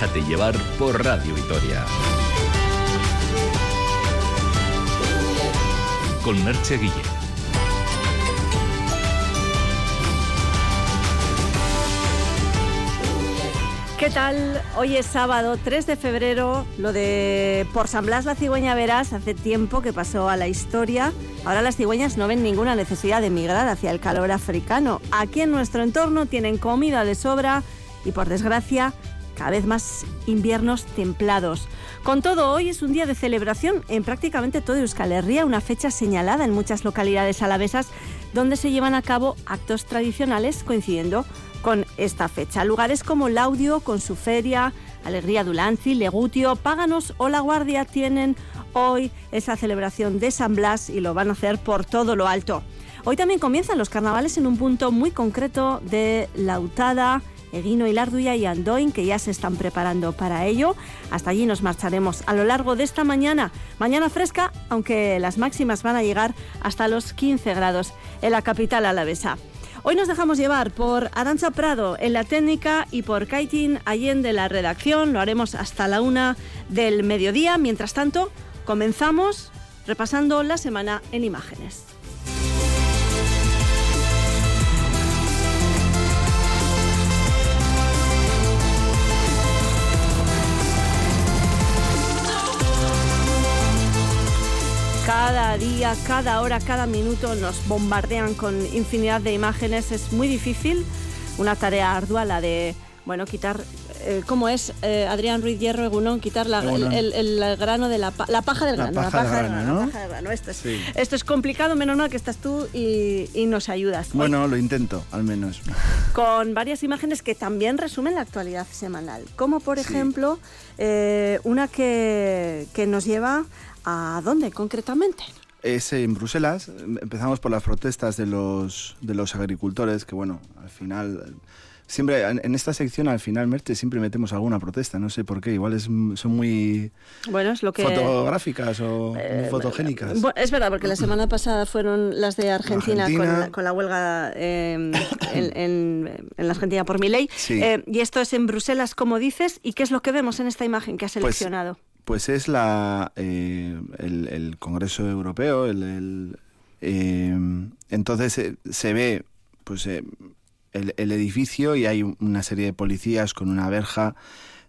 Déjate llevar por Radio Vitoria. Con Merche Guille. ¿Qué tal? Hoy es sábado 3 de febrero. Lo de por San Blas la cigüeña verás hace tiempo que pasó a la historia. Ahora las cigüeñas no ven ninguna necesidad de migrar hacia el calor africano. Aquí en nuestro entorno tienen comida de sobra y por desgracia cada vez más inviernos templados. Con todo, hoy es un día de celebración en prácticamente todo Euskal Herria, una fecha señalada en muchas localidades alavesas donde se llevan a cabo actos tradicionales coincidiendo con esta fecha. Lugares como Laudio, con su feria, Alegría Dulanzi, Legutio, Páganos o La Guardia tienen hoy esa celebración de San Blas y lo van a hacer por todo lo alto. Hoy también comienzan los carnavales en un punto muy concreto de Lautada, Eguino y Larduya y Andoin, que ya se están preparando para ello. Hasta allí nos marcharemos a lo largo de esta mañana. Mañana fresca, aunque las máximas van a llegar hasta los 15 grados en la capital alavesa. Hoy nos dejamos llevar por Arancha Prado en la técnica y por Kaitin Allende en la redacción. Lo haremos hasta la una del mediodía. Mientras tanto, comenzamos repasando la semana en imágenes. Cada día, cada hora, cada minuto nos bombardean con infinidad de imágenes. Es muy difícil, una tarea ardua la de, bueno, quitar eh, ¿cómo es eh, Adrián Ruiz Hierro Egunón? Quitar la, el, el, grano de la, la paja del grano. La paja, del grano, ¿no? La paja del grano. Esto, es, esto es complicado, menos mal que estás tú y, y nos ayudas. Bueno, lo intento, al menos. Con varias imágenes que también resumen la actualidad semanal, como por ejemplo eh, una que, que nos lleva ¿A dónde concretamente? Es en Bruselas. Empezamos por las protestas de los, de los agricultores, que bueno, al final siempre en esta sección al final Merte siempre metemos alguna protesta no sé por qué igual es, son muy bueno es lo que fotográficas o eh, fotogénicas. es verdad porque la semana pasada fueron las de Argentina, Con, la, huelga em, en, la Argentina por mi ley. Eh, y esto es en Bruselas como dices y qué es lo que vemos en esta imagen que has pues seleccionado pues es la, eh, el, Congreso Europeo, el, eh, entonces eh, se ve pues el, edificio y hay una serie de policías con una verja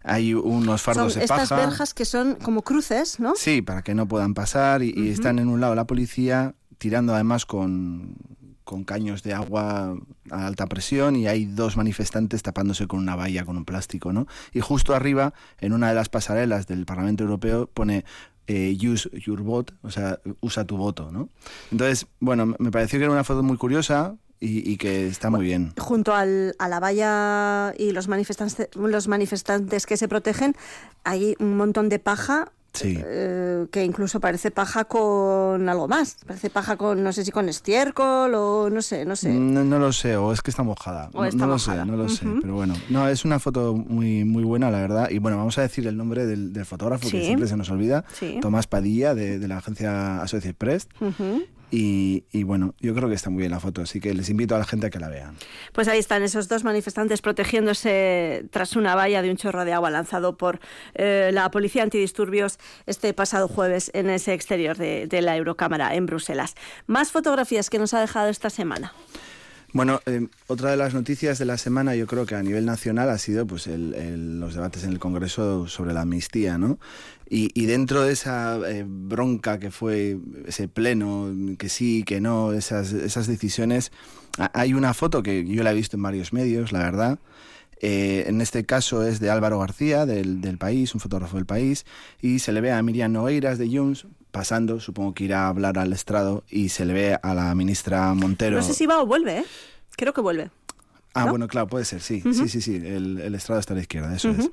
hay unos fardos de paja. Estas verjas que son como cruces, ¿no? Sí, para que no puedan pasar y están en un lado la policía tirando además con, con caños de agua a alta presión y hay dos manifestantes tapándose con una valla, con un plástico, ¿no? Y justo arriba, en una de las pasarelas del Parlamento Europeo, pone eh, use your vote, o sea, usa tu voto, ¿no? Entonces, bueno, me pareció que era una foto muy curiosa, y, que está muy bien. Junto al, a la valla y los manifestantes, los manifestantes que se protegen, hay un montón de paja Sí. Eh, que incluso parece paja con algo más. Parece paja con, no sé si con estiércol o no sé, no sé. No, no lo sé, o es que está mojada. no, lo sé, no lo sé. Pero bueno, no, es una foto muy, muy buena, la verdad. Y bueno, vamos a decir el nombre del, fotógrafo, que siempre se nos olvida. Tomás Padilla, de, de la agencia Associate Press. Y, bueno, yo creo que está muy bien la foto, así que les invito a la gente a que la vean. Pues ahí están esos dos manifestantes protegiéndose tras una valla de un chorro de agua lanzado por eh, la policía antidisturbios este pasado jueves en ese exterior de, la Eurocámara en Bruselas. Más fotografías que nos ha dejado esta semana. Bueno, eh, otra de las noticias de la semana, yo creo que a nivel nacional ha sido pues los debates en el Congreso sobre la amnistía, ¿no? Y, dentro de esa eh, bronca que fue ese pleno, que sí, que no, esas, esas decisiones, hay una foto que yo la he visto en varios medios, la verdad. Eh, en este caso es de Álvaro García, del, del, País, un fotógrafo del País, y se le ve a Miriam Nogueiras de Junts pasando, supongo que irá a hablar al estrado, y se le ve a la ministra Montero. No sé si va o vuelve, ¿eh? Creo que vuelve. Ah, bueno, claro, puede ser, sí, sí, sí, sí, el, el, estrado está a la izquierda, eso es.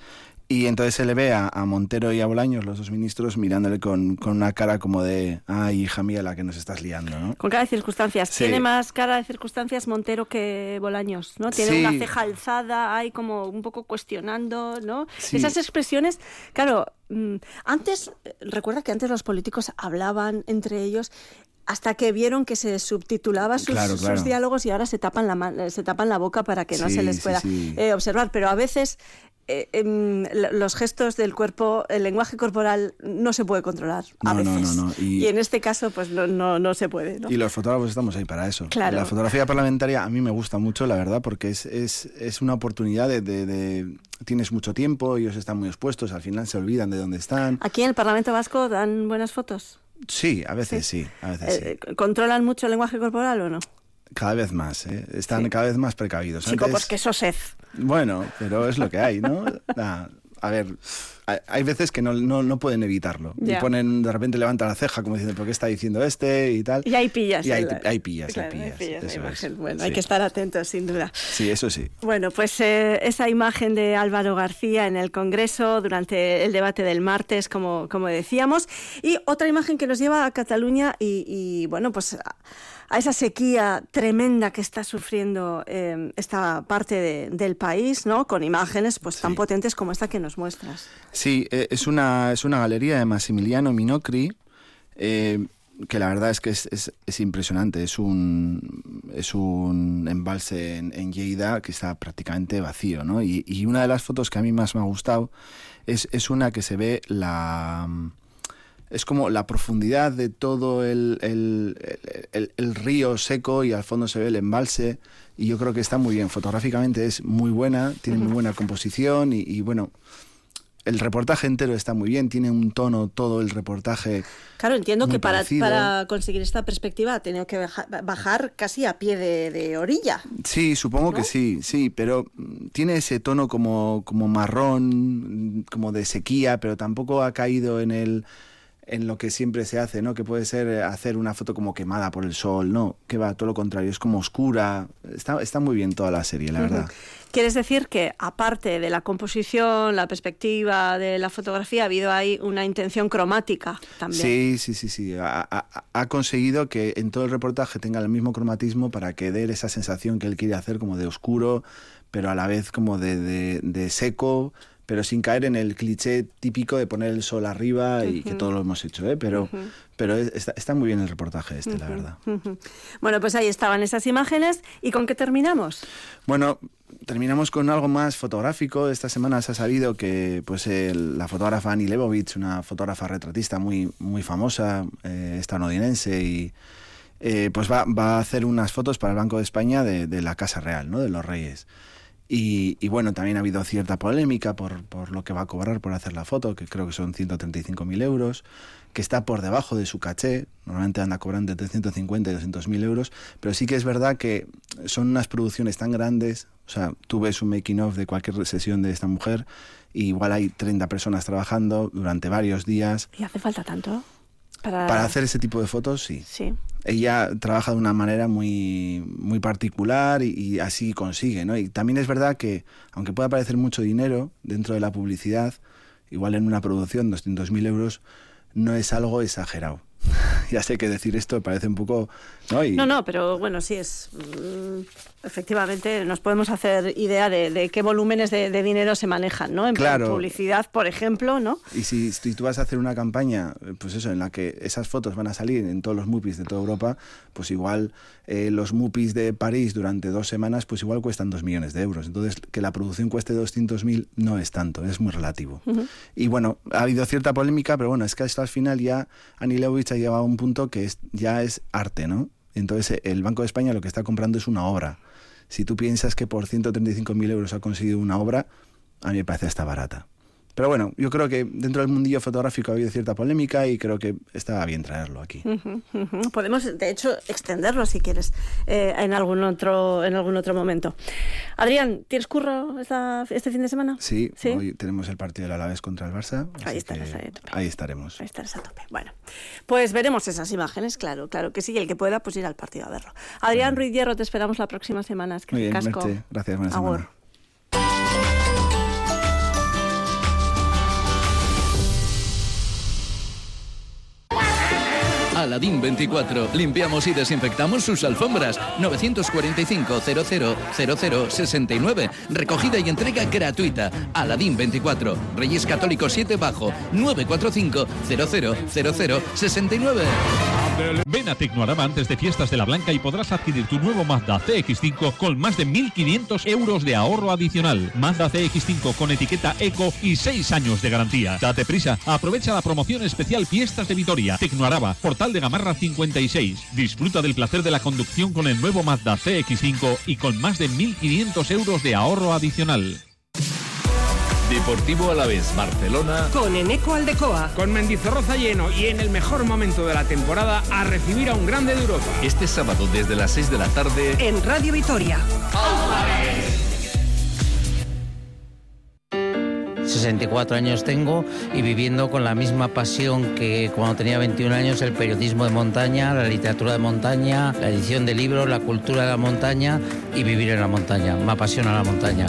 Y entonces se le ve a, Montero y a Bolaños, los dos ministros, mirándole con, con, una cara como de, ay, hija mía, la que nos estás liando, ¿no? Con cara de circunstancias. Tiene más cara de circunstancias Montero que Bolaños, ¿no? Tiene una ceja alzada, hay como un poco cuestionando, ¿no? Esas expresiones, claro, mm, antes, recuerda que antes los políticos hablaban entre ellos hasta que vieron que se subtitulaba sus, Claro, sus claro. diálogos y ahora se tapan la, se tapan la boca para que no se les pueda eh, observar. Pero a veces eh, em, los gestos del cuerpo, el lenguaje corporal no se puede controlar. a No, veces. no, no. Y- en este caso, pues no, no, no se puede. ¿no? Y los fotógrafos estamos ahí para eso. Claro. La fotografía parlamentaria a mí me gusta mucho, la verdad, porque es, es, es una oportunidad de, de- de- Tienes mucho tiempo, ellos están muy expuestos, al final se olvidan de dónde están. Aquí en el Parlamento Vasco dan buenas fotos. Sí, a veces sí, a veces sí. Eh, ¿Controlan mucho el lenguaje corporal o no? Cada vez más, ¿eh? Están sí. cada vez más precavidos. Chico, Antes- pues que eso sed. Bueno, pero es lo que hay, ¿no? Nah, a ver, hay- hay veces que no, no, no pueden evitarlo. Y ponen, de repente levanta la ceja como diciendo, ¿por qué está diciendo este? Y tal. Y ahí pillas. Y ahí, ahí pillas, claro, eso es. imagen. Bueno, Sí. hay que estar atentos, sin duda. Sí, eso sí. Bueno, pues eh, esa imagen de Álvaro García en el Congreso durante el debate del martes, como, como decíamos, y otra imagen que nos lleva a Cataluña y, y, bueno, pues a, a esa sequía tremenda que está sufriendo eh, esta parte de- del país, ¿no? Con imágenes pues tan Sí. potentes como esta que nos muestras. Sí, eh, es una, es una galería de Massimiliano Minocri, eh, que la verdad es que es, es- es impresionante. Es un, es un embalse en, en Lleida que está prácticamente vacío, ¿no? Y, y una de las fotos que a mí más me ha gustado es, es una que se ve la... Es como la profundidad de todo el, el- el- río seco y al fondo se ve el embalse y yo creo que está muy bien. Fotográficamente es muy buena, tiene muy buena composición y, y bueno, el reportaje entero está muy bien, tiene un tono todo el reportaje. Claro, entiendo que para, para conseguir esta perspectiva ha tenido que baja- bajar casi a pie de, de orilla. Sí, supongo ¿No? que sí, sí, pero mm, tiene ese tono como, como marrón, como de sequía, pero tampoco ha caído en el en lo que siempre se hace, ¿no? Que puede ser eh, hacer una foto como quemada por el sol, no, que va, todo lo contrario, es como oscura. Está, está muy bien toda la serie, la verdad. ¿Quieres decir que, aparte de la composición, la perspectiva de la fotografía, ha habido ahí una intención cromática también? Sí, sí, sí, sí. Ha, ha- ha conseguido que en todo el reportaje tenga el mismo cromatismo para que dé esa sensación que él quiere hacer como de oscuro, pero a la vez como de, de- de seco, pero sin caer en el cliché típico de poner el sol arriba y que todo lo hemos hecho, ¿eh? Pero, pero es- está, está muy bien el reportaje este, la verdad. Bueno, pues ahí estaban esas imágenes. ¿Y con qué terminamos? Bueno, terminamos con algo más fotográfico. Esta semana se ha sabido que pues, el- la fotógrafa Annie Leibovitz, una fotógrafa retratista muy, muy famosa, eh, estadounidense, y eh, pues va, va a hacer unas fotos para el Banco de España de, de la Casa Real, ¿no? de los Reyes. Y, y bueno, también ha habido cierta polémica por, por lo que va a cobrar por hacer la foto, que creo que son 135.000 euros, que está por debajo de su caché, normalmente anda cobrando entre 150 y 200.000 euros, pero sí que es verdad que son unas producciones tan grandes, o sea, tú ves un making of de cualquier sesión de esta mujer, y igual hay 30 personas trabajando durante varios días. ¿Y hace falta tanto? Para, Para hacer ese tipo de fotos, sí. Sí. Ella trabaja de una manera muy, muy particular y, así consigue, ¿no? Y también es verdad que, aunque pueda parecer mucho dinero dentro de la publicidad, igual en una producción, 200.000 euros, no es algo exagerado. ya sé que decir esto parece un poco... No, y, No, no, pero bueno, sí es. Efectivamente, nos podemos hacer idea de, de qué volúmenes de, de dinero se manejan, ¿no? En Claro. publicidad, por ejemplo, ¿no? Y si, si tú vas a hacer una campaña, eh, pues eso, en la que esas fotos van a salir en todos los MUPIs de toda Europa, pues igual eh, los MUPIs de París durante dos semanas, pues igual cuestan dos millones de euros. Entonces, que la producción cueste 200.000 no es tanto, es muy relativo. Y bueno, ha habido cierta polémica, pero bueno, es que esto al final ya Annie Leibovitz ha llegado a un punto que es, ya es arte, ¿no? Entonces, eh, el Banco de España lo que está comprando es una obra. Si tú piensas que por 135.000 euros ha conseguido una obra, a mí me parece hasta barata. Pero bueno, yo creo que dentro del mundillo fotográfico ha habido cierta polémica y creo que está bien traerlo aquí. Podemos, de hecho, extenderlo si quieres eh, en algún otro en algún otro momento. Adrián, ¿tienes curro esta- este fin de semana? Sí, ¿Sí? hoy tenemos el partido del Alavés contra el Barça. Ahí estarás, ahí a tope. ahí estaremos. Ahí estarás a tope. Bueno, pues veremos esas imágenes, claro, claro que sí. Y el que pueda, pues ir al partido a verlo. Adrián Ruiz Hierro, te esperamos la próxima semana. Es que Muy bien, casco. Gracias, buena Agur. semana. Aladín 24. Limpiamos y desinfectamos sus alfombras. 945 00 69. Recogida y entrega gratuita. Aladín 24. Reyes Católicos 7 bajo. 945 00 69. Ven a Tecnoarama antes de fiestas de la Blanca y podrás adquirir tu nuevo Mazda CX5 con más de 1.500 euros de ahorro adicional. Mazda CX5 con etiqueta Eco y 6 años de garantía. Date prisa, aprovecha la promoción especial Fiestas de Vitoria. Tecnoaraba, Portal de Gamarra 56. Disfruta del placer de la conducción con el nuevo Mazda CX5 y con más de 1.500 euros de ahorro adicional. Deportivo Alavés Barcelona con Eneco Aldecoa. Con Mendizorroza lleno y en el mejor momento de la temporada a recibir a un grande de Europa. Este sábado desde las 6 de la tarde en Radio Vitoria. 64 años tengo y viviendo con la misma pasión que cuando tenía 21 años el periodismo de montaña, la literatura de montaña, la edición de libros, la cultura de la montaña y vivir en la montaña. Me apasiona la montaña.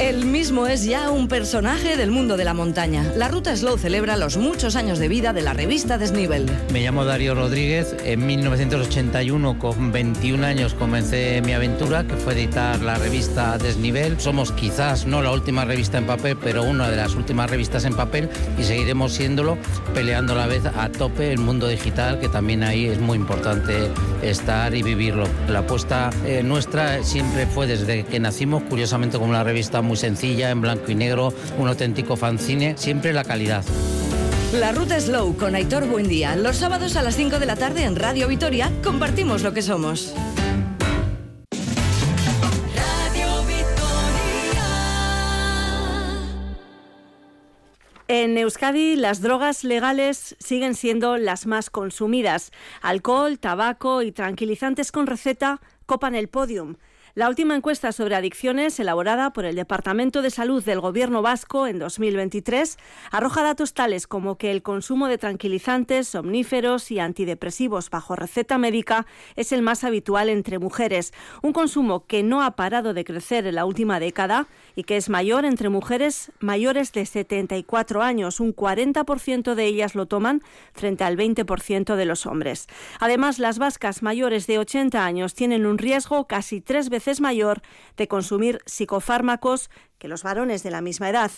Él mismo es ya un personaje del mundo de la montaña. La Ruta Slow celebra los muchos años de vida de la revista Desnivel. Me llamo Darío Rodríguez. En 1981, con 21 años, comencé mi aventura, que fue editar la revista Desnivel. Somos quizás no la última revista en papel, pero una de las últimas revistas en papel y seguiremos siéndolo, peleando a la vez a tope el mundo digital, que también ahí es muy importante estar y vivirlo. La apuesta eh, nuestra siempre fue desde que nacimos, curiosamente, como una revista muy sencilla, en blanco y negro, un auténtico fanzine, siempre la calidad. La ruta Slow con Aitor Buendía. Los sábados a las 5 de la tarde en Radio Vitoria compartimos lo que somos. En Euskadi las drogas legales siguen siendo las más consumidas. Alcohol, tabaco y tranquilizantes con receta copan el podium. La última encuesta sobre adicciones, elaborada por el Departamento de Salud del Gobierno vasco en 2023, arroja datos tales como que el consumo de tranquilizantes, somníferos y antidepresivos bajo receta médica es el más habitual entre mujeres, un consumo que no ha parado de crecer en la última década y que es mayor entre mujeres mayores de 74 años. Un 40% de ellas lo toman frente al 20% de los hombres. Además, las vascas mayores de 80 años tienen un riesgo casi tres veces es mayor de consumir psicofármacos que los varones de la misma edad.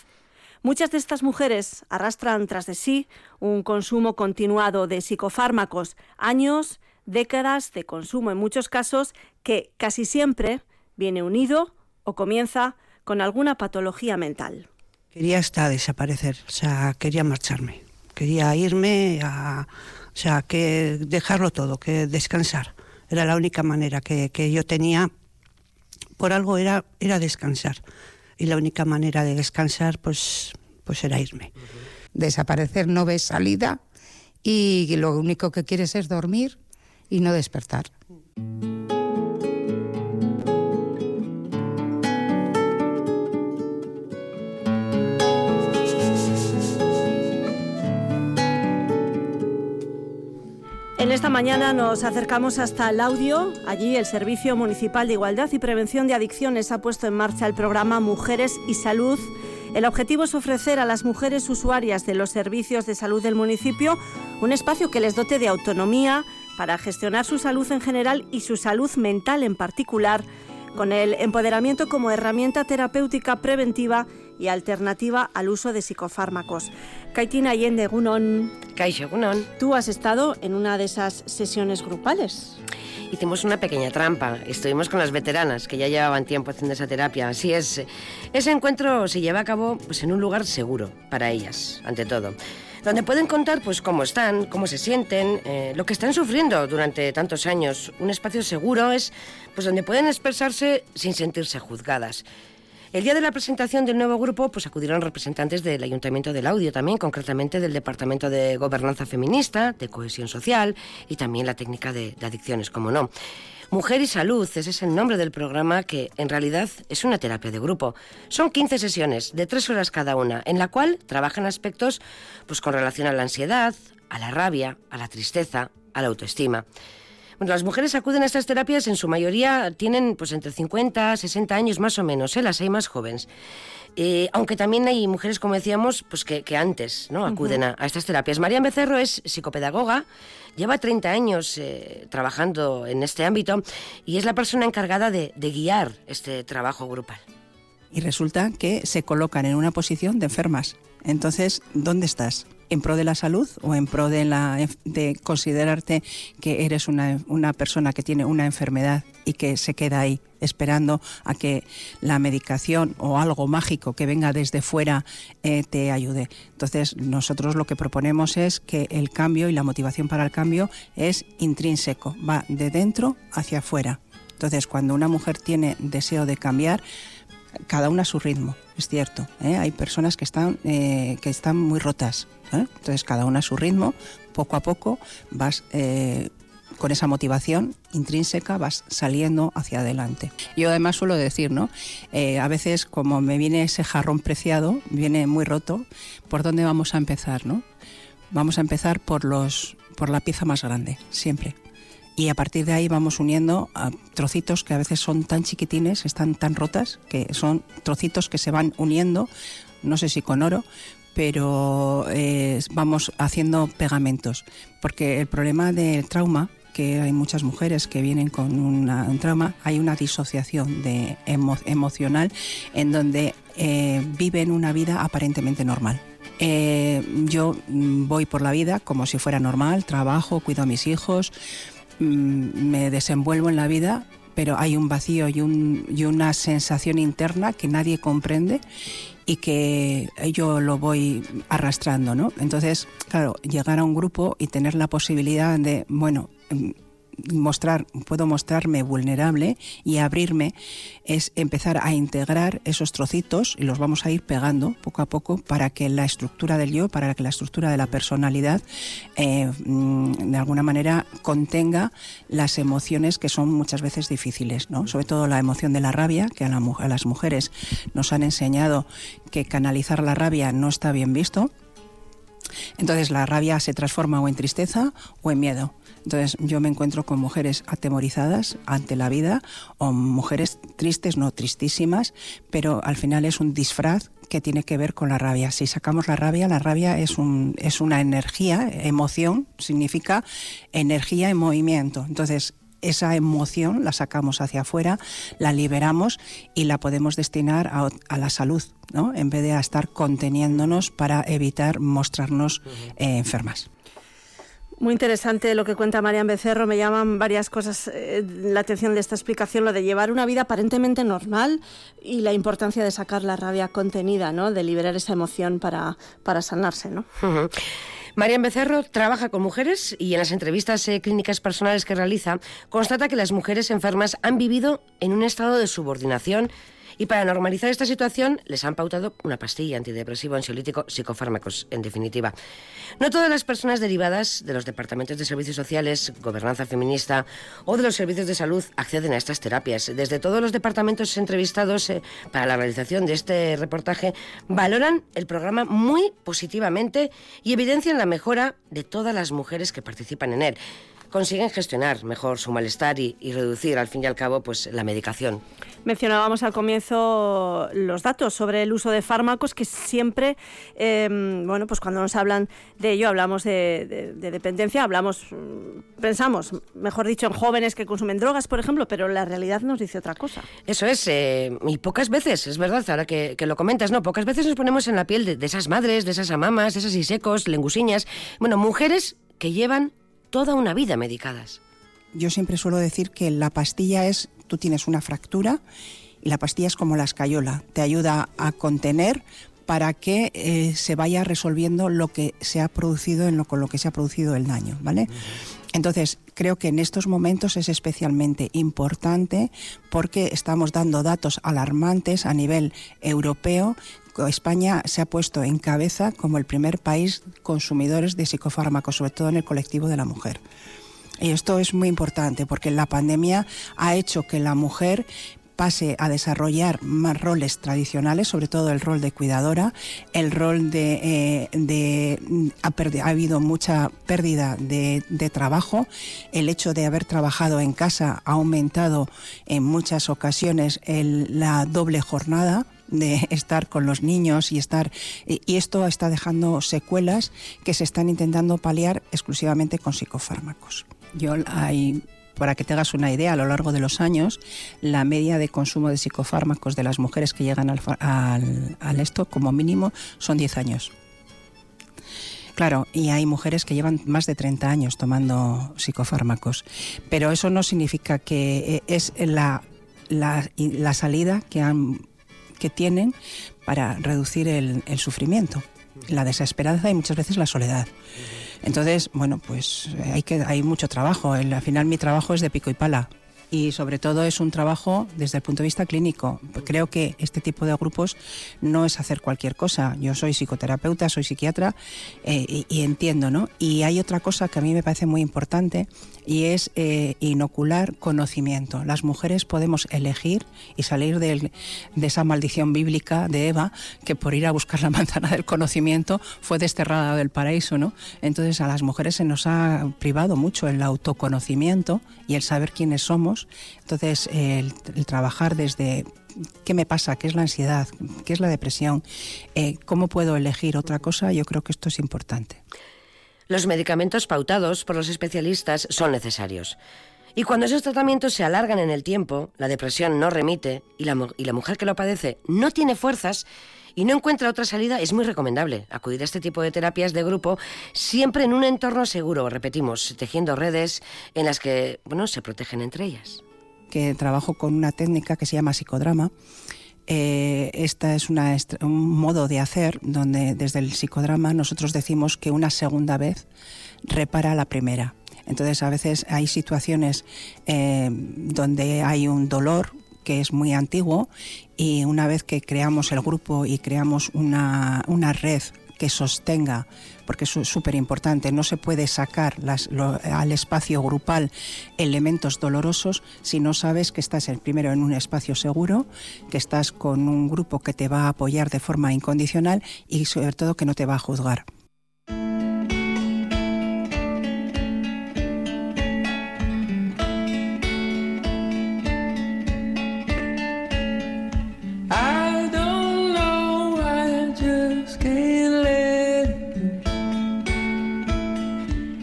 Muchas de estas mujeres arrastran tras de sí un consumo continuado de psicofármacos, años, décadas de consumo en muchos casos que casi siempre viene unido o comienza con alguna patología mental. Quería hasta desaparecer, o sea, quería marcharme, quería irme a, o sea, que dejarlo todo, que descansar. Era la única manera que yo tenía por algo era, era descansar. Y la única manera de descansar, pues, pues era irme. Desaparecer no ves salida y lo único que quieres es dormir y no despertar. En esta mañana nos acercamos hasta el audio. Allí el Servicio Municipal de Igualdad y Prevención de Adicciones ha puesto en marcha el programa Mujeres y Salud. El objetivo es ofrecer a las mujeres usuarias de los servicios de salud del municipio un espacio que les dote de autonomía para gestionar su salud en general y su salud mental en particular, con el empoderamiento como herramienta terapéutica preventiva y alternativa al uso de psicofármacos. Kaitina Allende Gunon. Kaixo Gunon. Tú has estado en una de esas sesiones grupales. Hicimos una pequeña trampa. Estuvimos con las veteranas que ya llevaban tiempo haciendo esa terapia. Así es. Ese encuentro se lleva a cabo pues, en un lugar seguro para ellas, ante todo donde pueden contar pues cómo están, cómo se sienten, eh, lo que están sufriendo durante tantos años. Un espacio seguro es pues donde pueden expresarse sin sentirse juzgadas. El día de la presentación del nuevo grupo, pues acudieron representantes del Ayuntamiento del Audio también, concretamente del Departamento de Gobernanza Feminista, de Cohesión Social y también la técnica de, adicciones, como no. Mujer y Salud, ese es el nombre del programa que en realidad es una terapia de grupo. Son 15 sesiones de tres horas cada una, en la cual trabajan aspectos pues, con relación a la ansiedad, a la rabia, a la tristeza, a la autoestima. Bueno, las mujeres acuden a estas terapias, en su mayoría tienen pues entre 50, 60 años más o menos, ¿eh? las hay más jóvenes. Eh, aunque también hay mujeres, como decíamos, pues que, antes ¿no? acuden a, estas terapias. María Becerro es psicopedagoga, lleva 30 años eh, trabajando en este ámbito y es la persona encargada de, de guiar este trabajo grupal. Y resulta que se colocan en una posición de enfermas Entonces, ¿dónde estás? en pro de la salud o en pro de, la, de considerarte que eres una, una persona que tiene una enfermedad y que se queda ahí esperando a que la medicación o algo mágico que venga desde fuera eh, te ayude. Entonces, nosotros lo que proponemos es que el cambio y la motivación para el cambio es intrínseco, va de dentro hacia afuera. Entonces, cuando una mujer tiene deseo de cambiar, cada una a su ritmo, es cierto. ¿eh? Hay personas que están, eh, que están muy rotas. Entonces, cada una a su ritmo, poco a poco vas con esa motivación intrínseca vas saliendo hacia adelante. Yo además suelo decir, ¿no? Eh, a veces como me viene ese jarrón preciado, viene muy roto, ¿por dónde vamos a empezar, no? Vamos a empezar por los por la pieza más grande, siempre. Y a partir de ahí vamos uniendo trocitos que a veces son tan chiquitines, están tan rotas, que son trocitos que se van uniendo, no sé si con oro, pero eh, vamos haciendo pegamentos. Porque el problema del trauma que hay muchas mujeres que vienen con un trauma, hay una disociación de emocional en donde eh, viven una vida aparentemente normal. Eh, yo mm, voy por la vida como si fuera normal, trabajo, cuido a mis hijos, me desenvuelvo en la vida, pero hay un vacío y, y una sensación interna que nadie comprende y que yo lo voy arrastrando, ¿no? Entonces, claro, llegar a un grupo y tener la posibilidad de, bueno, Em, mostrar, puedo mostrarme vulnerable y abrirme es empezar a integrar esos trocitos y los vamos a ir pegando poco a poco para que la estructura del yo, para que la estructura de la personalidad eh, mm, de alguna manera contenga las emociones que son muchas veces difíciles, ¿no? sobre todo la emoción de la rabia, que a, a las mujeres nos han enseñado que canalizar la rabia no está bien visto. Entonces la rabia se transforma o en tristeza o en miedo. Entonces yo me encuentro con mujeres atemorizadas ante la vida o mujeres tristes, no tristísimas, pero al final es un disfraz que tiene que ver con la rabia. Si sacamos la rabia, la rabia es, un, es una energía, emoción, significa energía en movimiento. Entonces, esa emoción la sacamos hacia afuera, la liberamos y la podemos destinar a, la salud, ¿no? en vez de estar conteniéndonos para evitar mostrarnos eh, enfermas. Muy interesante lo que cuenta Marian Becerro. Me llaman varias cosas eh, la atención de esta explicación, lo de llevar una vida aparentemente normal y la importancia de sacar la rabia contenida, ¿no? de liberar esa emoción para, para sanarse. ¿no? Marian Becerro trabaja con mujeres y en las entrevistas eh, clínicas personales que realiza constata que las mujeres enfermas han vivido en un estado de subordinación y para normalizar esta situación les han pautado una pastilla antidepresivo, ansiolítico, psicofármacos, en definitiva. No todas las personas derivadas de los departamentos de servicios sociales, gobernanza feminista o de los servicios de salud acceden a estas terapias. Desde todos los departamentos entrevistados eh, para la realización de este reportaje valoran el programa muy positivamente y evidencian la mejora de todas las mujeres que participan en él consiguen gestionar mejor su malestar y, reducir, al fin y al cabo, pues la medicación. Mencionábamos al comienzo los datos sobre el uso de fármacos que siempre, em, bueno, pues cuando nos hablan de ello, hablamos de, dependencia, hablamos, mm, pensamos, mejor dicho, en jóvenes que consumen drogas, por ejemplo, pero la realidad nos dice otra cosa. Eso es, eh, y pocas veces, es verdad, ahora que, lo comentas, ¿no? Pocas veces nos ponemos en la piel de, de esas madres, de esas amamas, de esas isecos, lengusiñas, bueno, mujeres que llevan toda una vida medicadas. Yo siempre suelo decir que la pastilla es, tú tienes una fractura y la pastilla es como la escayola, te ayuda a contener para que eh, se vaya resolviendo lo que se ha producido en lo, con lo que se ha producido el daño, ¿vale? Entonces, creo que en estos momentos es especialmente importante porque estamos dando datos alarmantes a nivel europeo España se ha puesto en cabeza como el primer país consumidores de psicofármacos, sobre todo en el colectivo de la mujer. Y esto es muy importante porque la pandemia ha hecho que la mujer pase a desarrollar más roles tradicionales, sobre todo el rol de cuidadora, el rol de... Eh, ha, habido mucha pérdida de, trabajo, el hecho de haber trabajado en casa ha aumentado en muchas ocasiones la doble jornada, de estar con los niños y estar y esto está dejando secuelas que se están intentando paliar exclusivamente con psicofármacos. Yo hay para que te hagas una idea, a lo largo de los años, la media de consumo de psicofármacos de las mujeres que llegan al, al, al esto, como mínimo, son 10 años. Claro, y hay mujeres que llevan más de 30 años tomando psicofármacos, pero eso no significa que eh, es la, la, la salida que, han, que tienen para reducir el, sufrimiento, la desesperanza y muchas veces la soledad. Entonces, bueno, pues eh, hay, que, hay mucho trabajo. El, al final mi trabajo es de pico y pala y sobre todo es un trabajo desde el punto de vista clínico. Creo que este tipo de grupos no es hacer cualquier cosa. Yo soy psicoterapeuta, soy psiquiatra eh, y, entiendo, ¿no? Y hay otra cosa que a mí me parece muy importante y es eh, inocular conocimiento. Las mujeres podemos elegir y salir de esa maldición bíblica de Eva que por ir a buscar la manzana del conocimiento fue desterrada del paraíso, ¿no? Entonces a las mujeres se nos ha privado mucho el autoconocimiento y el saber quiénes somos. Entonces el, trabajar desde qué me pasa, qué es la ansiedad, qué es la depresión, eh, cómo puedo elegir otra cosa, yo creo que esto es importante. Los medicamentos pautados por los especialistas son necesarios. Y cuando esos tratamientos se alargan en el tiempo, la depresión no remite y la, y la mujer que lo padece no tiene fuerzas y no encuentra otra salida, es muy recomendable acudir a este tipo de terapias de grupo siempre en un entorno seguro, repetimos, tejiendo redes en las que bueno, se protegen entre ellas. Que trabajo con una técnica que se llama psicodrama. Eh, esta es un modo de hacer donde desde el psicodrama nosotros decimos que una segunda vez repara la primera. Entonces a veces hay situaciones eh, donde hay un dolor que es muy antiguo y una vez que creamos el grupo y creamos una, una red que sostenga, porque es súper importante, no se puede sacar al espacio grupal elementos dolorosos si no sabes que estás el primero en un espacio seguro, que estás con un grupo que te va a apoyar de forma incondicional y sobre todo que no te va a juzgar.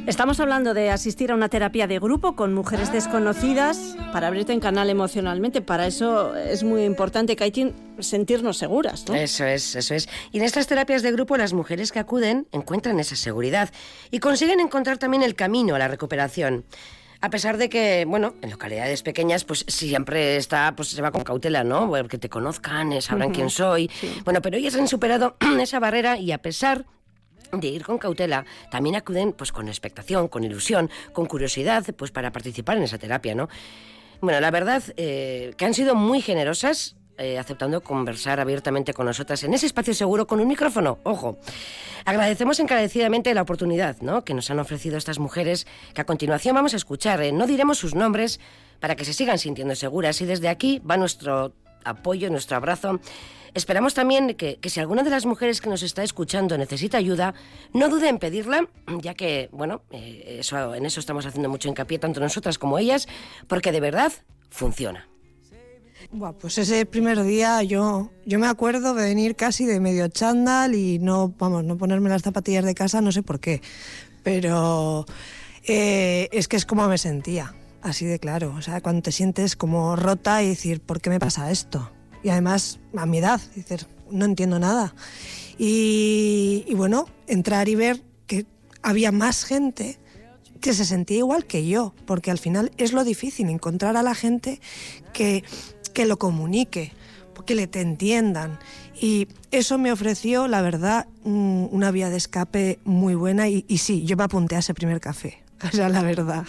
Estamos hablando de asistir a una terapia de grupo con mujeres desconocidas para abrirte en canal emocionalmente. Para eso es muy importante, que hay que sentirnos seguras. ¿no? Eso es, eso es. Y en estas terapias de grupo las mujeres que acuden encuentran esa seguridad y consiguen encontrar también el camino a la recuperación. A pesar de que, bueno, en localidades pequeñas, pues siempre está, pues se va con cautela, ¿no? Que te conozcan, sabrán uh -huh. quién soy. Sí. Bueno, pero ellas han superado esa barrera y a pesar de ir con cautela, también acuden pues con expectación, con ilusión, con curiosidad, pues para participar en esa terapia, ¿no? Bueno, la verdad eh, que han sido muy generosas eh, aceptando conversar abiertamente con nosotras en ese espacio seguro con un micrófono. Ojo, agradecemos encarecidamente la oportunidad ¿no? que nos han ofrecido estas mujeres, que a continuación vamos a escuchar. Eh, no diremos sus nombres para que se sigan sintiendo seguras y desde aquí va nuestro apoyo, nuestro abrazo. Esperamos también que, que, si alguna de las mujeres que nos está escuchando necesita ayuda, no dude en pedirla, ya que, bueno, eh, eso, en eso estamos haciendo mucho hincapié, tanto nosotras como ellas, porque de verdad funciona. Buah, pues ese primer día yo, yo me acuerdo de venir casi de medio chándal y no, vamos, no ponerme las zapatillas de casa, no sé por qué, pero eh, es que es como me sentía, así de claro, o sea, cuando te sientes como rota y decir, ¿por qué me pasa esto? Y además a mi edad, dices, no entiendo nada. Y, y, bueno, entrar y ver que había más gente que se sentía igual que yo, porque al final es lo difícil, encontrar a la gente que, que lo comunique, que le te entiendan. Y eso me ofreció, la verdad, una vía de escape muy buena y, y sí, yo me apunté a ese primer café. O sea, la verdad.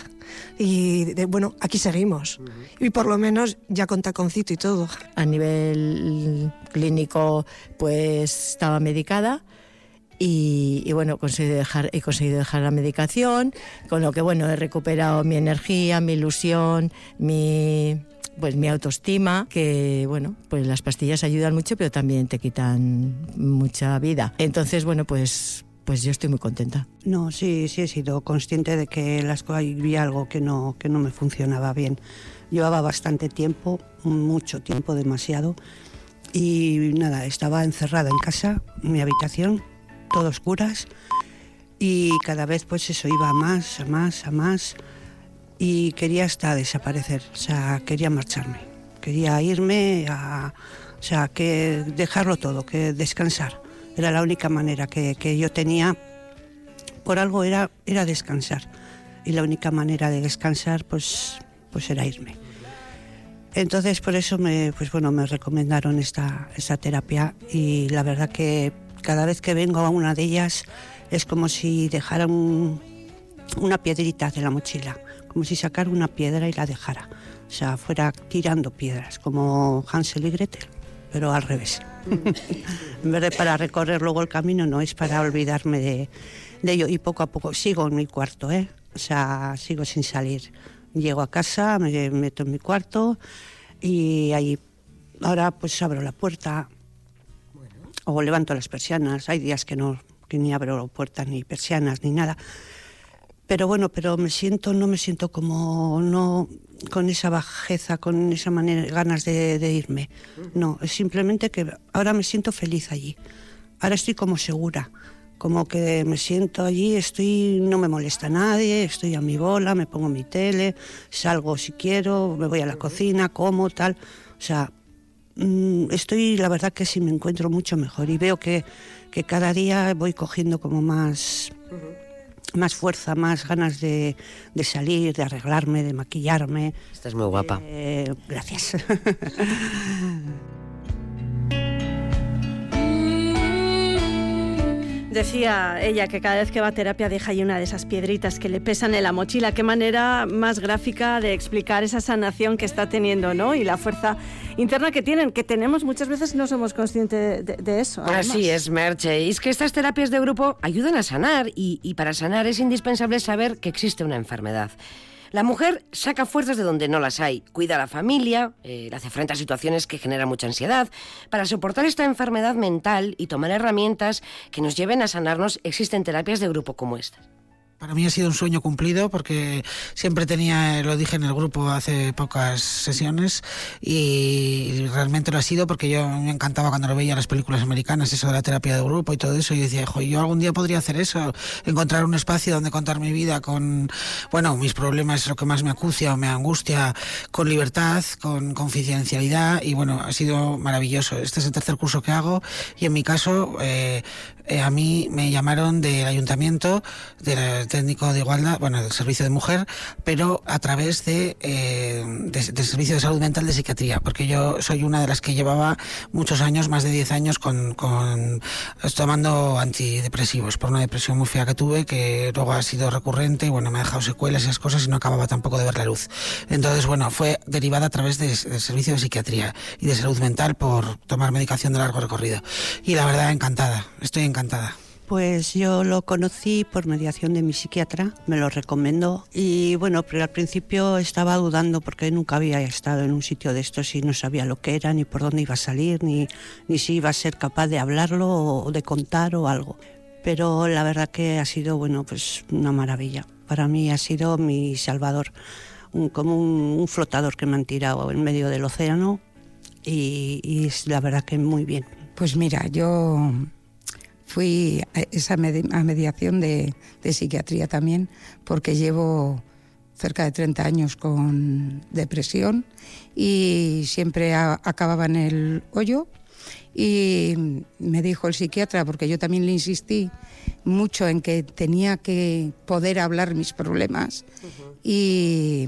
Y de, bueno, aquí seguimos. Uh -huh. Y por lo menos ya con taconcito y todo. A nivel clínico, pues estaba medicada. Y, y, bueno, conseguí dejar, he conseguido dejar la medicación, con lo que bueno, he recuperado mi energía, mi ilusión, mi, pues mi autoestima, que bueno, pues las pastillas ayudan mucho, pero también te quitan mucha vida. Entonces, bueno, pues pues yo estoy muy contenta. No, sí, sí he sido consciente de que las había algo que no, que no me funcionaba bien. Llevaba bastante tiempo, mucho tiempo, demasiado, y nada, estaba encerrada en casa, en mi habitación, todo oscuras, y cada vez pues eso iba a más, a más, a más. y quería hasta desaparecer, o sea, quería marcharme, quería irme a, o sea, que dejarlo todo, que descansar. Era la única manera que, que yo tenía, por algo era, era descansar. Y la única manera de descansar, pues, pues era irme. Entonces, por eso me, pues bueno, me recomendaron esta, esta terapia y la verdad que cada vez que vengo a una de ellas es como si dejara un- una piedrita de la mochila, como si sacara una piedra y la dejara. O sea, fuera tirando piedras, como Hansel y Gretel, pero al revés. en vez de para recorrer luego el camino, no, es para olvidarme de, de ello. Y poco a poco sigo en mi cuarto, ¿eh? O sea, sigo sin salir. Llego a casa, me meto en mi cuarto y ahí ahora pues abro la puerta o levanto las persianas. Hay días que no, que ni abro puertas ni persianas ni nada. Pero bueno, pero me siento, no me siento como, no, con esa bajeza, con esa manera, ganas de, de irme. No, es simplemente que ahora me siento feliz allí. Ahora estoy como segura, como que me siento allí, estoy, no me molesta nadie, estoy a mi bola, me pongo mi tele, salgo si quiero, me voy a la cocina, como tal. O sea, mm, estoy, la verdad que sí me encuentro mucho mejor y veo que, que cada día voy cogiendo como más, más fuerza, más ganas de, de salir, de arreglarme, de maquillarme. Estás muy guapa. Eh, gracias. Decía ella que cada vez que va a terapia deja ahí una de esas piedritas que le pesan en la mochila. Qué manera más gráfica de explicar esa sanación que está teniendo, ¿no? Y la fuerza interna que tienen, que tenemos muchas veces no somos conscientes de, eso. Así es, Merche. Y es que estas terapias de grupo ayudan a sanar y para sanar es indispensable saber que existe una enfermedad. La mujer saca fuerzas de donde no las hay, cuida a la familia, eh, hace frente a situaciones que generan mucha ansiedad. Para soportar esta enfermedad mental y tomar herramientas que nos lleven a sanarnos, existen terapias de grupo como estas. Para mí ha sido un sueño cumplido porque siempre tenía, lo dije en el grupo hace pocas sesiones y realmente lo ha sido porque yo me encantaba cuando lo veía las películas americanas, eso de la terapia de grupo y todo eso. Y decía, "Jo, yo algún día podría hacer eso, encontrar un espacio donde contar mi vida con, bueno, mis problemas, lo que más me acucia o me angustia, con libertad, con confidencialidad y bueno, ha sido maravilloso. Este es el tercer curso que hago y en mi caso eh, eh, a mí me llamaron del ayuntamiento, del técnico de igualdad, bueno, del servicio de mujer, pero a través de, eh, de- del servicio de salud mental de psiquiatría, porque yo soy una de las que llevaba muchos años, más de 10 años, con, con tomando antidepresivos por una depresión muy fea que tuve, que luego ha sido recurrente y bueno, me ha dejado secuelas y esas cosas y no acababa tampoco de ver la luz. Entonces, bueno, fue derivada a través de- del servicio de psiquiatría y de salud mental por tomar medicación de largo recorrido. Y la verdad, encantada, estoy encantada. Pues yo lo conocí por mediación de mi psiquiatra, me lo recomendó y bueno, pero al principio estaba dudando porque nunca había estado en un sitio de estos y no sabía lo que era, ni por dónde iba a salir, ni, ni si iba a ser capaz de hablarlo o de contar o algo. Pero la verdad que ha sido, bueno, pues una maravilla. Para mí ha sido mi salvador, un- como un, un flotador que me han tirado en medio del océano y, y es la verdad que muy bien. Pues mira, yo fui a esa medi- a mediación de, de psiquiatría también, porque llevo cerca de 30 años con depresión y siempre a- acababa en el hoyo. Y me dijo el psiquiatra, porque yo también le insistí mucho en que tenía que poder hablar mis problemas y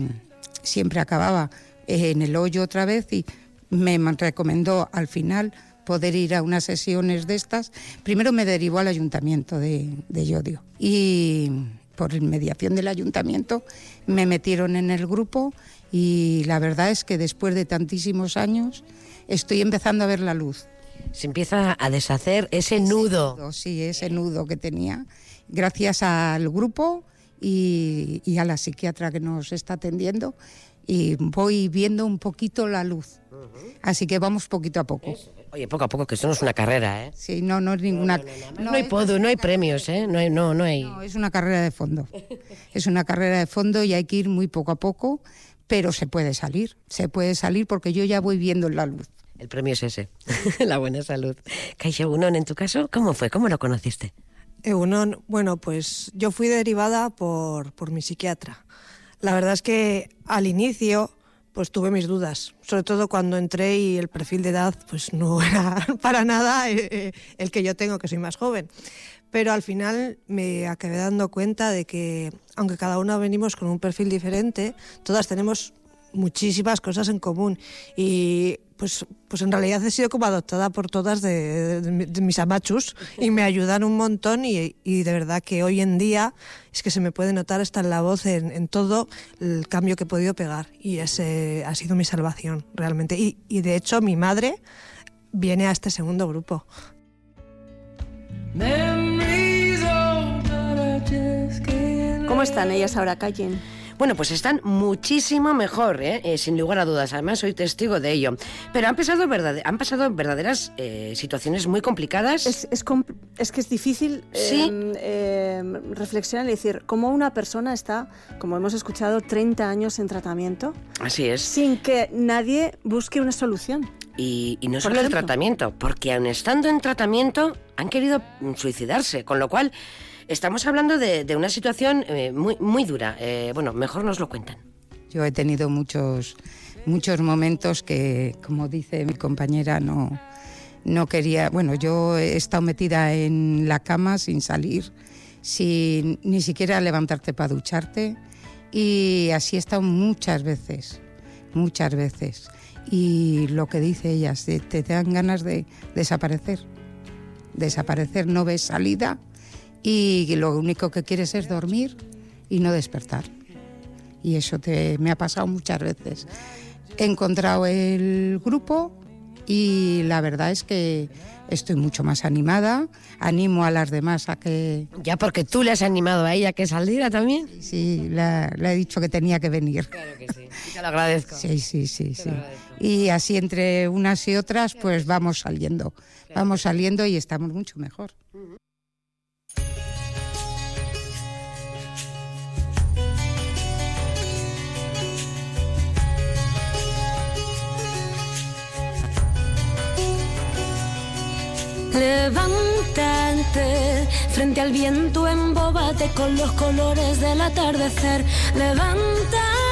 siempre acababa en el hoyo otra vez y me recomendó al final poder ir a unas sesiones de estas. Primero me derivó al ayuntamiento de, de Llodio y por mediación del ayuntamiento me metieron en el grupo y la verdad es que después de tantísimos años estoy empezando a ver la luz. Se empieza a deshacer ese nudo. Sí, ese nudo que tenía. Gracias al grupo y, y a la psiquiatra que nos está atendiendo. Y voy viendo un poquito la luz. Así que vamos poquito a poco. Oye, poco a poco, que esto no es una carrera, ¿eh? Sí, no, no es ninguna. No, hay podo, no hay premios, ¿eh? No hay, no, no hay. No, es una carrera de fondo. Es una carrera de fondo y hay que ir muy poco a poco, pero se puede salir. Se puede salir porque yo ya voy viendo la luz. El premio es ese, la buena salud. Kaisha Unón, en tu caso, ¿cómo fue? ¿Cómo lo conociste? Eunon, bueno, pues yo fui derivada por, por mi psiquiatra. La verdad es que al inicio pues tuve mis dudas, sobre todo cuando entré y el perfil de edad pues no era para nada eh, el que yo tengo, que soy más joven. Pero al final me acabé dando cuenta de que, aunque cada una venimos con un perfil diferente, todas tenemos muchísimas cosas en común. Y pues, pues en realidad he sido como adoptada por todas de, mis amachus y me ayudan un montón y, de verdad que hoy en día es que se me puede notar hasta en la voz, en, todo el cambio que he podido pegar y ese ha sido mi salvación realmente. Y, y de hecho mi madre viene a este segundo grupo. ¿Cómo están ellas ahora, Callen? Bueno, pues están muchísimo mejor, ¿eh? Eh, sin lugar a dudas. Además, soy testigo de ello. Pero han pasado, han pasado verdaderas eh, situaciones muy complicadas. Es, es, que es difícil em, em, reflexionar y decir cómo una persona está, como hemos escuchado, 30 años en tratamiento. Así es. Sin que nadie busque una solución. Y, no solo el tratamiento, porque aun estando en tratamiento han querido suicidarse, con lo cual Estamos hablando de, una situación eh, muy, muy dura. Eh, bueno, mejor nos lo cuentan. Yo he tenido muchos, muchos momentos que, como dice mi compañera, no, no quería. Bueno, yo he estado metida en la cama sin salir, sin ni siquiera levantarte para ducharte. Y así he estado muchas veces, muchas veces. Y lo que dice ella, te, te dan ganas de desaparecer. Desaparecer, no ves salida y lo único que quieres es dormir y no despertar. Y eso te, me ha pasado muchas veces. He encontrado el grupo y la verdad es que estoy mucho más animada. Animo a las demás a que... Ya porque tú le has animado a ella que saliera también. Sí, le, he dicho que tenía que venir. Claro que sí, te lo agradezco. Sí, sí, sí, sí. Y así entre unas y otras pues vamos saliendo. Vamos saliendo y estamos mucho mejor. Levántate frente al viento, embóbate con los colores del atardecer. Levántate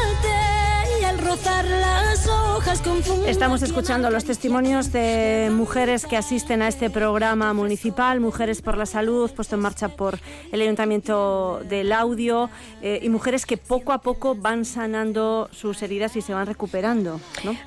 las hojas Estamos escuchando los testimonios de mujeres que asisten a este programa municipal, Mujeres por la Salud, puesto en marcha por el Ayuntamiento del Audio, eh, y mujeres que poco a poco van sanando sus heridas y se van recuperando.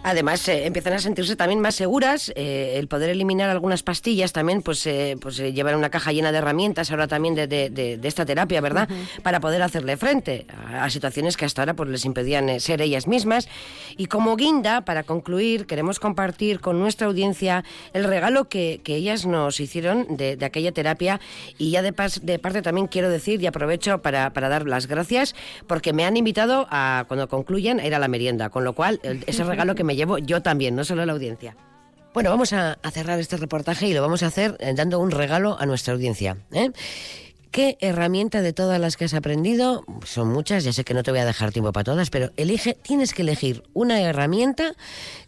Además, eh, empiezan a sentirse también más seguras, eh, el poder eliminar algunas pastillas también, pues, pues llevar una caja llena de herramientas ahora también de, esta terapia, ¿verdad? Para poder hacerle frente a, a, situaciones que hasta ahora pues, les impedían ser ellas mismas y como guinda, para concluir, queremos compartir con nuestra audiencia el regalo que, ellas nos hicieron de, aquella terapia y ya de, de, parte también quiero decir y aprovecho para, dar las gracias porque me han invitado a, cuando concluyan, a ir a la merienda, con lo cual ese regalo que me llevo yo también, no solo la audiencia. Bueno, vamos a, cerrar este reportaje y lo vamos a hacer eh, dando un regalo a nuestra audiencia. ¿eh? ¿Qué herramienta de todas las que has aprendido? Son muchas, ya sé que no te voy a dejar tiempo para todas, pero elige, tienes que elegir una herramienta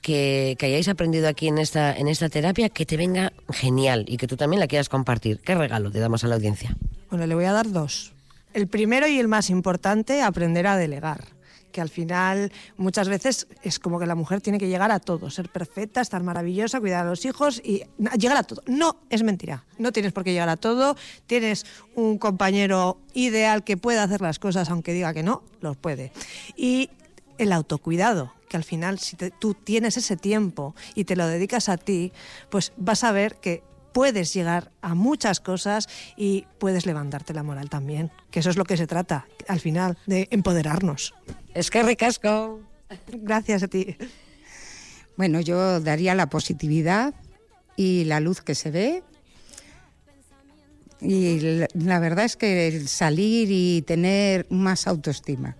que, hayáis aprendido aquí en esta, en esta terapia que te venga genial y que tú también la quieras compartir. ¿Qué regalo te damos a la audiencia? Bueno, le voy a dar dos. El primero y el más importante, aprender a delegar que al final muchas veces es como que la mujer tiene que llegar a todo, ser perfecta, estar maravillosa, cuidar a los hijos y llegar a todo. No, es mentira. No tienes por qué llegar a todo. Tienes un compañero ideal que pueda hacer las cosas aunque diga que no, los puede. Y el autocuidado, que al final si tú tienes ese tiempo y te lo dedicas a ti, pues vas a ver que puedes llegar a muchas cosas y puedes levantarte la moral también, que eso es lo que se trata al final, de empoderarnos. Es que ricasco. Gracias a ti. Bueno, yo daría la positividad y la luz que se ve. Y la verdad es que el salir y tener más autoestima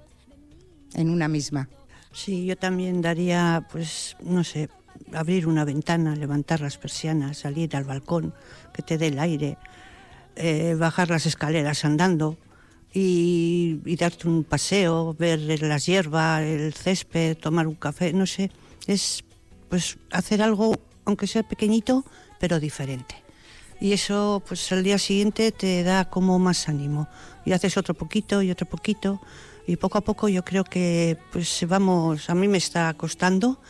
en una misma. Sí, yo también daría, pues, no sé, abrir una ventana, levantar las persianas, salir al balcón, que te dé el aire, eh, bajar las escaleras andando y, darte un paseo, ver las hierbas, el césped, tomar un café, no sé, es pues hacer algo, aunque sea pequeñito, pero diferente. Y eso, pues al día siguiente te da como más ánimo. Y haces otro poquito y otro poquito Y poco a poco yo creo que pues vamos, a mí me está costando,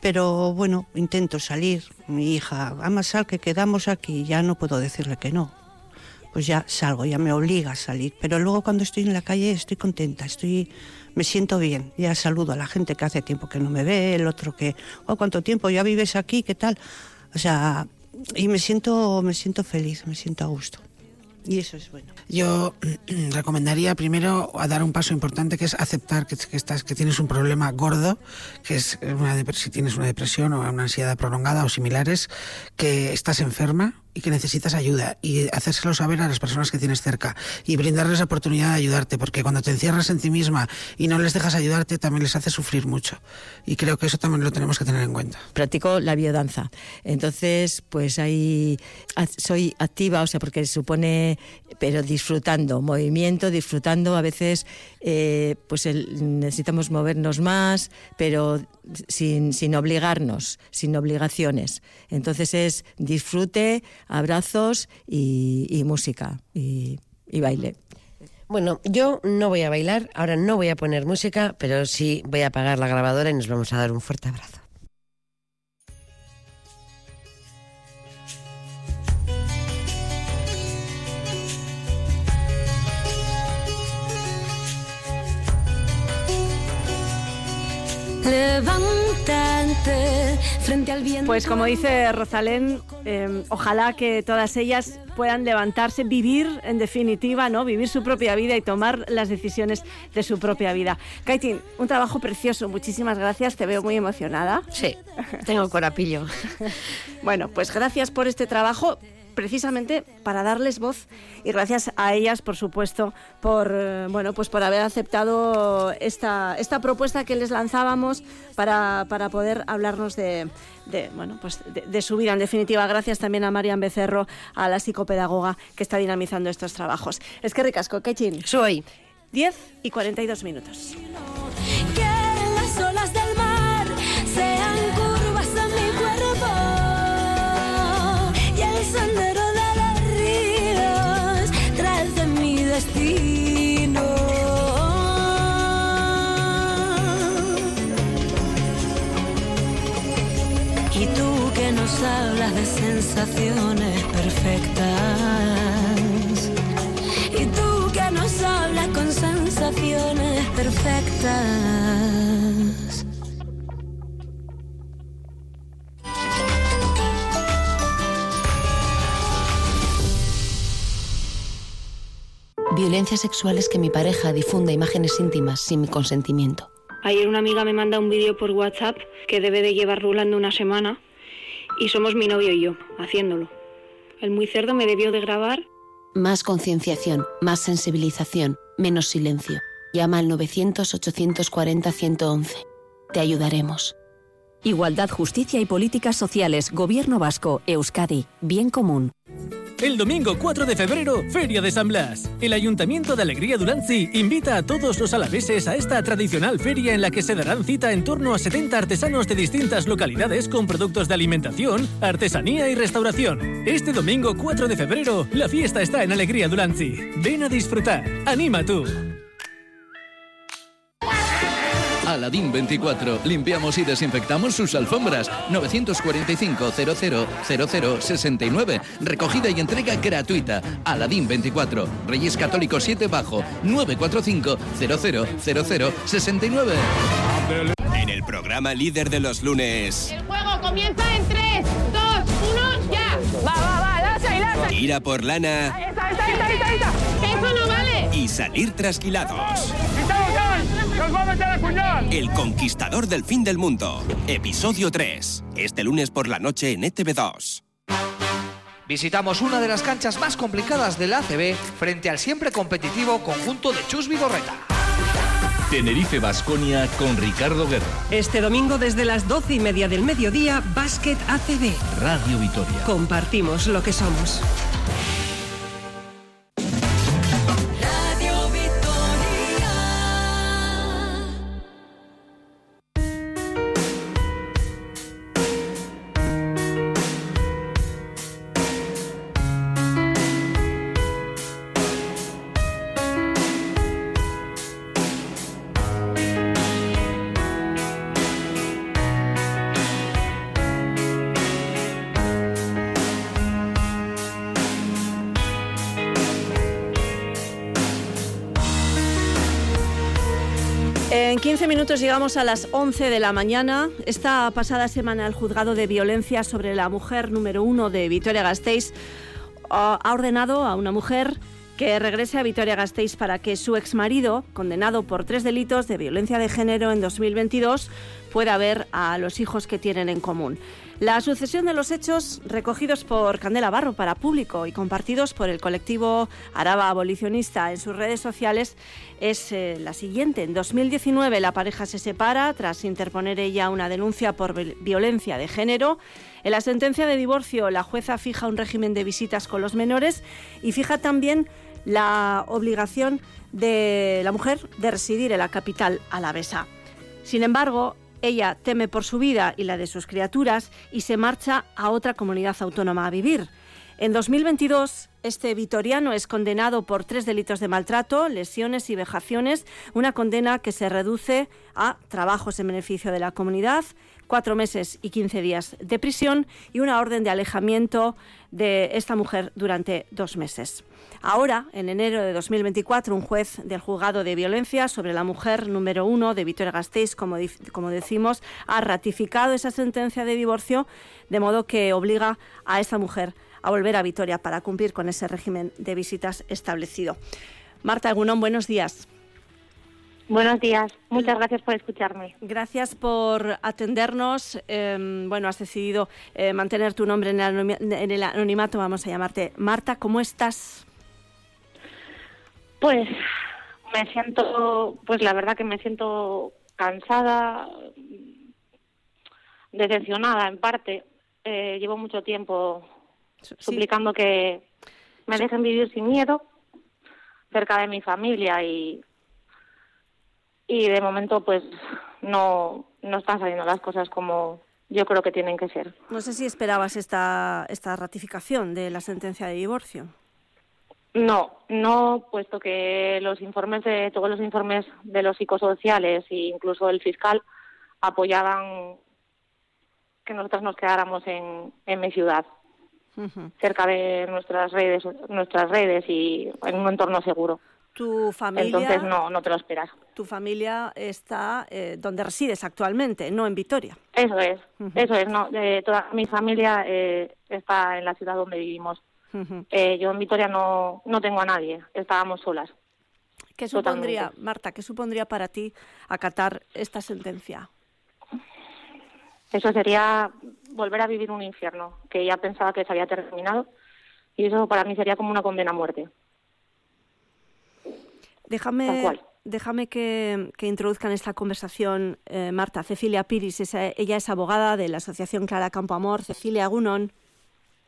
pero bueno, intento salir. Mi hija, vamos sal que quedamos aquí, ya no puedo decirle que no. Pues ya salgo, ya me obliga a salir. Pero luego cuando estoy en la calle estoy contenta, estoy, me siento bien. Ya saludo a la gente que hace tiempo que no me ve, el otro que, oh, ¿cuánto tiempo? ¿Ya vives aquí? ¿Qué tal? O sea, y me siento, me siento feliz, me siento a gusto. Y eso es bueno. Yo recomendaría primero a dar un paso importante que es aceptar que, estás, que tienes un problema gordo, que es una si tienes una depresión o una ansiedad prolongada o similares, que estás enferma y que necesitas ayuda y hacérselo saber a las personas que tienes cerca y brindarles la oportunidad de ayudarte, porque cuando te encierras en ti misma y no les dejas ayudarte, también les hace sufrir mucho. Y creo que eso también lo tenemos que tener en cuenta. Practico la biodanza. Entonces, pues ahí soy activa, o sea, porque supone, pero disfrutando, movimiento, disfrutando. A veces, eh, pues el, necesitamos movernos más, pero sin, sin obligarnos, sin obligaciones. Entonces es disfrute, abrazos y, música y, y baile. Bueno, yo no voy a bailar, ahora no voy a poner música, pero sí voy a apagar la grabadora y nos vamos a dar un fuerte abrazo. Levántate frente al viento. Pues como dice Rosalén, eh, ojalá que todas ellas puedan levantarse, vivir en definitiva, ¿no? Vivir su propia vida y tomar las decisiones de su propia vida. Kaitin, un trabajo precioso, muchísimas gracias, te veo muy emocionada. Sí, tengo corapillo. bueno, pues gracias por este trabajo precisamente para darles voz y gracias a ellas, por supuesto, por bueno, pues por haber aceptado esta, esta propuesta que les lanzábamos para, para poder hablarnos de, de bueno, pues de, de, su vida. En definitiva, gracias también a Marian Becerro, a la psicopedagoga que está dinamizando estos trabajos. Es que ricasco, Kechin. Soy 10 y 42 minutos. Hablas de sensaciones perfectas. Y tú que nos hablas con sensaciones perfectas. Violencia sexual es que mi pareja difunda imágenes íntimas sin mi consentimiento. Ayer una amiga me manda un vídeo por WhatsApp que debe de llevar rulando una semana y somos mi novio y yo haciéndolo. El muy cerdo me debió de grabar. Más concienciación, más sensibilización, menos silencio. Llama al 900-840-111. Te ayudaremos. Igualdad, Justicia y Políticas Sociales, Gobierno Vasco, Euskadi, Bien Común. El domingo 4 de febrero, Feria de San Blas. El Ayuntamiento de Alegría Duranzi invita a todos los alaveses a esta tradicional feria en la que se darán cita en torno a 70 artesanos de distintas localidades con productos de alimentación, artesanía y restauración. Este domingo 4 de febrero, la fiesta está en Alegría Duranzi. Ven a disfrutar. Anima tú. Aladín 24. Limpiamos y desinfectamos sus alfombras. 945 00 69. Recogida y entrega gratuita. Aladín 24. Reyes Católicos 7 bajo. 945 00 69. En el programa líder de los lunes. El juego comienza en 3, 2, 1, ya. Va, va, va, lanza y lanza. Ir a por lana. Ahí está, ahí está, ahí está, ahí está, ahí está. Eso no vale. Y salir trasquilados. ¡Nos va a meter el puñal! El conquistador del fin del mundo. Episodio 3. Este lunes por la noche en E ETV2. Visitamos una de las canchas más complicadas del ACB frente al siempre competitivo conjunto de Chus Vigorreta. Tenerife Basconia con Ricardo Guerra. Este domingo desde las doce y media del mediodía, Básquet ACB. Radio Vitoria. Compartimos lo que somos. Minutos llegamos a las 11 de la mañana. Esta pasada semana el juzgado de violencia sobre la mujer número uno de Vitoria-Gasteiz ha ha ordenado a una mujer que regrese a Vitoria-Gasteiz para que su exmarido, condenado por tres delitos de violencia de género en 2022, pueda ver a los hijos que tienen en común. La sucesión de los hechos recogidos por Candela Barro para público y compartidos por el colectivo Araba Abolicionista en sus redes sociales es eh, la siguiente. En 2019 la pareja se separa tras interponer ella una denuncia por vi- violencia de género. En la sentencia de divorcio la jueza fija un régimen de visitas con los menores y fija también la obligación de la mujer de residir en la capital alavesa. Sin embargo, ella teme por su vida y la de sus criaturas y se marcha a otra comunidad autónoma a vivir. En 2022, este vitoriano es condenado por tres delitos de maltrato, lesiones y vejaciones, una condena que se reduce a trabajos en beneficio de la comunidad, cuatro meses y 15 días de prisión y una orden de alejamiento de esta mujer durante dos meses. Ahora, en enero de 2024, un juez del juzgado de violencia sobre la mujer número uno de Vitoria-Gasteiz, como, como decimos, ha ratificado esa sentencia de divorcio, de modo que obliga a esta mujer a volver a Vitoria para cumplir con ese régimen de visitas establecido. Marta Agunón, buenos días. Buenos días, muchas gracias por escucharme. Gracias por atendernos. Eh, bueno, has decidido eh, mantener tu nombre en el, anonimi- en el anonimato, vamos a llamarte Marta. ¿Cómo estás? Pues me siento, pues la verdad que me siento cansada, decepcionada en parte. Eh, llevo mucho tiempo suplicando que me dejen vivir sin miedo, cerca de mi familia y y de momento pues no no están saliendo las cosas como yo creo que tienen que ser. No sé si esperabas esta, esta ratificación de la sentencia de divorcio. No, no, puesto que los informes de todos los informes de los psicosociales e incluso el fiscal apoyaban que nosotros nos quedáramos en, en mi ciudad, cerca de nuestras redes, nuestras redes y en un entorno seguro. Tu familia, Entonces no, no te lo esperas. tu familia está eh, donde resides actualmente, no en Vitoria. Eso es, eso es. No, eh, toda mi familia eh, está en la ciudad donde vivimos. Eh, yo en Vitoria no, no tengo a nadie, estábamos solas. ¿Qué supondría, Marta, qué supondría para ti acatar esta sentencia? Eso sería volver a vivir un infierno, que ya pensaba que se había terminado, y eso para mí sería como una condena a muerte. Déjame, déjame que, que introduzca en esta conversación eh, Marta, Cecilia Piris. ella es abogada de la Asociación Clara Campo Amor. Cecilia Agunon.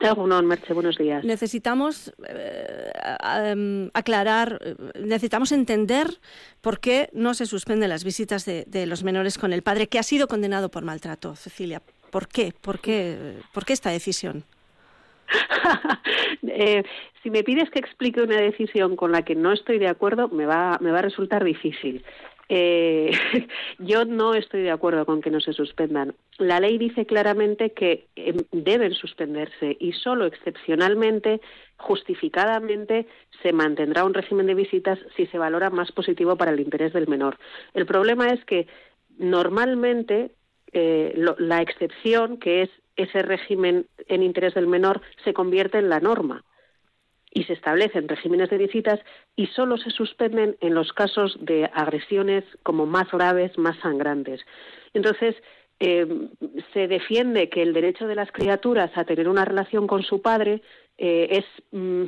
Agunon, Merche, buenos días. Necesitamos eh, em, aclarar, necesitamos entender por qué no se suspenden las visitas de, de los menores con el padre que ha sido condenado por maltrato. Cecilia, ¿por qué? ¿Por qué, por qué esta decisión? Eh, si me pides que explique una decisión con la que no estoy de acuerdo, me va, me va a resultar difícil. Eh, yo no estoy de acuerdo con que no se suspendan. La ley dice claramente que eh, deben suspenderse y solo excepcionalmente, justificadamente, se mantendrá un régimen de visitas si se valora más positivo para el interés del menor. El problema es que normalmente eh, lo- la excepción, que es ese régimen en interés del menor, se convierte en la norma y se establecen regímenes de visitas y solo se suspenden en los casos de agresiones como más graves, más sangrantes. Entonces, eh, se defiende que el derecho de las criaturas a tener una relación con su padre eh, es mm,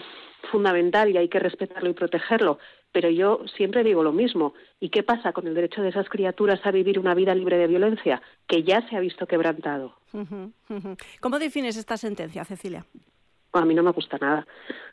fundamental y hay que respetarlo y protegerlo. Pero yo siempre digo lo mismo. ¿Y qué pasa con el derecho de esas criaturas a vivir una vida libre de violencia, que ya se ha visto quebrantado? ¿Cómo defines esta sentencia, Cecilia? a mí no me gusta nada.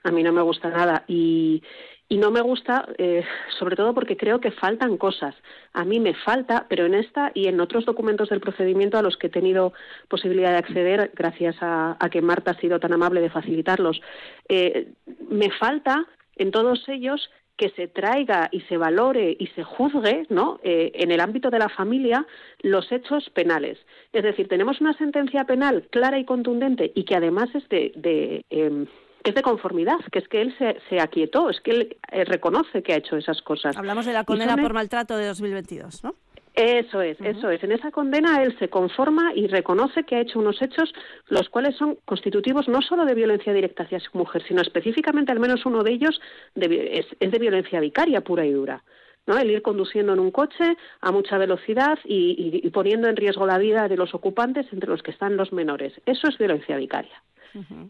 A mí no me gusta nada. Y, y no me gusta, eh, sobre todo porque creo que faltan cosas. A mí me falta, pero en esta y en otros documentos del procedimiento a los que he tenido posibilidad de acceder, gracias a, a que Marta ha sido tan amable de facilitarlos, eh, me falta en todos ellos que se traiga y se valore y se juzgue ¿no? Eh, en el ámbito de la familia los hechos penales. Es decir, tenemos una sentencia penal clara y contundente y que además es de, de, em, que es de conformidad, que es que él se, se aquietó, es que él eh, reconoce que ha hecho esas cosas. Hablamos de la condena por maltrato de 2022, ¿no? Eso es, eso es. En esa condena él se conforma y reconoce que ha hecho unos hechos los cuales son constitutivos no solo de violencia directa hacia su mujer, sino específicamente al menos uno de ellos de es de violencia vicaria pura y dura. ¿no? El ir conduciendo en un coche a mucha velocidad y, y- y poniendo en riesgo la vida de los ocupantes, entre los que están los menores. Eso es violencia vicaria.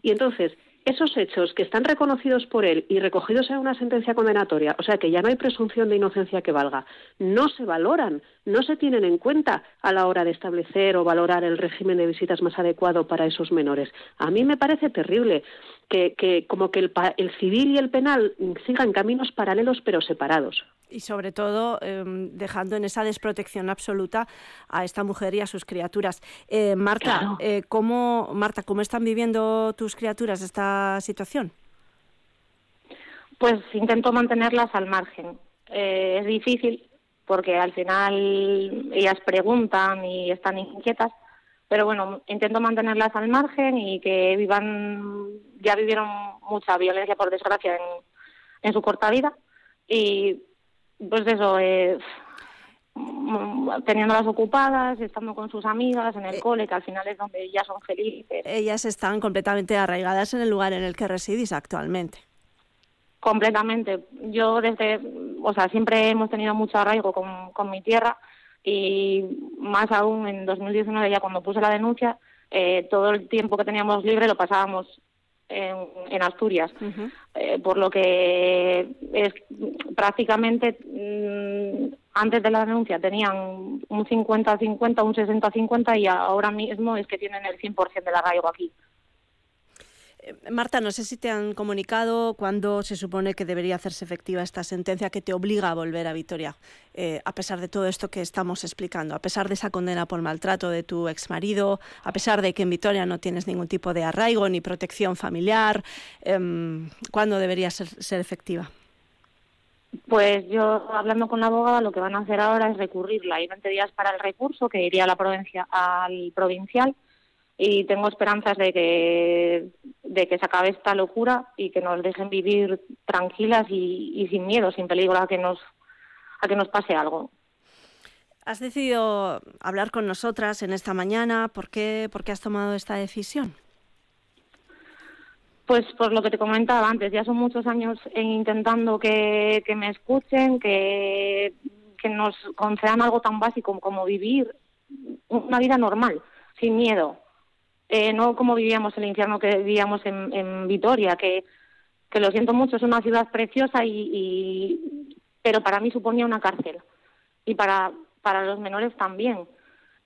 Y entonces, esos hechos que están reconocidos por él y recogidos en una sentencia condenatoria, o sea que ya no hay presunción de inocencia que valga, no se valoran, no se tienen en cuenta a la hora de establecer o valorar el régimen de visitas más adecuado para esos menores. A mí me parece terrible que, que como que el, pa- el civil y el penal sigan caminos paralelos pero separados. Y sobre todo eh, dejando en esa desprotección absoluta a esta mujer y a sus criaturas. Eh, Marta, Claro. eh, ¿cómo, Marta, ¿cómo están viviendo tus criaturas esta situación? Pues intento mantenerlas al margen. Eh, es difícil porque al final ellas preguntan y están inquietas, pero bueno, intento mantenerlas al margen y que vivan, ya vivieron mucha violencia por desgracia en, en su corta vida y pues eso, eh, mm, teniéndolas ocupadas, estando con sus amigas en el cole, que al final es donde ellas son felices. Ellas están completamente arraigadas en el lugar en el que residís actualmente. Completamente. Yo desde, o sea, siempre hemos tenido mucho arraigo con, con mi tierra y más aún en 2019 ya cuando puse la denuncia, eh, todo el tiempo que teníamos libre lo pasábamos en, en Asturias, Eh, por lo que es prácticamente mm, antes de la denuncia tenían un 50-50, un 60-50 y ahora mismo es que tienen el 100% del arraigo aquí. Marta, no sé si te han comunicado cuándo se supone que debería hacerse efectiva esta sentencia que te obliga a volver a Vitoria, eh, a pesar de todo esto que estamos explicando, a pesar de esa condena por maltrato de tu exmarido, a pesar de que en Vitoria no tienes ningún tipo de arraigo ni protección familiar, em, ¿cuándo debería ser, efectiva? Pues yo, hablando con la abogada, lo que van a hacer ahora es recurrirla. Hay 20 días para el recurso que iría a la provincia, al provincial y tengo esperanzas de que, de que se acabe esta locura y que nos dejen vivir tranquilas y, y sin miedo, sin peligro a que nos, a que nos pase algo. Has decidido hablar con nosotras en esta mañana. ¿Por qué, por qué has tomado esta decisión? Pues por lo que te comentaba antes, ya son muchos años en intentando que, que me escuchen, que, que nos concedan algo tan básico como vivir una vida normal, sin miedo. Eh, no como vivíamos el infierno que vivíamos en, en Vitoria, que, lo siento mucho, es una ciudad preciosa, y, y- pero para mí suponía una cárcel. Y para, para los menores también.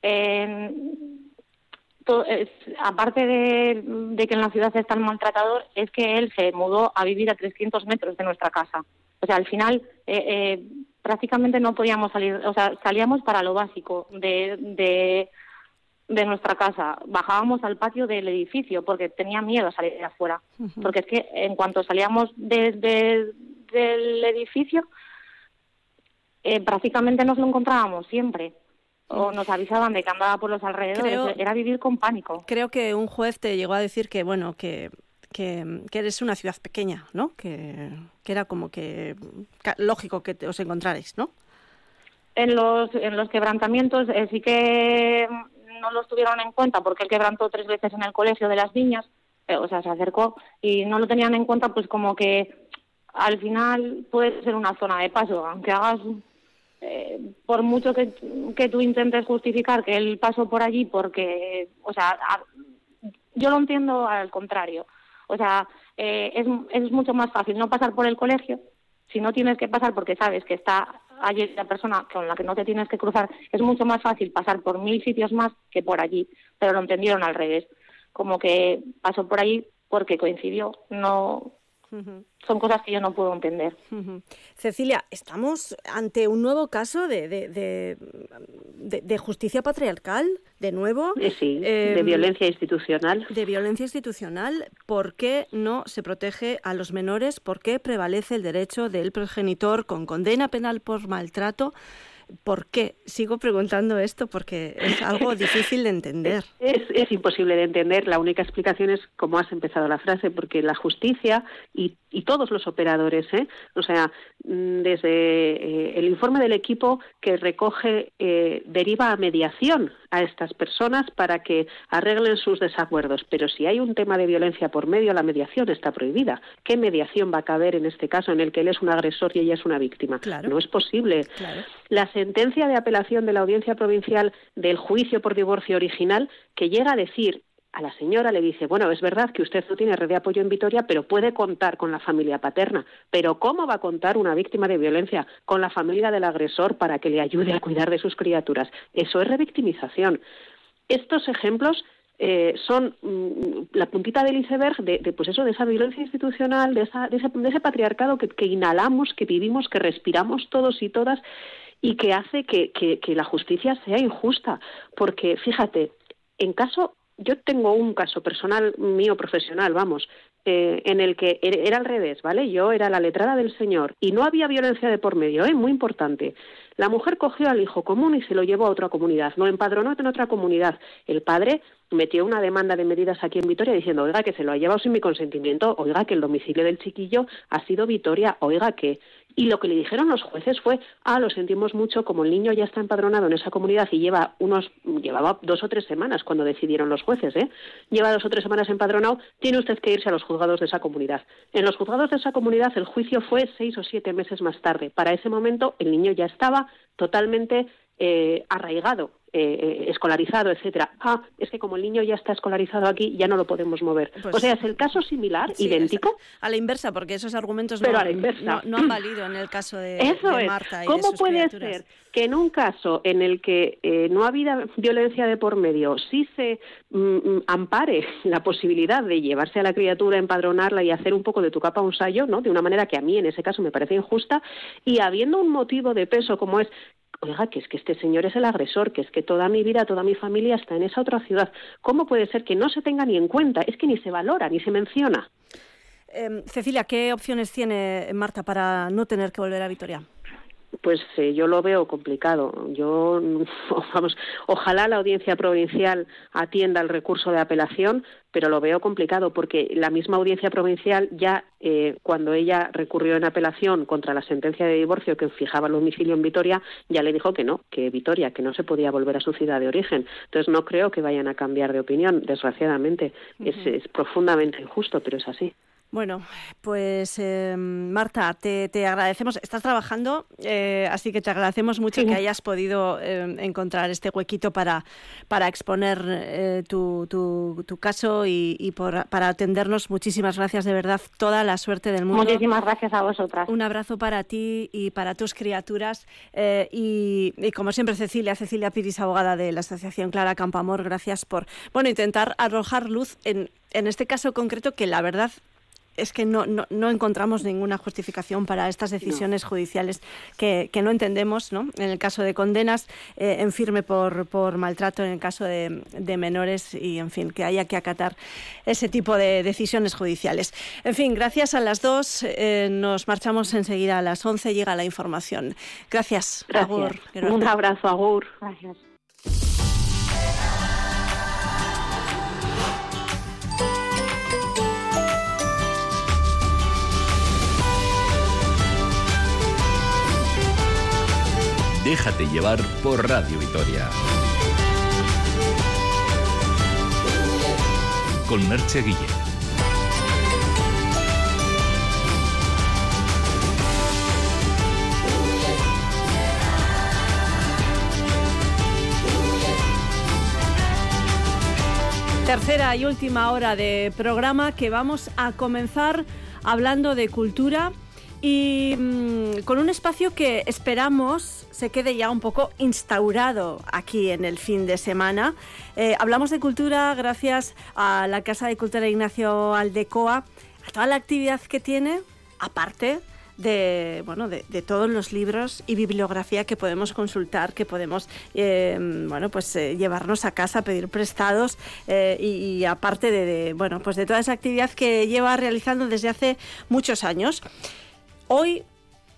Eh, es- aparte de, que en la ciudad está el maltratador, es que él se mudó a vivir a 300 metros de nuestra casa. O sea, al final eh, eh, prácticamente no podíamos salir, o sea, salíamos para lo básico de, de nuestra casa. Bajábamos al patio del edificio porque tenía miedo a salir de afuera. Porque es que en cuanto salíamos desde del edificio, eh, prácticamente nos lo encontrábamos siempre. O nos avisaban de que andaba por los alrededores. Creo- Era vivir con pánico. Creo que un juez te llegó a decir que, bueno, que, que, que eres una ciudad pequeña, ¿no? Que, que era como que lógico que te- os encontrarais, ¿no? En los, en los quebrantamientos eh, sí que no los tuvieron en cuenta porque él quebrantó tres veces en el colegio de las niñas, eh, o sea, se acercó y no lo tenían en cuenta pues como que al final puede ser una zona de paso, aunque hagas, eh, por mucho que, que tú intentes justificar que él pasó por allí porque, o sea, yo lo entiendo al contrario. O sea, eh, es, es mucho más fácil no pasar por el colegio si no tienes que pasar porque sabes que está allí la persona con la que no te tienes que cruzar, es mucho más fácil pasar por mil sitios más que por allí, pero lo entendieron al revés, como que pasó por allí porque coincidió, no son cosas que yo no puedo entender. Cecilia, estamos ante un nuevo caso de, de, de- de- de justicia patriarcal, de nuevo. Eh, de Em, violencia institucional. De violencia institucional. ¿Por qué no se protege a los menores? ¿Por qué prevalece el derecho del progenitor con condena penal por maltrato? ¿Por qué? Sigo preguntando esto porque es algo difícil de entender. Es, es imposible de entender. La única explicación es cómo has empezado la frase, porque la justicia y, y todos los operadores, ¿eh? o sea, mm, desde eh, el informe del equipo que recoge, eh, deriva a mediación a estas personas para que arreglen sus desacuerdos. Pero si hay un tema de violencia por medio, la mediación está prohibida. ¿Qué mediación va a caber en este caso en el que él es un agresor y ella es una víctima? No es posible. La sentencia de apelación de la Audiencia Provincial del juicio por divorcio original que llega a decir a la señora le dice, bueno, es verdad que usted no tiene red de apoyo en Vitoria, pero puede contar con la familia paterna. Pero ¿cómo va a contar una víctima de violencia con la familia del agresor para que le ayude a cuidar de sus criaturas? Eso es revictimización. Estos ejemplos eh, son mm, la puntita del iceberg de, pues eso, de esa violencia institucional, de, esa, de, ese, de ese, patriarcado que, que, inhalamos, que vivimos, que respiramos todos y todas y que hace que, que la justicia sea injusta. Porque, fíjate, en caso yo tengo un caso personal mío profesional, vamos, eh, en el que er, era al revés, ¿vale? Yo era la letrada del señor y no había violencia de por medio, ¿eh? Muy importante. La mujer cogió al hijo común y se lo llevó a otra comunidad, no empadronó en otra comunidad. El padre metió una demanda de medidas aquí en Vitoria diciendo, oiga, que se lo ha llevado sin mi consentimiento, oiga, que el domicilio del chiquillo ha sido Vitoria, oiga, que y lo que le dijeron los jueces fue, ah, lo sentimos mucho, como el niño ya está empadronado en esa comunidad y lleva unos, llevaba dos o tres semanas cuando decidieron los jueces, ¿eh? Lleva dos o tres semanas empadronado, tiene usted que irse a los juzgados de esa comunidad. En los juzgados de esa comunidad el juicio fue seis o siete meses más tarde. Para ese momento el niño ya estaba totalmente eh, arraigado eh, escolarizado, etcétera. Ah, es que como el niño ya está escolarizado aquí, ya no lo podemos mover. Pues, o sea, es el caso similar, sí, idéntico. A la inversa, porque esos argumentos Pero no, a la inversa. no, no, han valido en el caso de, Eso de es. Marta. Y ¿Cómo de sus puede criaturas? ser que en un caso en el que eh, no ha habido violencia de por medio, sí se mm, ampare la posibilidad de llevarse a la criatura, empadronarla y hacer un poco de tu capa un sayo, ¿no? De una manera que a mí en ese caso me parece injusta, y habiendo un motivo de peso como es oiga, que es que este señor es el agresor, que es que toda mi vida, toda mi familia está en esa otra ciudad. ¿Cómo puede ser que no se tenga ni en cuenta? Es que ni se valora, ni se menciona. Eh, Cecilia, ¿qué opciones tiene Marta para no tener que volver a Vitoria? Pues eh, yo lo veo complicado. Yo, vamos, ojalá la audiencia provincial atienda el recurso de apelación, pero lo veo complicado porque la misma audiencia provincial ya eh, cuando ella recurrió en apelación contra la sentencia de divorcio que fijaba el domicilio en Vitoria, ya le dijo que no, que Vitoria, que no se podía volver a su ciudad de origen. Entonces no creo que vayan a cambiar de opinión, desgraciadamente. Uh -huh. es, es profundamente injusto, pero es así. Bueno, pues eh, Marta, te, te, agradecemos. Estás trabajando, eh, así que te agradecemos mucho sí. que hayas podido eh, encontrar este huequito para, para exponer eh, tu, tu, tu, caso y, y por, para atendernos. Muchísimas gracias, de verdad. Toda la suerte del mundo. Muchísimas gracias a vosotras. Un abrazo para ti y para tus criaturas. Eh, y, y, como siempre, Cecilia, Cecilia Piris, abogada de la Asociación Clara Campamor, gracias por bueno intentar arrojar luz en, en este caso concreto que la verdad es que no, no, no, encontramos ninguna justificación para estas decisiones no. judiciales que, que, no entendemos, ¿no? En el caso de condenas eh, en firme por, por, maltrato, en el caso de, de, menores y, en fin, que haya que acatar ese tipo de decisiones judiciales. En fin, gracias a las dos. Eh, nos marchamos enseguida a las 11. Llega la información. Gracias. gracias. Agur. Un abrazo, Agur. Gracias. Déjate llevar por Radio Vitoria. Con Merche Guille. Tercera y última hora de programa que vamos a comenzar hablando de cultura y mmm, con un espacio que esperamos se quede ya un poco instaurado aquí en el fin de semana. Eh, hablamos de cultura gracias a la Casa de Cultura Ignacio Aldecoa, a toda la actividad que tiene, aparte de, bueno, de, todos los libros y bibliografía que podemos consultar, que podemos eh, bueno, pues, eh, llevarnos a casa, pedir prestados y, aparte de, bueno, pues de toda esa actividad que lleva realizando desde hace muchos años. Hoy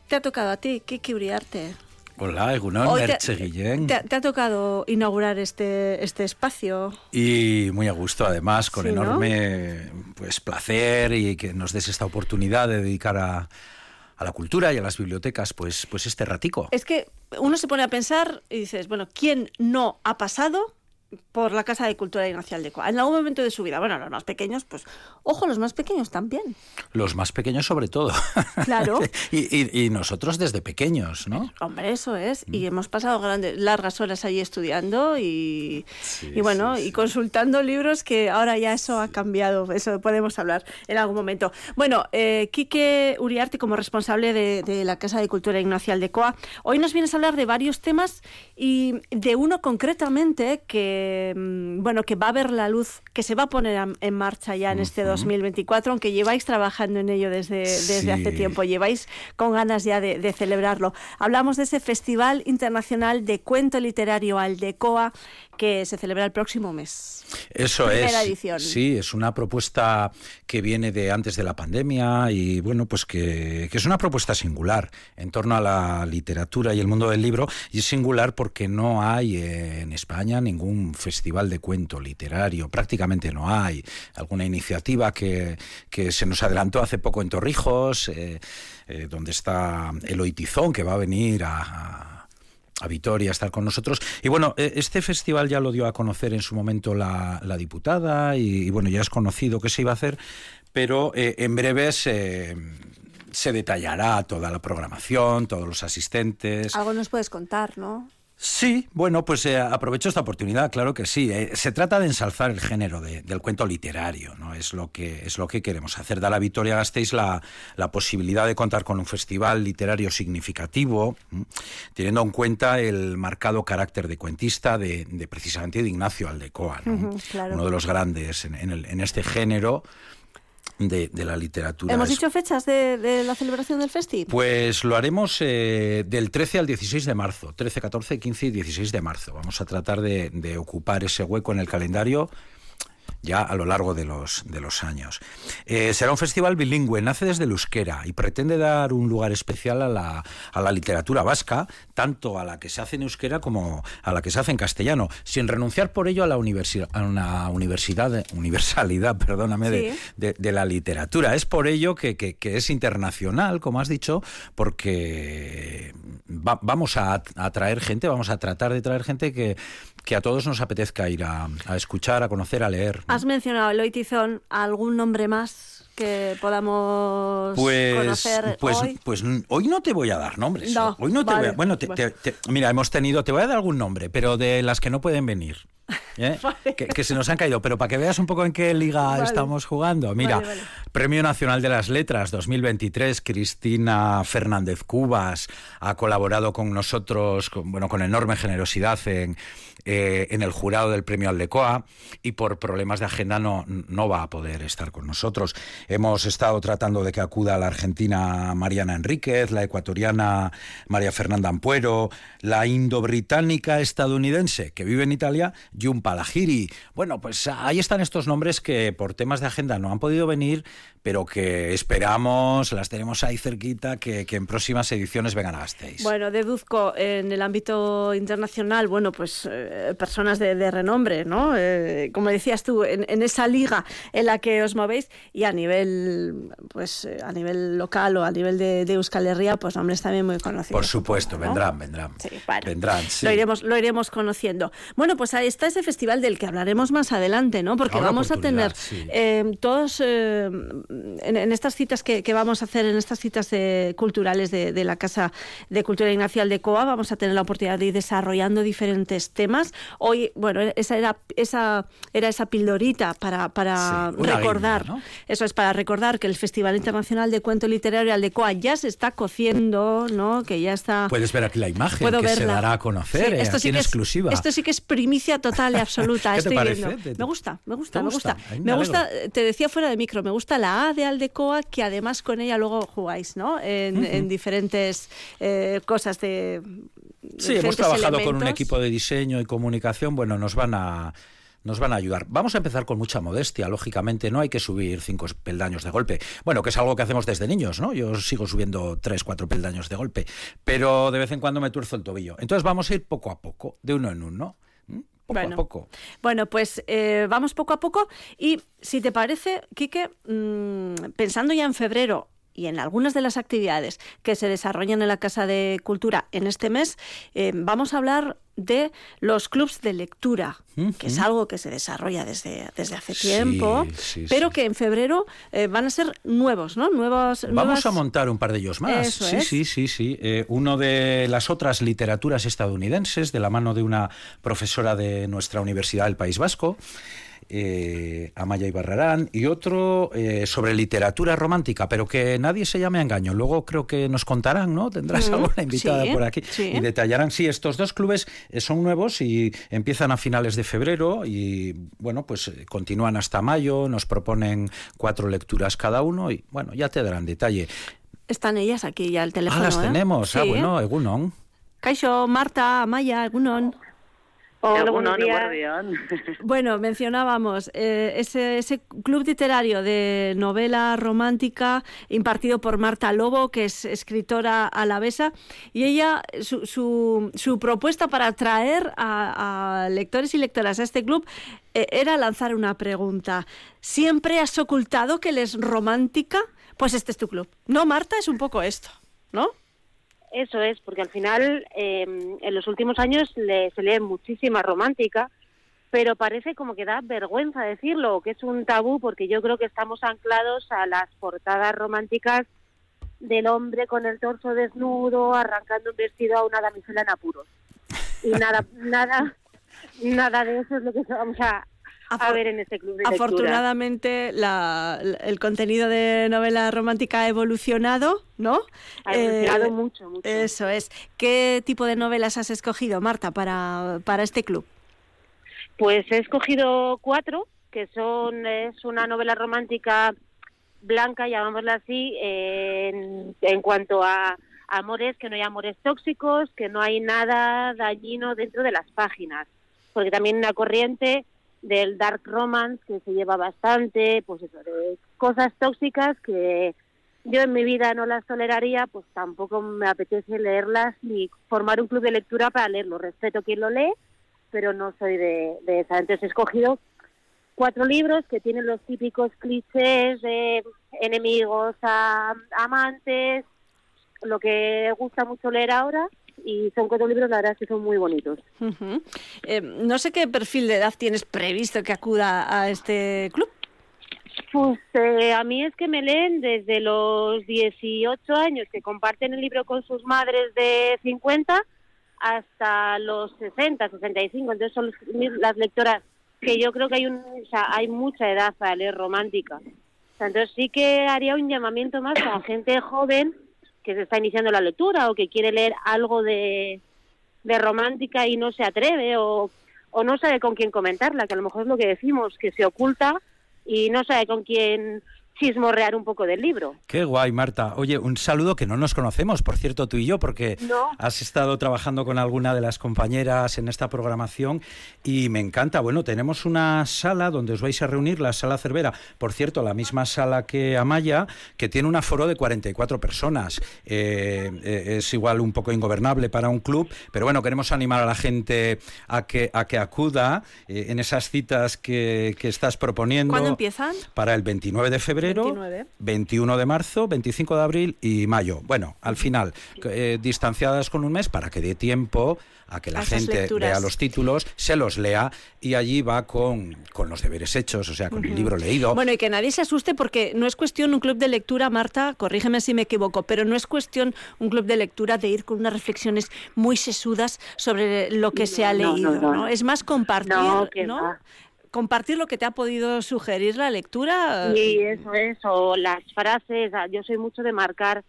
te ha tocado a ti, Kiki Uriarte, Hola, Egunon, Hoy te- Merche Guillén. ¿Te, te ha tocado inaugurar este, este espacio? Y muy a gusto, además, con Sí, ¿no? enorme pues, placer y que nos des esta oportunidad de dedicar a, a la cultura y a las bibliotecas pues, pues este ratico. Es que uno se pone a pensar y dices, bueno, ¿quién no ha pasado por la Casa de Cultura Ignacial de Coa? En algún momento de su vida. Bueno, los más pequeños, pues, ojo, los más pequeños también. Los más pequeños sobre todo. Claro. y, y- y nosotros desde pequeños, ¿no? Hombre, eso es. Mm. Y hemos pasado grandes, largas horas allí estudiando y, y bueno, y consultando libros que ahora ya eso ha cambiado. Eso podemos hablar en algún momento. Bueno, eh, Quique Uriarte, como responsable de, de la Casa de Cultura Ignacial de Coa, hoy nos vienes a hablar de varios temas y de uno concretamente que, mm, bueno, que va a ver la luz, que se va a poner en marcha ya en este 2024, aunque lleváis trabajando en ello desde, desde Sí. hace tiempo, lleváis con ganas ya de, de celebrarlo. Hablamos de ese Festival Internacional de Cuento Literario Aldecoa que se celebra el próximo mes. Eso Primera es. edición. Sí, es una propuesta que viene de antes de la pandemia y bueno, pues que, que es una propuesta singular en torno a la literatura y el mundo del libro y es singular porque no hay en España ningún festival de cuento literario, prácticamente no hay. Alguna iniciativa que, que se nos adelantó hace poco en Torrijos, eh, eh, donde está Eloy Tizón, que va a venir a- a a Vitoria estar con nosotros. Y bueno, eh, este festival ya lo dio a conocer en su momento la, la diputada y, y bueno, ya es conocido que se iba a hacer, pero eh, en breve se, se detallará toda la programación, todos los asistentes. Algo nos puedes contar, ¿no? Sí, bueno, pues eh, aprovecho esta oportunidad, claro que sí. Eh, se trata de ensalzar el género de- del cuento literario, ¿no? Es lo que, es lo que queremos hacer. Da a la Victoria Gasteiz la, la posibilidad de contar con un festival literario significativo, ¿m? teniendo en cuenta el marcado carácter de cuentista de, de precisamente de Ignacio Aldecoa, ¿no? Claro. uno de los grandes en, en el- en este género de, de la literatura. ¿Hemos dicho fechas de, de la celebración del festi? pues lo haremos eh, del 13 al 16 de marzo, 13, 14, 15 y 16 de marzo. Vamos a tratar de, de ocupar ese hueco en el calendario ya a lo largo de los, de los años. Eh, será un festival bilingüe, nace desde el euskera y pretende dar un lugar especial a la, a la literatura vasca, tanto a la que se hace en euskera como a la que se hace en castellano, sin renunciar por ello a la universi- a una universidad, universalidad, perdóname, de, de, de la literatura. Es por ello que, que- que es internacional, como has dicho, porque va- vamos a atraer gente, vamos a tratar de traer gente que, que a todos nos apetezca ir a, a escuchar, a conocer, a leer. Has mencionado Eloy Tizón, ¿algún nombre más que podamos Pues, conocer pues, hoy? pues hoy no te voy a dar nombres. No, hoy no te voy a, bueno, te- te- te- mira, hemos tenido, te voy a dar algún nombre, pero de las que no pueden venir. ¿eh? que, que se nos han caído, pero para que veas un poco en qué liga Vale. estamos jugando. Mira. Premio Nacional de las Letras 2023, Cristina Fernández Cubas ha colaborado con nosotros, con, bueno, con enorme generosidad en, eh, en el jurado del Premio Aldecoa y por problemas de agenda no, no va a poder estar con nosotros. Hemos estado tratando de que acuda la argentina Mariana Enríquez, la ecuatoriana María Fernanda Ampuero, la indo-británica estadounidense que vive en Italia, Jun Palahiri. Bueno, pues ahí están estos nombres que por temas de agenda no han podido venir, pero que esperamos, las tenemos ahí cerquita, que, que en próximas ediciones vengan a Gasteiz. Bueno, deduzco en el ámbito internacional, bueno, pues eh, personas de, de renombre, ¿no? Eh, como decías tú, en, en esa liga en la que os movéis y a nivel, pues eh, a nivel local o a nivel de, de Euskal Herria, pues nombres también muy conocidos. Por supuesto, ¿no? vendrán, vendrán. vendrán, sí. Lo iremos, lo iremos conociendo. Bueno, pues ahí está ese festival del que hablaremos más adelante, ¿no? Porque vamos a tener sí. eh, todos en, en estas citas que, que vamos a hacer, en estas citas eh, culturales de, de la Casa de Cultura Ignacial de Coa, vamos a tener la oportunidad de ir desarrollando diferentes temas. Hoy, bueno, esa era esa, era esa pildorita para, para Sí, recordar, guinda, ¿no? eso es para recordar que el Festival Internacional de Cuento Literario Aldecoa ya se está cociendo, ¿no? Que ya está... Puedes ver aquí la imagen Puedo que se verla. dará a conocer Sí, eh, esto aquí sí en que es- exclusiva. esto sí que es primicia total y absoluta. ¿Qué te estoy parece? viendo. ¿Te- Me gusta, me gusta, me gusta? gusta. Ay, me Me gusta, te decía fuera de micro, me gusta la A de Aldecoa, que además con ella luego jugáis, ¿no? En, diferentes eh, cosas de. Sí, hemos trabajado con un equipo de diseño y comunicación. Bueno, nos van a nos van a ayudar. Vamos a empezar con mucha modestia, lógicamente, no hay que subir cinco peldaños de golpe. Bueno, que es algo que hacemos desde niños, ¿no? Yo sigo subiendo tres, cuatro peldaños de golpe, pero de vez en cuando me tuerzo el tobillo. Entonces vamos a ir poco a poco, de uno en uno. Poco Bueno. a poco. Bueno, pues eh, vamos poco a poco y si te parece, Quique, mm, pensando ya en febrero y en algunas de las actividades que se desarrollan en la Casa de Cultura en este mes, eh, vamos a hablar de los clubs de lectura, que es algo que se desarrolla desde, desde hace Sí, tiempo, sí, pero sí. que en febrero eh, van a ser nuevos, ¿no? Nuevos, Vamos nuevas- a montar un par de ellos más. Eso sí, es. sí, sí, sí. Eh, uno de las otras literaturas estadounidenses, de la mano de una profesora de nuestra Universidad del País Vasco, eh, Amaya Ibarrarán, y otro eh, sobre literatura romántica, pero que nadie se llame a engaño. Luego creo que nos contarán, ¿no? Tendrás Mm, alguna invitada sí, por aquí sí. y detallarán. Sí, estos dos clubes eh, son nuevos y empiezan a finales de febrero y, bueno, pues eh, continúan hasta mayo, nos proponen cuatro lecturas cada uno y, bueno, ya te darán detalle. Están ellas aquí ya al teléfono. Ah, las ¿eh? tenemos. Ah, bueno, Egunon. Kaixo, Marta, Amaya, Egunon. Hola, buenos buenos días. días. Bueno, mencionábamos eh, ese, ese club literario de novela romántica impartido por Marta Lobo, que es escritora alavesa, y ella, su, su, su propuesta para atraer a, a lectores y lectoras a este club eh, era lanzar una pregunta. ¿Siempre has ocultado que eres romántica? Pues este es tu club. No, Marta, es un poco esto, ¿no? Eso es, porque al final eh, en los últimos años le- se lee muchísima romántica, pero parece como que da vergüenza decirlo, que es un tabú, porque yo creo que estamos anclados a las portadas románticas del hombre con el torso desnudo, arrancando un vestido a una damisela en apuros. Y nada, nada, nada de eso es lo que vamos a, a ver en este club de. Afortunadamente la- la- el contenido de novela romántica ha evolucionado, ¿no? Eh, Ha evolucionado mucho, mucho. Eso es. ¿Qué tipo de novelas has escogido, Marta, para, para este club? Pues he escogido cuatro, que son es una novela romántica blanca, llamámosla así, en, en cuanto a amores, que no hay amores tóxicos, que no hay nada dañino dentro de las páginas, porque también una corriente del dark romance que se lleva bastante, pues eso, de cosas tóxicas que yo en mi vida no las toleraría, pues tampoco me apetece leerlas ni formar un club de lectura para leerlo. Respeto quien lo lee, pero no soy de, de esa. Entonces he escogido cuatro libros que tienen los típicos clichés de enemigos a amantes, lo que gusta mucho leer ahora, y son cuatro libros, la verdad es que son muy bonitos. Eh, no sé qué perfil de edad tienes previsto que acuda a este club. Pues eh, a mí es que me leen desde los 18 años que comparten el libro con sus madres de 50 hasta los 60, 65. Entonces son las lectoras que yo creo que hay, un, o sea, hay mucha edad para leer romántica. O sea, entonces sí que haría un llamamiento más a gente joven que se está iniciando la lectura o que quiere leer algo de, de romántica y no se atreve o, o no sabe con quién comentarla, que a lo mejor es lo que decimos, que se oculta y no sabe con quién chismorrear un poco del libro. Qué guay, Marta. Oye, un saludo que no nos conocemos, por cierto, tú y yo, porque No. has estado trabajando con alguna de las compañeras en esta programación y me encanta. Bueno, tenemos una sala donde os vais a reunir, la sala Cervera. Por cierto, la misma sala que Amaya, que tiene un aforo de 44 personas. Eh, eh, es igual un poco ingobernable para un club, pero bueno, queremos animar a la gente a que, a que acuda eh, en esas citas que, que estás proponiendo. ¿Cuándo empiezan? Para el 29 de febrero. 29. 21 de marzo, 25 de abril y mayo. Bueno, al final, eh, distanciadas con un mes para que dé tiempo a que la A gente lecturas. vea los títulos, se los lea y allí va con, con los deberes hechos, o sea, con el libro leído. Bueno, y que nadie se asuste porque no es cuestión un club de lectura, Marta, corrígeme si me equivoco, pero no es cuestión un club de lectura de ir con unas reflexiones muy sesudas sobre lo que se ha No, no, leído, no. ¿no? Es más compartir, No, que ¿no? va. Compartir lo que te ha podido sugerir la lectura. Y eso es, o las frases, ah, yo soy mucho de marcar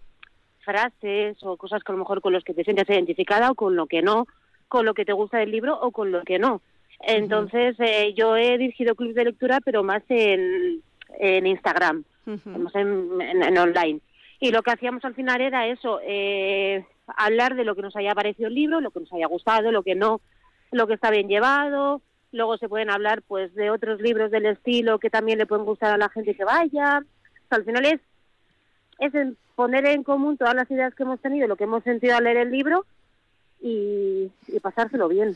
frases o cosas que a lo mejor con los que te sientes identificada o con lo que no, con lo que te gusta del libro o con lo que no. Entonces, eh, yo he dirigido clubes de lectura, pero más en, en Instagram, en, en- en online. Y lo que hacíamos al final era eso, eh, hablar de lo que nos haya parecido el libro, lo que nos haya gustado, lo que no, lo que está bien llevado, Luego se pueden hablar pues de otros libros del estilo que también le pueden gustar a la gente que vaya. Al final es, es poner en común todas las ideas que hemos tenido, lo que hemos sentido al leer el libro y, y pasárselo bien.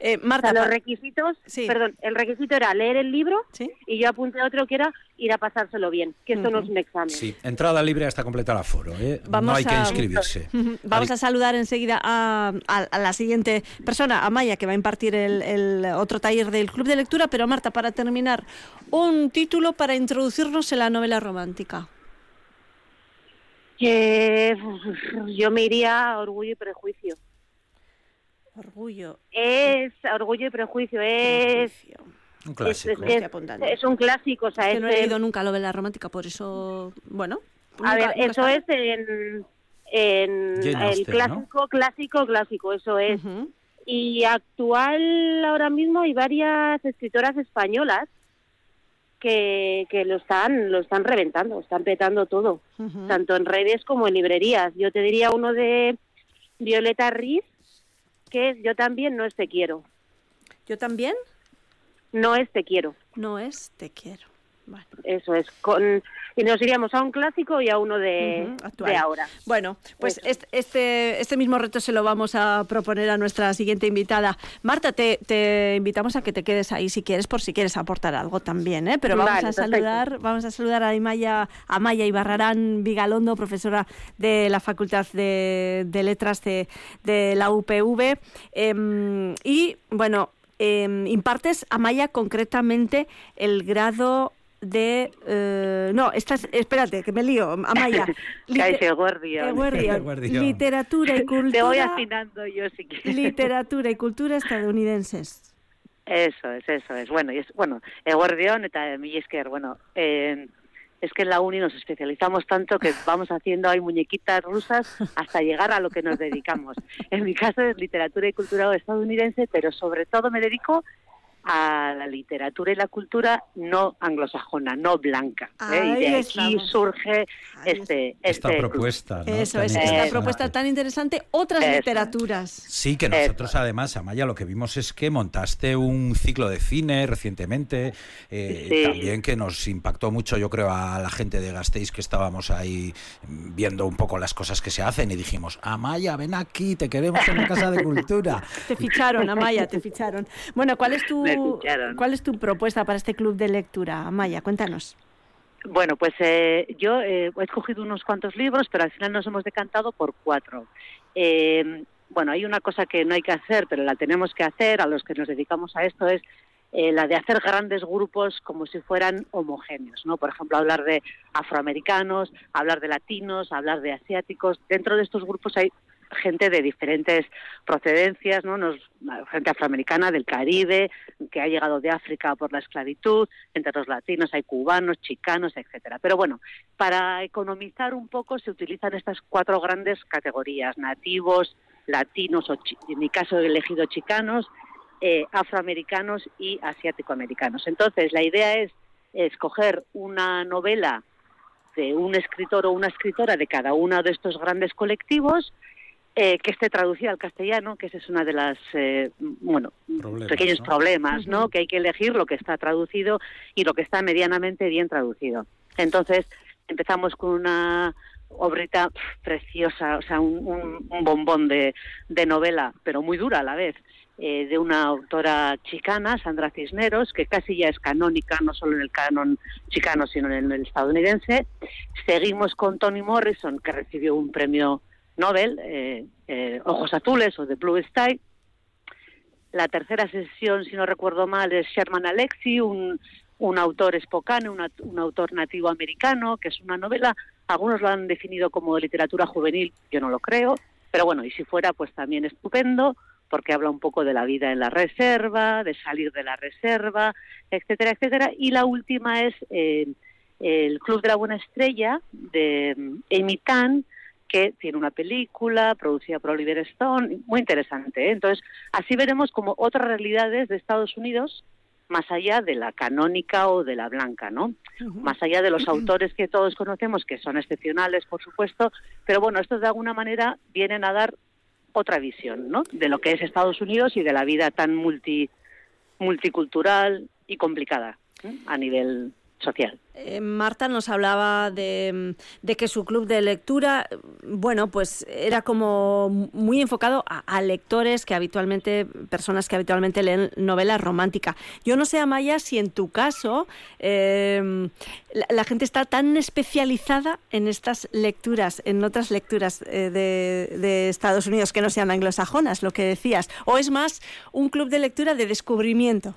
Eh, O Marta, sea, los requisitos, perdón, el requisito era leer el libro y yo apunté otro que era ir a pasárselo bien, que esto no es un examen. Sí, entrada libre hasta completar el aforo. ¿eh? Vamos no hay que a- inscribirse. Vamos a saludar enseguida a, a- a la siguiente persona, a Maya, que va a impartir el, el otro taller del Club de Lectura. Pero Marta, para terminar, un título para introducirnos en la novela romántica. Eh, yo me iría a Orgullo y Prejuicio. Orgullo. Es Orgullo y Prejuicio, es... Un Es, clásico. es que es- es un clásico, o sea, Es que es, no he leído nunca novela romántica, por eso, bueno. A nunca- ver, nunca eso está- es en, en el Austen, ¿no? clásico, clásico, clásico, eso es. Y actual ahora mismo hay varias escritoras españolas que, que lo están lo están reventando, están petando todo, tanto en redes como en librerías. Yo te diría uno de Violeta Riz, que es Yo también no es te quiero. ¿Yo también? No es te quiero. No es te quiero. Eso es. Con, y nos iríamos a un clásico y a uno de, actual. de ahora. Bueno, pues este, este, este mismo reto se lo vamos a proponer a nuestra siguiente invitada. Marta, te, te invitamos a que te quedes ahí si quieres, por si quieres aportar algo también, ¿eh? Pero vamos Vale, a perfecto. saludar, vamos a saludar a Amaya, a Maya Ibarrarán Vigalondo, profesora de la Facultad de, de Letras de, de la UPV. Em, y bueno, em, impartes, Amaya, concretamente el grado de... eh, no, estás, espérate, que me lío, Amaya. Cállate, Eguerdión. Eguerdión. Eguerdión. Literatura y cultura. Te voy afinando yo si quieres. Literatura y cultura estadounidenses. Eso es, eso es. Bueno, y es, bueno, eta esker, bueno, eh, es que en la uni nos especializamos tanto que vamos haciendo ahí muñequitas rusas hasta llegar a lo que nos dedicamos. En mi caso es literatura y cultura estadounidense, pero sobre todo me dedico a la literatura y la cultura no anglosajona, no blanca. ¿eh? Y de aquí estamos. surge este, Esta este propuesta. ¿no? Eso Tan es, esta propuesta tan interesante. Otras Eso. literaturas. Sí, que nosotros además, Amaya, lo que vimos es que montaste un ciclo de cine recientemente, eh, Sí. también que nos impactó mucho, yo creo, a la gente de Gasteiz que estábamos ahí viendo un poco las cosas que se hacen y dijimos, Amaya, ven aquí, te queremos en la Casa de Cultura. Te ficharon, Amaya, te ficharon. Bueno, ¿cuál es tu, Me. ¿cuál es tu propuesta para este club de lectura, Amaya? Cuéntanos. Bueno, pues eh, yo eh, he escogido unos cuantos libros, pero al final nos hemos decantado por cuatro. Eh, bueno, hay una cosa que no hay que hacer, pero la tenemos que hacer a los que nos dedicamos a esto, es eh, la de hacer grandes grupos como si fueran homogéneos, ¿no? Por ejemplo, hablar de afroamericanos, hablar de latinos, hablar de asiáticos. Dentro de estos grupos hay gente de diferentes procedencias, ¿no? Nos- gente afroamericana del Caribe, que ha llegado de África por la esclavitud, entre los latinos hay cubanos, chicanos, etcétera. Pero bueno, para economizar un poco se utilizan estas cuatro grandes categorías, nativos, latinos, o en mi caso he elegido chicanos, eh, afroamericanos y asiático-americanos. Entonces, la idea es escoger una novela de un escritor o una escritora de cada uno de estos grandes colectivos eh, que esté traducida al castellano, que esa es una de las, eh, bueno, Problemas, pequeños ¿no? problemas, ¿no? Que hay que elegir lo que está traducido y lo que está medianamente bien traducido. Entonces, empezamos con una obrita preciosa, o sea, un, un- un bombón de, de novela, pero muy dura a la vez, eh, de una autora chicana, Sandra Cisneros, que casi ya es canónica, no solo en el canon chicano, sino en el estadounidense. Seguimos con Toni Morrison, que recibió un premio Nobel, eh, eh, Ojos Azules o The Blue Sky. La tercera sesión, si no recuerdo mal, es Sherman Alexie, un, un autor espocano, una- un autor nativo americano, que es una novela, algunos lo han definido como literatura juvenil, yo no lo creo, pero bueno, y si fuera, pues también estupendo, porque habla un poco de la vida en la reserva, de salir de la reserva, etcétera, etcétera. Y la última es eh, el Club de la Buena Estrella, de mm, Amy Tan, que tiene una película producida por Oliver Stone, muy interesante. ¿eh? Entonces, así veremos como otras realidades de Estados Unidos, más allá de la canónica o de la blanca, ¿no? Más allá de los autores que todos conocemos, que son excepcionales, por supuesto, pero bueno, estos de alguna manera vienen a dar otra visión, ¿no? De lo que es Estados Unidos y de la vida tan multi multicultural y complicada ¿eh? a nivel social. Eh, Marta nos hablaba de, que su club de lectura, bueno, pues era como muy enfocado a, lectores que habitualmente, personas que habitualmente leen novela romántica. Yo no sé, Amaya, si en tu caso eh, la, la, gente está tan especializada en estas lecturas, en otras lecturas eh, de, de Estados Unidos que no sean anglosajonas, lo que decías, o es más un club de lectura de descubrimiento.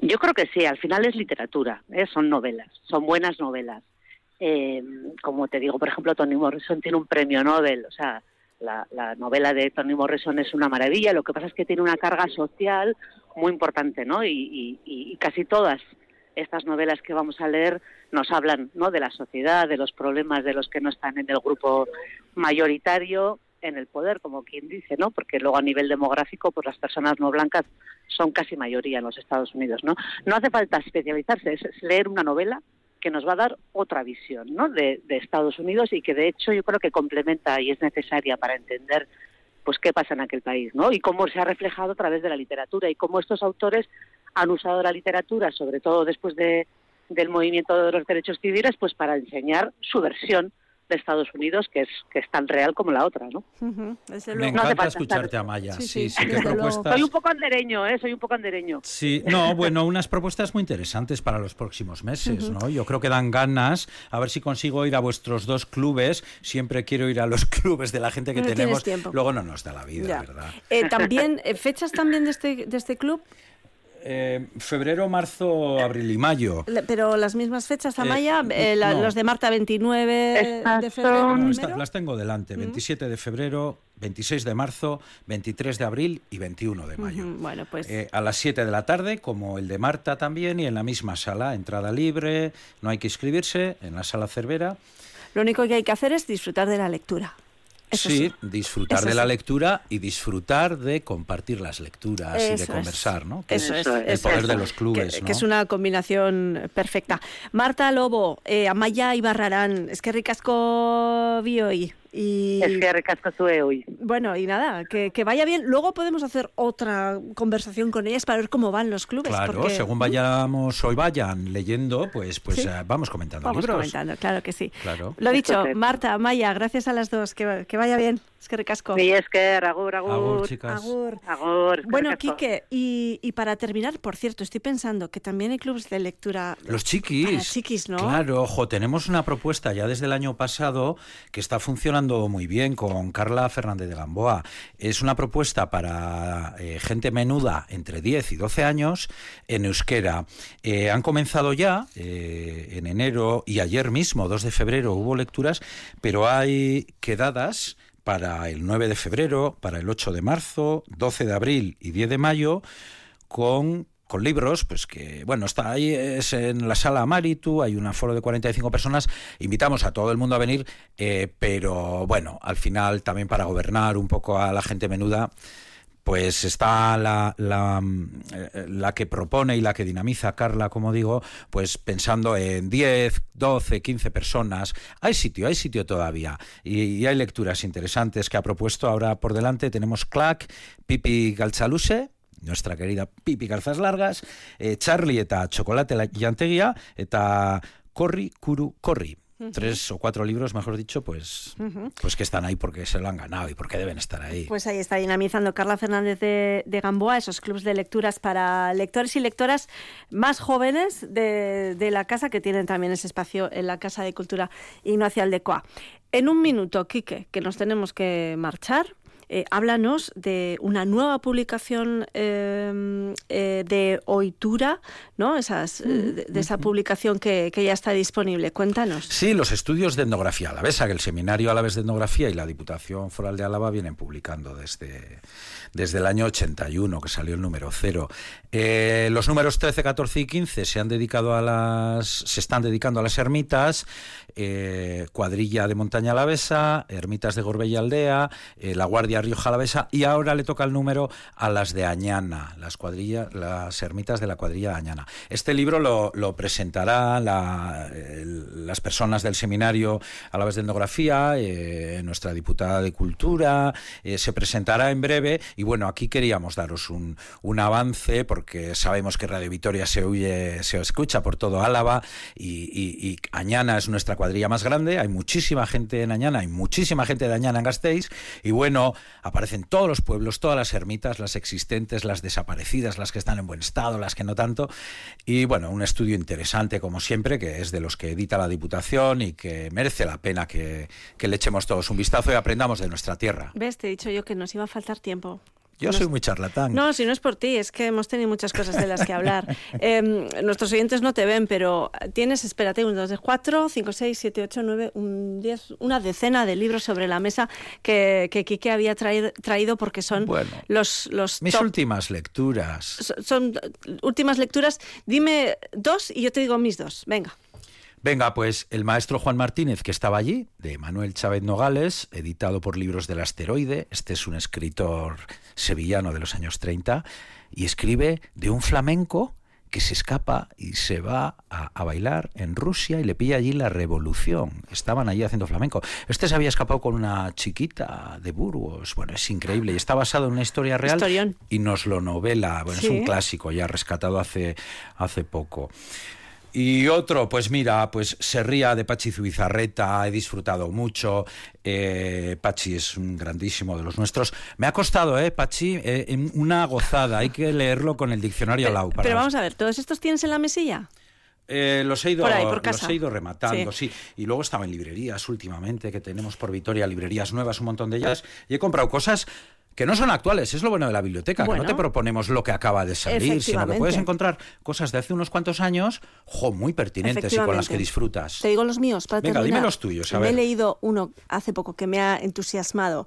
Yo creo que sí, al final es literatura, ¿eh? son novelas, son buenas novelas. Eh, como te digo, por ejemplo, Toni Morrison tiene un premio Nobel, o sea, la, la, novela de Toni Morrison es una maravilla, lo que pasa es que tiene una carga social muy importante, ¿no? Y, y, y casi todas estas novelas que vamos a leer nos hablan, ¿no? De la sociedad, de los problemas de los que no están en el grupo mayoritario, en el poder, como quien dice, ¿no? Porque luego a nivel demográfico, pues las personas no blancas son casi mayoría en los Estados Unidos, ¿no? No hace falta especializarse, es, leer una novela que nos va a dar otra visión, ¿no? De, de, Estados Unidos y que de hecho yo creo que complementa y es necesaria para entender pues qué pasa en aquel país, ¿no? Y cómo se ha reflejado a través de la literatura y cómo estos autores han usado la literatura, sobre todo después de, del movimiento de los derechos civiles, pues para enseñar su versión de Estados Unidos que es que es tan real como la otra, ¿no? Uh -huh. Me encanta no escucharte, Amaya. Sí, sí, sí, sí ¿qué propuestas... Soy un poco andereño, ¿eh? Soy un poco andereño. Sí, no, bueno, unas propuestas muy interesantes para los próximos meses, uh -huh. ¿no? Yo creo que dan ganas, a ver si consigo ir a vuestros dos clubes. Siempre quiero ir a los clubes de la gente que no tenemos. Luego no nos da la vida, ya. ¿verdad? Eh, también, eh, fechas también de este, de este club. Eh, febrero, marzo, abril y mayo. Pero las mismas fechas, Amaya, eh, eh, la, no. los de Marta 29 Estas de febrero. No, las tengo delante, uh -huh. 27 de febrero, 26 de marzo, 23 de abril y 21 de mayo. Uh -huh. Bueno, pues eh, a las 7 de la tarde, como el de Marta también, y en la misma sala, entrada libre, no hay que inscribirse, en la sala Cervera. Lo único que hay que hacer es disfrutar de la lectura. Eso sí, sí, disfrutar Eso de la sí. lectura y disfrutar de compartir las lecturas Eso y de conversar. ¿no? Que Eso es, el poder de los clubes, que, ¿no? que, es una combinación perfecta. Marta Lobo, eh, Amaya Ibarrarán, es que ricasco vi hoy. Y, es que recasco sube hoy. Bueno, y nada, que, que, vaya bien. Luego podemos hacer otra conversación con ellas para ver cómo van los clubes. Claro, porque... según vayamos hoy vayan leyendo, pues, pues ¿Sí? uh, vamos comentando vamos libros. comentando, claro que sí. Claro. Lo dicho, Marta, Maya, gracias a las dos. Que, que vaya bien. Es que recasco. Sí, es que agur, agur. Agur, chicas. Agur. agur bueno, Quique, y, y, para terminar, por cierto, estoy pensando que también hay clubes de lectura. Los chiquis. Para chiquis, ¿no? Claro, ojo, tenemos una propuesta ya desde el año pasado que está funcionando muy bien con Carla Fernández de Gamboa. Es una propuesta para eh, gente menuda entre 10 y 12 años en euskera. Eh, han comenzado ya eh, en enero y ayer mismo, 2 de febrero, hubo lecturas, pero hay quedadas para el 9 de febrero, para el 8 de marzo, 12 de abril y 10 de mayo, con con libros, pues que, bueno, está ahí, es en la sala Maritu, hay un aforo de 45 personas, invitamos a todo el mundo a venir, eh, pero bueno, al final también para gobernar un poco a la gente menuda, pues está la, la, la, que propone y la que dinamiza Carla, como digo, pues pensando en 10, 12, 15 personas. Hay sitio, hay sitio todavía. Y, y hay lecturas interesantes que ha propuesto ahora por delante. Tenemos Clack, Pipi Galchaluse, nuestra querida Pipi Calzas Largas, eh, Charlie eta Chocolate Llanteguía, eta Corri, Kuru, Corri. Uh -huh. Tres o cuatro libros, mejor dicho, pues, uh -huh. pues que están ahí porque se lo han ganado y porque deben estar ahí. Pues ahí está dinamizando Carla Fernández de, de Gamboa esos clubes de lecturas para lectores y lectoras más jóvenes de, de, la casa, que tienen también ese espacio en la Casa de Cultura Ignacio Aldecoa. En un minuto, Quique, que nos tenemos que marchar. Eh, háblanos de una nueva publicación eh, eh, de Oitura, ¿no? Esas, de, de, esa publicación que, que, ya está disponible. Cuéntanos. Sí, los estudios de etnografía alavesa, que el Seminario Alaves de Etnografía y la Diputación Foral de Álava vienen publicando desde, desde el año 81, que salió el número cero. Eh, los números 13, 14 y 15 se han dedicado a las, se están dedicando a las ermitas, eh, cuadrilla de montaña alavesa, ermitas de Gorbella Aldea, eh, la Guardia Rioja Alavesa y ahora le toca el número a las de Añana, las cuadrillas, las ermitas de la cuadrilla de Añana. Este libro lo, lo presentará las personas del seminario a la vez de etnografía, nuestra diputada de Cultura, se presentará en breve y bueno, aquí queríamos daros un, avance porque sabemos que Radio Vitoria se oye, se escucha por todo Álava y Añana es nuestra cuadrilla más grande, hay muchísima gente en Añana, hay muchísima gente de Añana en Gasteiz y bueno, aparecen todos los pueblos, todas las ermitas, las existentes, las desaparecidas, las que están en buen estado, las que no tanto y bueno, un estudio interesante como siempre que es de los que edita la Diputación y que merece la pena que, que le echemos todos un vistazo y aprendamos de nuestra tierra. ¿Ves? Te he dicho yo que nos iba a faltar tiempo. Yo soy muy charlatán. No, si no es por ti, es que hemos tenido muchas cosas de las que hablar. Eh, nuestros oyentes no te ven, pero tienes, espérate, un, dos, cuatro, cinco, seis, siete, ocho, nueve, un, diez, una decena de libros sobre la mesa que, que Quique había traído, traído porque son Bueno, los, los Mis top- últimas lecturas. so- son últimas lecturas. Dime dos y yo te digo mis dos. Venga. Venga, pues el maestro Juan Martínez, que estaba allí, de Manuel Chávez Nogales, editado por Libros del Asteroide. Este es un escritor sevillano de los años 30 y escribe de un flamenco que se escapa y se va a, a bailar en Rusia y le pilla allí la revolución. Estaban allí haciendo flamenco. Este se había escapado con una chiquita de Burgos. Bueno, es increíble. Y está basado en una historia real Historión. y nos lo novela. Bueno, es un clásico ya rescatado hace, hace poco. Y otro, pues mira, pues se ría de Pachi Zubizarreta, he disfrutado mucho. eh, Pachi es un grandísimo de los nuestros. Me ha costado, ¿eh, Pachi? Eh, una gozada, hay que leerlo con el diccionario al lado. para- Pero vamos a ver, ¿todos estos tienes en la mesilla? Eh, los, he ido, Por ahí, por los he ido rematando, sí. Y luego estaba en librerías últimamente, que tenemos por Vitoria librerías nuevas, un montón de ellas. Y he comprado cosas que no son actuales, es lo bueno de la biblioteca, que no te proponemos lo que acaba de salir, sino que puedes encontrar cosas de hace unos cuantos años, jo, muy pertinentes y con las que disfrutas. Te digo los míos para Venga, terminar. dime los tuyos, a Me he ver. leído uno hace poco que me ha entusiasmado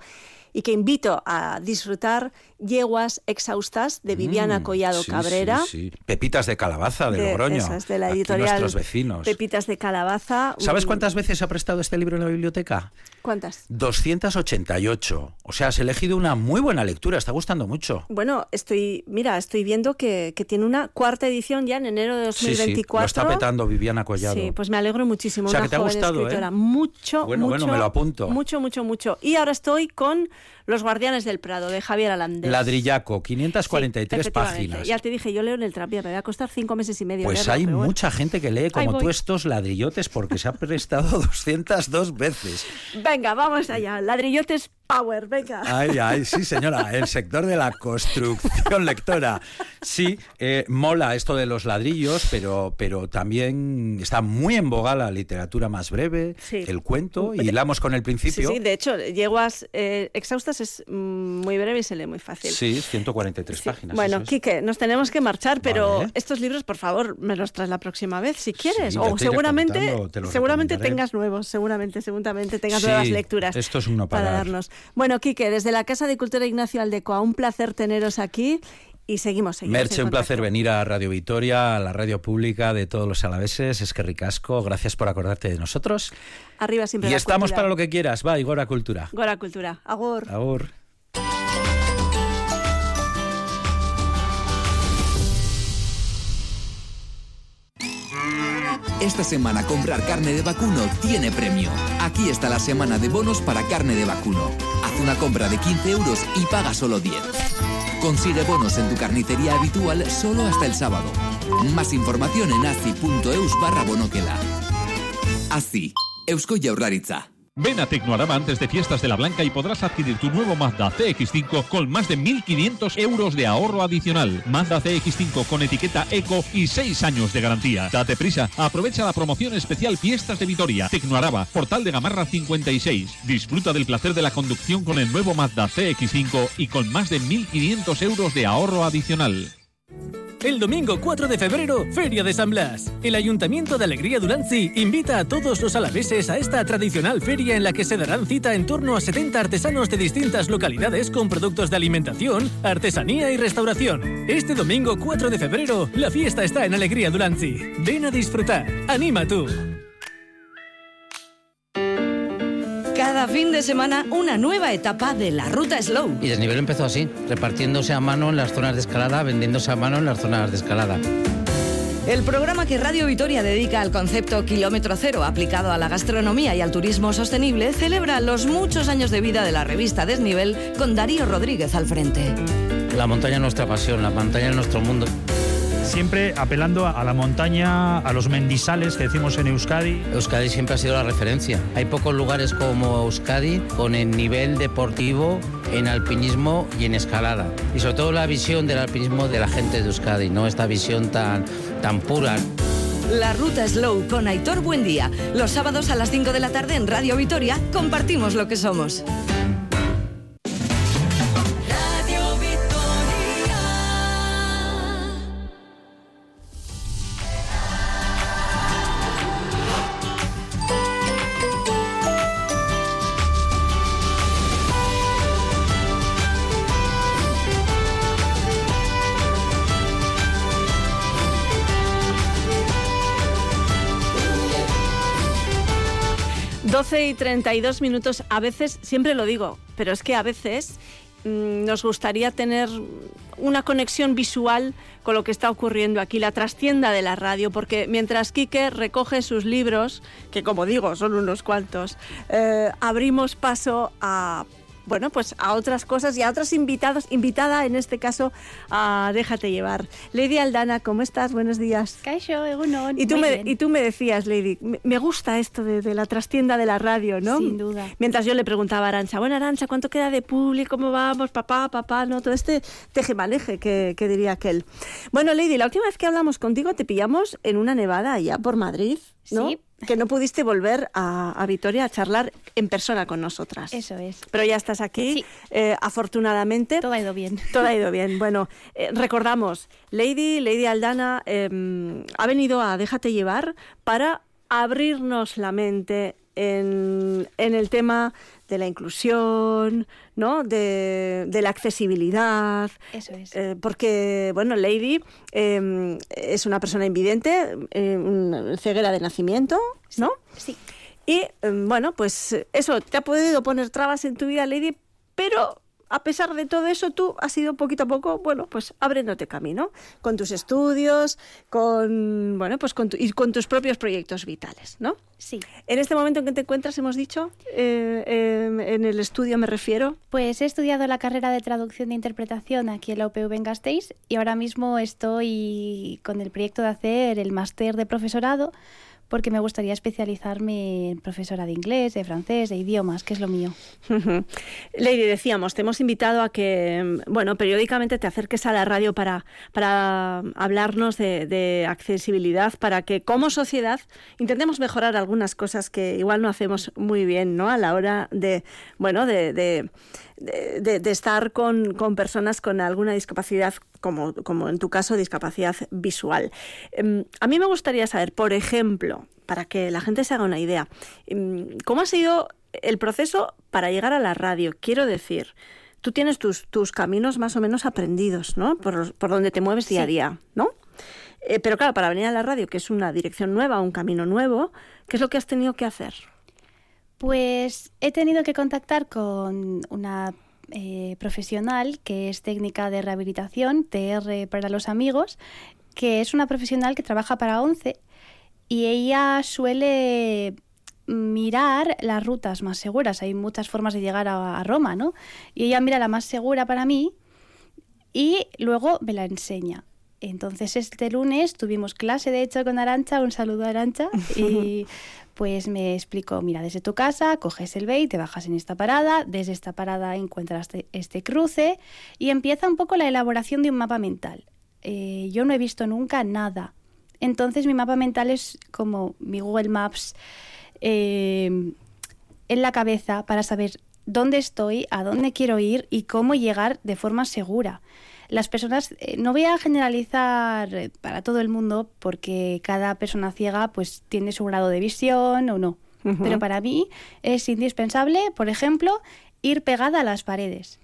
y que invito a disfrutar, Yeguas exhaustas de Viviana Mm, Collado sí, Cabrera. sí, sí. Pepitas de calabaza de, de- Logroño. de la Aquí editorial nuestros vecinos. Pepitas de Calabaza. ¿Sabes cuántas veces ha prestado este libro en la biblioteca? ¿Cuántas? 288. O sea, has elegido una muy buena lectura, está gustando mucho. Bueno, estoy, mira, estoy viendo que, que tiene una cuarta edición ya en enero de Sí, sí, 2024. lo está petando Viviana Collado. Sí, pues me alegro muchísimo. O sea, una que te ha gustado, ¿eh? Mucho, Bueno, mucho. bueno, me lo apunto. Mucho, mucho, mucho. Y ahora estoy con Los Guardianes del Prado, de Javier Alandés. Ladrillaco, 543 Efectivamente. páginas. Ya te dije, yo leo en el tranvía, me va a costar cinco meses y medio. Pues leerlo, hay bueno. mucha gente que lee como tú estos ladrillotes porque se ha prestado 202 veces. Venga, vamos allá. Ladrillotes Power, venga. Ay, ay, sí, señora, el sector de la construcción lectora. Sí, eh, mola esto de los ladrillos, pero, pero también está muy en boga la literatura más breve, Sí. el cuento, y hilamos con el Sí, principio. sí, de hecho, Yeguas eh, exhaustas es mm, muy breve y se lee muy fácil. Sí, 143 páginas. Bueno, es. Quique, nos tenemos que marchar, pero Vale. estos libros, por favor, me los traes la próxima vez, si quieres. o seguramente, te seguramente tengas nuevos, seguramente, seguramente tengas Sí, nuevas lecturas. esto es un no para darnos. Bueno, Quique, desde la Casa de Cultura Ignacio Aldecoa, un placer teneros aquí y seguimos, seguimos. Merche, un placer venir a Radio Vitoria, a la radio pública de todos los alaveses. Es que ricasco, gracias por acordarte de nosotros. Arriba siempre Y la estamos cultura. para lo que quieras. Va, Igor, a Cultura. Gora Cultura. Agur. Agur. Esta semana comprar carne de vacuno tiene premio. Aquí está la semana de bonos para carne de vacuno. Haz una compra de 15 euros y paga solo 10. Consigue bonos en tu carnicería habitual solo hasta el sábado. Más información en asi.eus barra bonoquela. Asi, Eusko. Ven a Tecnoarama antes de fiestas de la Blanca y podrás adquirir tu nuevo Mazda CX5 con más de 1.500 euros de ahorro adicional. Mazda CX5 con etiqueta Eco y 6 años de garantía. Date prisa, aprovecha la promoción especial Fiestas de Vitoria. Tecnoarama, Portal de Gamarra 56. Disfruta del placer de la conducción con el nuevo Mazda CX5 y con más de 1.500 euros de ahorro adicional. El domingo 4 de febrero, Feria de San Blas. El Ayuntamiento de Alegría Duranzi invita a todos los alaveses a esta tradicional feria en la que se darán cita en torno a 70 artesanos de distintas localidades con productos de alimentación, artesanía y restauración. Este domingo 4 de febrero, la fiesta está en Alegría Duranzi. Ven a disfrutar. Anima tú. Cada fin de semana una nueva etapa de la ruta Slow. Y desnivel empezó así, repartiéndose a mano en las zonas de escalada, vendiéndose a mano en las zonas de escalada. El programa que Radio Vitoria dedica al concepto kilómetro cero aplicado a la gastronomía y al turismo sostenible celebra los muchos años de vida de la revista Desnivel con Darío Rodríguez al frente. La montaña es nuestra pasión, la montaña es nuestro mundo. Siempre apelando a la montaña, a los mendizales que decimos en Euskadi. Euskadi siempre ha sido la referencia. Hay pocos lugares como Euskadi con el nivel deportivo en alpinismo y en escalada. Y sobre todo la visión del alpinismo de la gente de Euskadi, ¿no? Esta visión tan, tan pura. La ruta Slow con Aitor Buendía. Los sábados a las 5 de la tarde en Radio Vitoria compartimos lo que somos. 12 y 32 minutos, a veces, siempre lo digo, pero es que a veces mm, nos gustaría tener una conexión visual con lo que está ocurriendo aquí, la trastienda de la radio, porque mientras Quique recoge sus libros, que como digo son unos cuantos, eh, abrimos paso a bueno, pues a otras cosas y a otros invitados, invitada en este caso a Déjate llevar. Lady Aldana, ¿cómo estás? Buenos días. Kaixo, egunon. Y tú, me, bien. y tú me decías, Lady, me, me gusta esto de, de la trastienda de la radio, ¿no? Sin duda. Mientras yo le preguntaba a Arancha, bueno, Arancha, ¿cuánto queda de público? ¿Cómo vamos? Papá, papá, ¿no? Todo este tejemaneje que, que diría aquel. Bueno, Lady, la última vez que hablamos contigo te pillamos en una nevada allá por Madrid, ¿no? Sí. Que no pudiste volver a, a Vitoria a charlar en persona con nosotras. Eso es. Pero ya estás aquí, eh, afortunadamente. Todo ha ido bien. Todo ha ido bien. Bueno, eh, recordamos, Lady, Lady Aldana eh, ha venido a Déjate llevar para abrirnos la mente en, en el tema de la inclusión, ¿no? de, de la accesibilidad. Eso es. Eh, porque, bueno, Lady eh, es una persona invidente, eh, una ceguera de nacimiento, ¿no? Sí. Y, eh, bueno, pues eso, te ha podido poner trabas en tu vida, Lady, pero a pesar de todo eso, tú has ido poquito a poco, bueno, pues abriéndote camino con tus estudios, con, bueno, pues con tu- y con tus propios proyectos vitales, ¿no? Sí. En este momento en que te encuentras, hemos dicho, eh, eh, en el estudio me refiero. Pues he estudiado la carrera de traducción e interpretación aquí en la UPV en Gasteiz y ahora mismo estoy con el proyecto de hacer el máster de profesorado porque me gustaría especializarme en profesora de inglés, de francés, de idiomas, que es lo mío. Lady, decíamos, te hemos invitado a que, bueno, periódicamente te acerques a la radio para, para hablarnos de, accesibilidad, para que como sociedad intentemos mejorar algunas cosas que igual no hacemos muy bien, ¿no? A la hora de, bueno, de, de- de- de estar con, con personas con alguna discapacidad, como, como en tu caso, discapacidad visual. Em, A mí me gustaría saber, por ejemplo, para que la gente se haga una idea, em, ¿cómo ha sido el proceso para llegar a la radio? Quiero decir, tú tienes tus, tus caminos más o menos aprendidos, ¿no? Por, por donde te mueves día a día, ¿no? Eh, pero claro, para venir a la radio, que es una dirección nueva, un camino nuevo, ¿qué es lo que has tenido que hacer? Pues he tenido que contactar con una eh, profesional que es técnica de rehabilitación, TR para los amigos, que es una profesional que trabaja para ONCE y ella suele mirar las rutas más seguras. Hay muchas formas de llegar a, a Roma, ¿no? Y ella mira la más segura para mí y luego me la enseña. Entonces este lunes tuvimos clase de hecho con Arancha, un saludo a Arancha, y pues me explicó, mira, desde tu casa coges el BEI, te bajas en esta parada, desde esta parada encuentras este, este cruce y empieza un poco la elaboración de un mapa mental. Eh, yo no he visto nunca nada. Entonces mi mapa mental es como mi Google Maps eh, en la cabeza para saber dónde estoy, a dónde quiero ir y cómo llegar de forma segura. Las personas, eh, no voy a generalizar eh, para todo el mundo porque cada persona ciega pues tiene su grado de visión o no. Pero para mí es indispensable, por ejemplo, ir pegada a las paredes.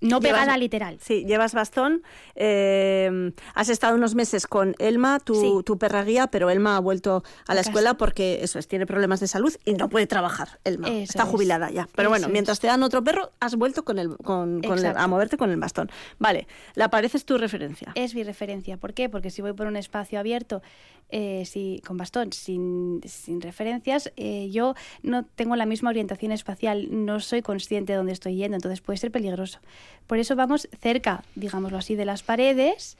No Llevas- pegada literal. Sí, llevas bastón. eh, has estado unos meses con Elma, tu, tu perra guía, pero Elma ha vuelto a la escuela porque eso es, tiene problemas de salud y no puede trabajar. Elma Eso está es. jubilada ya. Pero bueno, mientras te dan otro perro, has vuelto con el, con, con el- a moverte con el bastón. Vale, la pared es tu referencia. Es mi referencia. ¿Por qué? Porque si voy por un espacio abierto eh, si, con bastón, sin, sin referencias, eh, yo no tengo la misma orientación espacial, no soy consciente de dónde estoy yendo, entonces puede ser peligroso. Por eso vamos cerca, digámoslo así, de las paredes.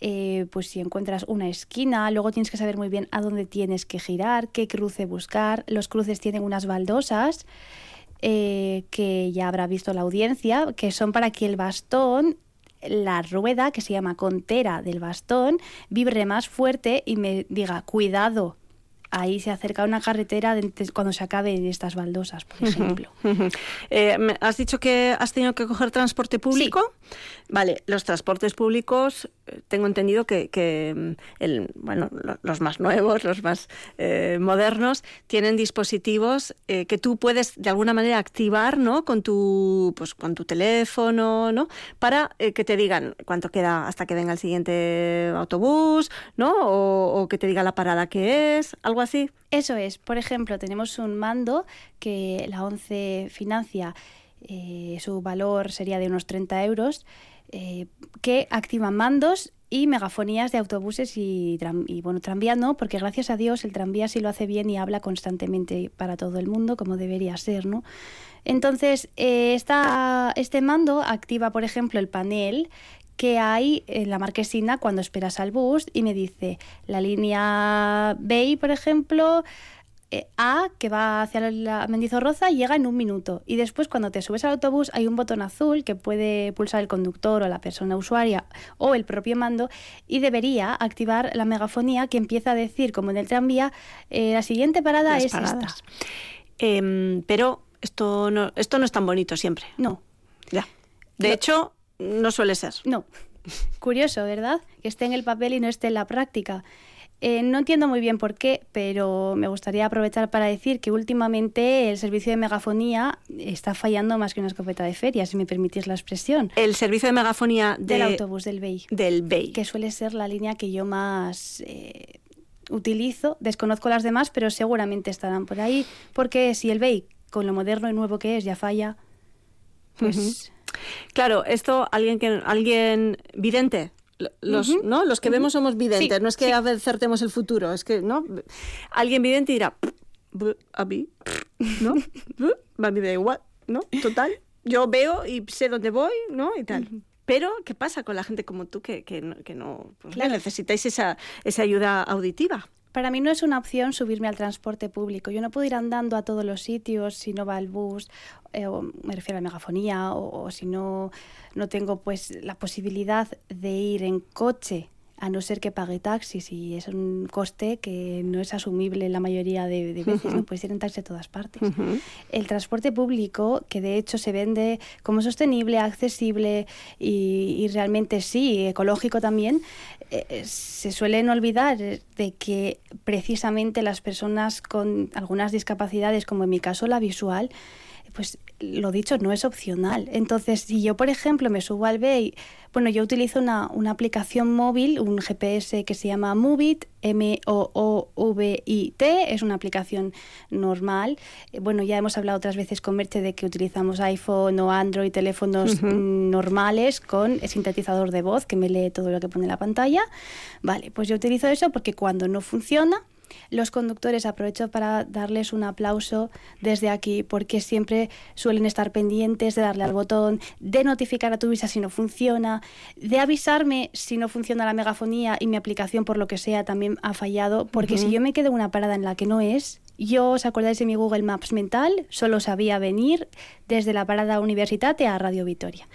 eh, pues si encuentras una esquina, luego tienes que saber muy bien a dónde tienes que girar, qué cruce buscar. Los cruces tienen unas baldosas que ya habrá visto la audiencia, que son para que el bastón, la rueda que se llama contera del bastón, vibre más fuerte y me diga, cuidado, ahí se acerca una carretera cuando se acaben estas baldosas, por ejemplo. Eh, me- has dicho que has tenido que coger transporte público. Vale, los transportes públicos, tengo entendido que, mm, el, bueno, lo- los más nuevos, los más eh, modernos, tienen dispositivos eh, que tú puedes de alguna manera activar, ¿no? Con tu, pues, con tu teléfono, ¿no? Para eh, que te digan cuánto queda hasta que venga el siguiente autobús, ¿no? O, o que te diga la parada que es, algo así. Eso es. Por ejemplo, tenemos un mando que la ONCE financia, su valor sería de unos 30 euros, eh, que activa mandos y megafonías de autobuses y, bueno, tranvía no, porque gracias a Dios el tranvía sí lo hace bien y habla constantemente para todo el mundo, como debería ser, ¿no? Entonces, eh, este mando activa, por ejemplo, el panel que hay en la marquesina cuando esperas al bus y me dice la línea B, por ejemplo, A, que va hacia la Mendizorroza, llega en un minuto. Y después, cuando te subes al autobús, hay un botón azul que puede pulsar el conductor o la persona usuaria o el propio mando y debería activar la megafonía que empieza a decir, como en el tranvía, eh, la siguiente parada Las es paradas. esta. Em, pero esto no, esto no es tan bonito siempre. No. Ya. De hecho, no suele ser. No. Curioso, ¿verdad? Que esté en el papel y no esté en la práctica. Eh, no entiendo muy bien por qué, pero me gustaría aprovechar para decir que últimamente el servicio de megafonía está fallando más que una escopeta de feria, si me permitís la expresión. El servicio de megafonía de- del autobús del BEI. Del BEI. Que suele ser la línea que yo más eh, utilizo. Desconozco las demás, pero seguramente estarán por ahí, porque si el BEI, con lo moderno y nuevo que es, ya falla, pues... Claro, esto alguien que alguien vidente. Lo- Los, ¿no? los que vemos somos videntes, Sí, no es que acertemos el futuro, es que ¿no? alguien vidente dirá "Bu, a mí, ¿no? A mí me da igual, ¿no? Total, yo veo y sé dónde voy, ¿no? Y tal. Pero, ¿qué pasa con la gente como tú que, que no, que no pues, Claro. necesitáis esa, esa ayuda auditiva? Para mí no es una opción subirme al transporte público. Yo no puedo ir andando a todos los sitios si no va el bus, eh, o me refiero a la megafonía, o, o si no, no tengo pues la posibilidad de ir en coche, a no ser que pague taxis y es un coste que no es asumible la mayoría de, de veces, no puedes ir en taxi a todas partes. El transporte público, que de hecho se vende como sostenible, accesible y, y realmente sí, ecológico también, eh, eh, se suelen olvidar de que precisamente las personas con algunas discapacidades, como en mi caso la visual, pues lo dicho, no es opcional. Entonces, si yo, por ejemplo, me subo al BEI, bueno, yo utilizo una, una aplicación móvil, un GPS que se llama Movit, M-O-O-V-I-T, es una aplicación normal. Eh, Bueno, ya hemos hablado otras veces con Merche de que utilizamos iPhone o Android, teléfonos normales con sintetizador de voz que me lee todo lo que pone en la pantalla. Vale, pues yo utilizo eso porque cuando no funciona, los conductores aprovecho para darles un aplauso desde aquí porque siempre suelen estar pendientes de darle al botón, de notificar a tu visa si no funciona, de avisarme si no funciona la megafonía y mi aplicación por lo que sea también ha fallado, porque si yo me quedo en una parada en la que no es, yo, ¿os acordáis de mi Google Maps mental? Solo sabía venir desde la parada Universitate a Radio Vitoria.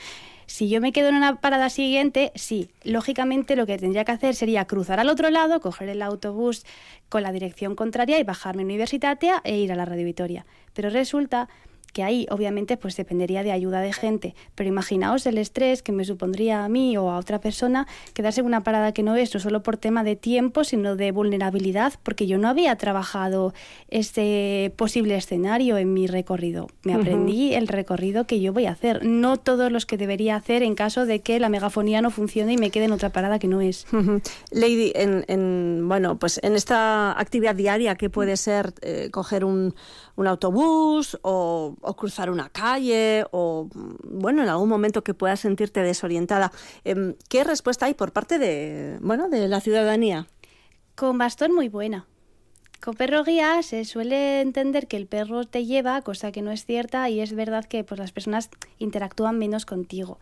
Si yo me quedo en una parada siguiente, sí, lógicamente lo que tendría que hacer sería cruzar al otro lado, coger el autobús con la dirección contraria y bajarme a Universitatea e ir a la Radio Vitoria. Pero resulta que ahí obviamente pues dependería de ayuda de gente, pero imaginaos el estrés que me supondría a mí o a otra persona quedarse en una parada que no es no solo por tema de tiempo, sino de vulnerabilidad, porque yo no había trabajado este posible escenario en mi recorrido. Me aprendí el recorrido que yo voy a hacer, no todos los que debería hacer en caso de que la megafonía no funcione y me quede en otra parada que no es. Lady, en, en, bueno, pues en esta actividad diaria que puede ser eh, coger un, un autobús o, cruzar una calle o, bueno, en algún momento que puedas sentirte desorientada, em, ¿qué respuesta hay por parte de, bueno, de la ciudadanía? Con bastón muy buena. Con perro guía se suele entender que el perro te lleva, cosa que no es cierta, y es verdad que pues, las personas interactúan menos contigo.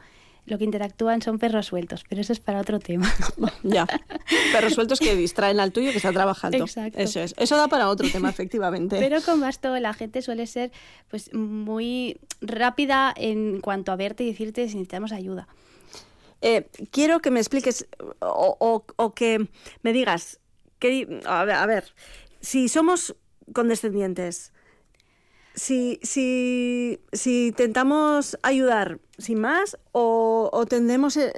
Lo que interactúan son perros sueltos, pero eso es para otro tema. Ya, perros sueltos que distraen al tuyo que está trabajando. Exacto. Eso es. Eso da para otro tema, efectivamente. Pero con bastón la gente suele ser pues muy rápida en cuanto a verte y decirte si necesitamos ayuda. Eh, quiero que me expliques o, o- o que me digas, que, a, ver, a ver, si somos condescendientes, si, si, si intentamos ayudar sin más o, tendemos eh,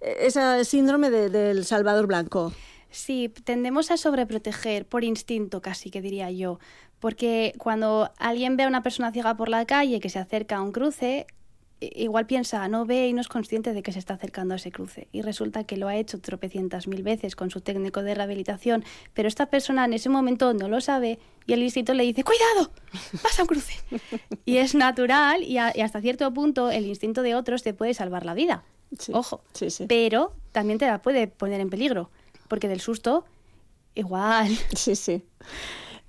ese síndrome de- del Salvador Blanco. Sí, tendemos a sobreproteger por instinto, casi que diría yo. Porque cuando alguien ve a una persona ciega por la calle que se acerca a un cruce, igual piensa, no ve y no es consciente de que se está acercando a ese cruce. Y resulta que lo ha hecho tropecientas mil veces con su técnico de rehabilitación, pero esta persona en ese momento no lo sabe y el instinto le dice, ¡cuidado! ¡Pasa un cruce! y es natural y, a- y hasta cierto punto el instinto de otros te puede salvar la vida. Ojo. Pero también te la puede poner en peligro, porque del susto, igual. Sí, sí.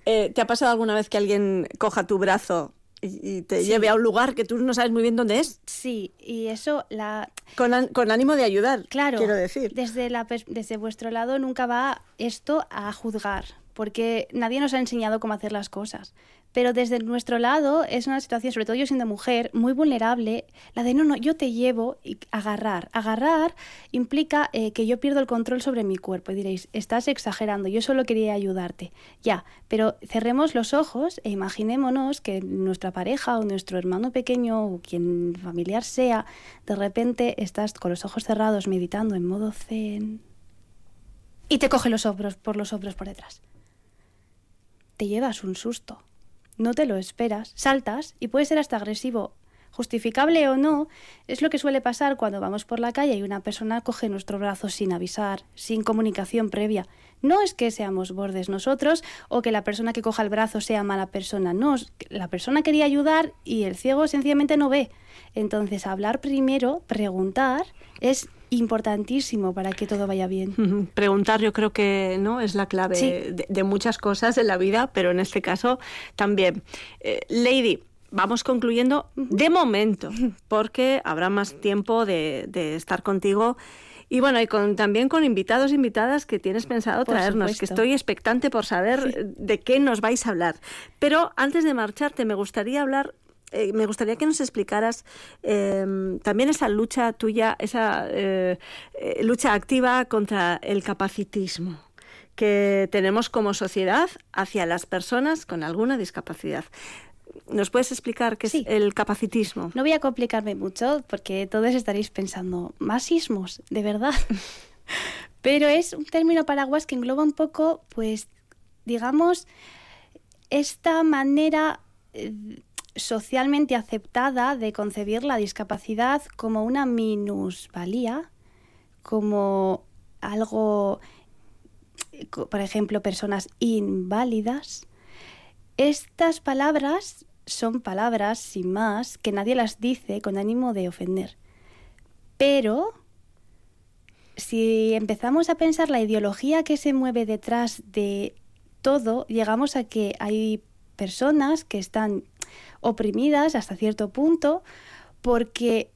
Eh, ¿Te ha pasado alguna vez que alguien coja tu brazo y, te Sí. lleve a un lugar que tú no sabes muy bien dónde es? Sí, y eso la... Con, an- con ánimo de ayudar, Claro, quiero decir. Desde, la, desde vuestro lado nunca va esto a juzgar, porque nadie nos ha enseñado cómo hacer las cosas. Pero desde nuestro lado es una situación, sobre todo yo siendo mujer, muy vulnerable, la de no, no, yo te llevo y agarrar. Agarrar implica eh, que yo pierdo el control sobre mi cuerpo y diréis, estás exagerando, yo solo quería ayudarte. Ya, pero cerremos los ojos e imaginémonos que nuestra pareja o nuestro hermano pequeño o quien familiar sea, de repente estás con los ojos cerrados meditando en modo zen y te coge los hombros por los hombros por detrás. Te llevas un susto. No te lo esperas, saltas y puede ser hasta agresivo. Justificable o no, es lo que suele pasar cuando vamos por la calle y una persona coge nuestro brazo sin avisar, sin comunicación previa. No es que seamos bordes nosotros o que la persona que coja el brazo sea mala persona, no, la persona quería ayudar y el ciego sencillamente no ve. Entonces, hablar primero, preguntar, es importantísimo para que todo vaya bien. Preguntar yo creo que no es la clave Sí. de, de muchas cosas en la vida, pero en este caso también. Eh, Lady, vamos concluyendo de momento, porque habrá más tiempo de, de estar contigo. Y bueno, y con, también con invitados e invitadas que tienes pensado Por traernos, que estoy expectante por saber de qué nos vais a hablar. Pero antes de marcharte, me gustaría hablar eh, me gustaría que nos explicaras eh, también esa lucha tuya, esa eh, eh, lucha activa contra el capacitismo que tenemos como sociedad hacia las personas con alguna discapacidad. ¿Nos puedes explicar qué es el capacitismo? No voy a complicarme mucho porque todos estaréis pensando, más sismos, de verdad. Pero es un término paraguas que engloba un poco, pues, digamos, esta manera socialmente aceptada de concebir la discapacidad como una minusvalía, como algo, por ejemplo, personas inválidas. Estas palabras son palabras, sin más, que nadie las dice con ánimo de ofender. Pero si empezamos a pensar la ideología que se mueve detrás de todo, llegamos a que hay personas que están oprimidas hasta cierto punto porque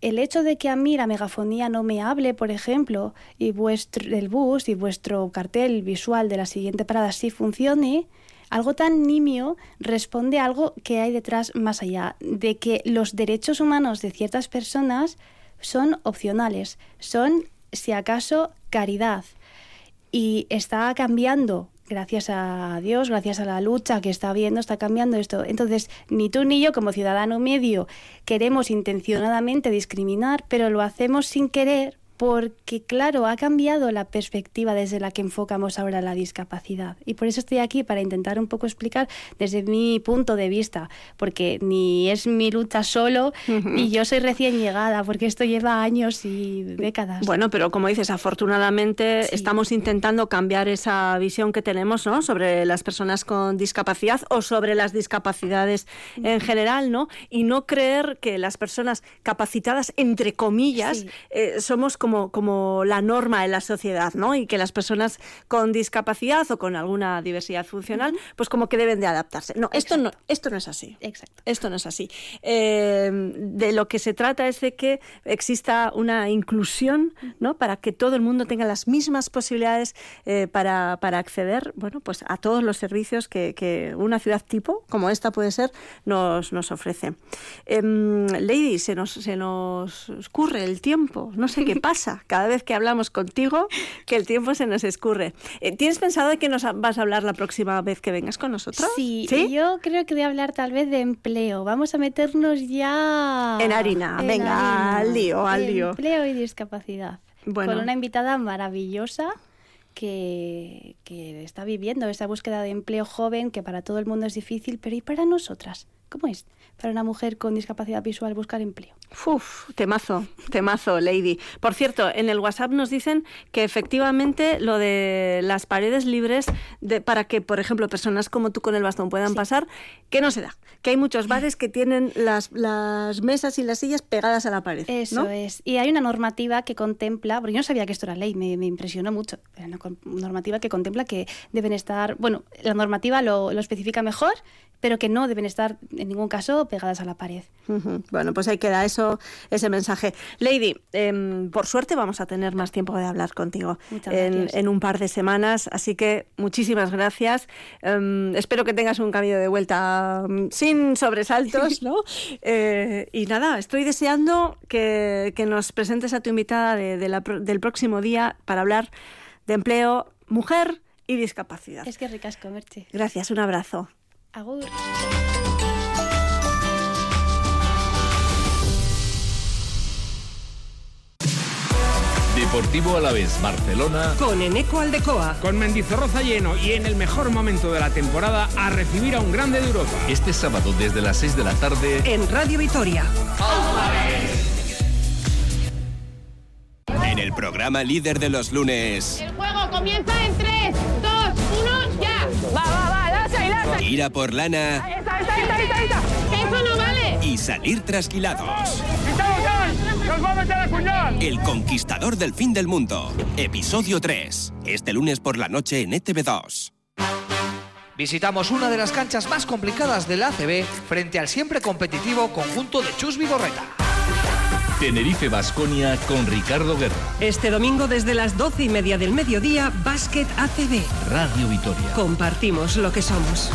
el hecho de que a mí la megafonía no me hable, por ejemplo, y vuestro, el bus y vuestro cartel visual de la siguiente parada sí funcione, algo tan nimio responde a algo que hay detrás más allá, de que los derechos humanos de ciertas personas son opcionales, son, si acaso, caridad. Y está cambiando gracias a Dios, gracias a la lucha que está habiendo, está cambiando esto. Entonces, ni tú ni yo como ciudadano medio queremos intencionadamente discriminar, pero lo hacemos sin querer porque, claro, ha cambiado la perspectiva desde la que enfocamos ahora la discapacidad. Y por eso estoy aquí, para intentar un poco explicar desde mi punto de vista, porque ni es mi lucha solo, ni yo soy recién llegada, porque esto lleva años y décadas. Bueno, pero como dices, afortunadamente estamos intentando cambiar esa visión que tenemos ¿no? sobre las personas con discapacidad o sobre las discapacidades en general, ¿no? Y no creer que las personas capacitadas, entre comillas, eh, somos como como, como la norma en la sociedad, ¿no? Y que las personas con discapacidad o con alguna diversidad funcional, pues como que deben de adaptarse. No, esto no, esto no es así. Exacto. Esto no es así. Eh, de lo que se trata es de que exista una inclusión, ¿no? Para que todo el mundo tenga las mismas posibilidades eh, para, para, acceder, bueno, pues a todos los servicios que, que, una ciudad tipo, como esta puede ser, nos, nos ofrece. Eh, Lady, se nos, se nos escurre el tiempo, no sé qué pasa cada vez que hablamos contigo que el tiempo se nos escurre. Eh, ¿Tienes pensado de que nos vas a hablar la próxima vez que vengas con nosotros? Sí, yo creo que voy a hablar tal vez de empleo. Vamos a meternos ya... En harina, venga, al lío, al lío. Empleo y discapacidad. Con una invitada maravillosa que, que, está viviendo esa búsqueda de empleo joven que para todo el mundo es difícil, pero ¿y para nosotras? ¿Cómo es para una mujer con discapacidad visual buscar empleo? Uf, temazo, temazo, Lady. Por cierto, en el WhatsApp nos dicen que efectivamente lo de las paredes libres de, para que, por ejemplo, personas como tú con el bastón puedan pasar, que no se da. Que hay muchos bares que tienen las, las mesas y las sillas pegadas a la pared. Eso es. Y hay una normativa que contempla, porque yo no sabía que esto era ley, me, me impresionó mucho. Una normativa que contempla que deben estar, bueno, la normativa lo, lo especifica mejor, pero que no deben estar en ningún caso pegadas a la pared. Bueno, pues ahí queda eso, ese mensaje. Lady, em, por suerte vamos a tener más tiempo de hablar contigo en, en, un par de semanas, así que muchísimas gracias. Em, espero que tengas un cambio de vuelta mm, sin sobresaltos, ¿no? Eh, y nada, estoy deseando que, que, nos presentes a tu invitada de, de la, del próximo día para hablar de empleo, mujer y discapacidad. Es que ricasco, Merche. Gracias, un abrazo. Agur. Deportivo Alavés Barcelona con Eneco Aldecoa. Con Mendizorroza lleno y en el mejor momento de la temporada a recibir a un grande de Europa. Este sábado desde las 6 de la tarde en Radio Vitoria. En el programa líder de los lunes. El juego comienza en 3, Ir a por lana. Ahí está, ahí está, ahí está, eso no vale. Y salir trasquilados. ¡Nos va a meter el puñal! El conquistador del fin del mundo. Episodio 3. Este lunes por la noche en E ETV2. Visitamos una de las canchas más complicadas del ACB frente al siempre competitivo conjunto de Chus Vigorreta. Tenerife Basconia con Ricardo Guerra. Este domingo desde las doce y media del mediodía, Básquet ACB. Radio Vitoria. Compartimos lo que somos.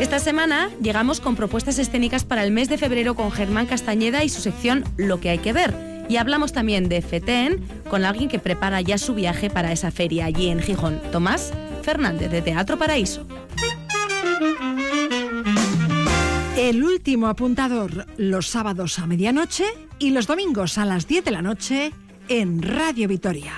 Esta semana llegamos con propuestas escénicas para el mes de febrero con Germán Castañeda y su sección Lo que hay que ver. Y hablamos también de FETEN con alguien que prepara ya su viaje para esa feria allí en Gijón, Tomás Fernández de Teatro Paraíso. El último apuntador los sábados a medianoche y los domingos a las 10 de la noche en Radio Vitoria.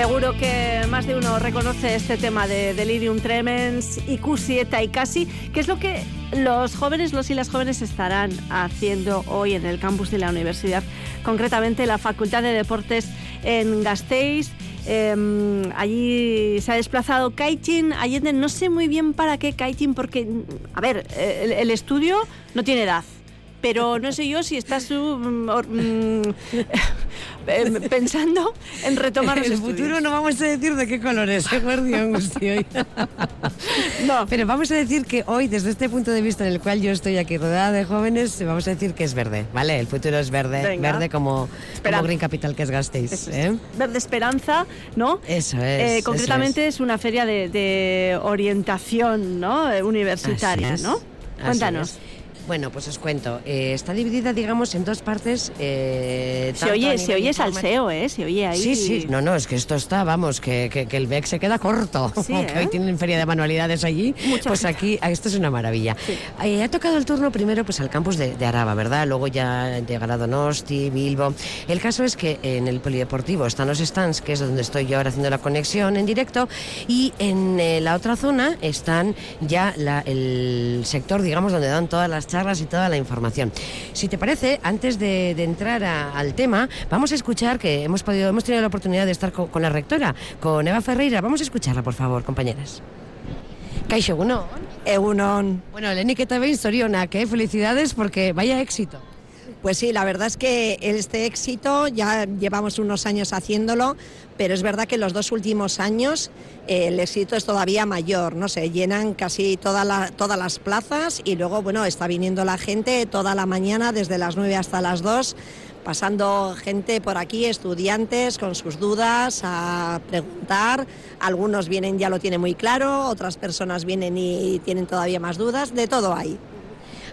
Seguro que más de uno reconoce este tema de Delirium Tremens, IQ y casi, que es lo que los jóvenes, los y las jóvenes estarán haciendo hoy en el campus de la universidad, concretamente la Facultad de Deportes en Gasteiz. Em, allí se ha desplazado Kaitin Allende. No sé muy bien para qué Kaitin, porque, a ver, el, estudio no tiene edad pero no sé yo si estás mm, or- mm, eh, pensando en retomar los el estudios. futuro no vamos a decir de qué color es, ¿eh, hoy? no. Pero vamos a decir que hoy, desde este punto de vista en el cual yo estoy aquí rodeada de jóvenes, vamos a decir que es verde, ¿vale? El futuro es verde, Venga. verde como, como Green Capital que es Gasteiz, ¿eh? Verde Esperanza, ¿no? Eso es. Eh, eso concretamente es. una feria de, de orientación ¿no? Eh, universitaria, ¿no? Cuéntanos. Bueno, pues os cuento. Eh, está dividida, digamos, en dos partes. eh, Se oye, se oye salseo, ¿eh? Se oye ahí. Sí, sí, no, no, es que esto está, vamos, que, que- que el BEC se queda corto. Sí, que ¿eh? hoy tienen feria de manualidades allí. pues aquí, ah, esto es una maravilla. Eh, ha tocado el turno primero pues al campus de, de Araba, ¿verdad? Luego ya llegará Donosti, Bilbo. El caso es que en el polideportivo están los stands, que es donde estoy yo ahora haciendo la conexión en directo, y en eh, la otra zona están ya la- el sector, digamos, donde dan todas las charlas y toda la información. Si te parece, antes de, de entrar a- al tema, vamos a escuchar que hemos podido, hemos tenido la oportunidad de estar co- con, la rectora, con Eva Ferreira. Vamos a escucharla, por favor, compañeras. Kaixo, egunon. Egunon. Bueno, Leni, que te veis, Sorionak, ¿eh? Felicidades porque vaya éxito. Pues sí, la verdad es que este éxito ya llevamos unos años haciéndolo, pero es verdad que en los dos últimos años eh, el éxito es todavía mayor, no se llenan casi todas las plazas y luego, bueno, está viniendo la gente toda la mañana, desde las 9 hasta las 2, pasando gente por aquí, estudiantes con sus dudas a preguntar. Algunos vienen, ya lo tienen muy claro, otras personas vienen y tienen todavía más dudas, de todo hay.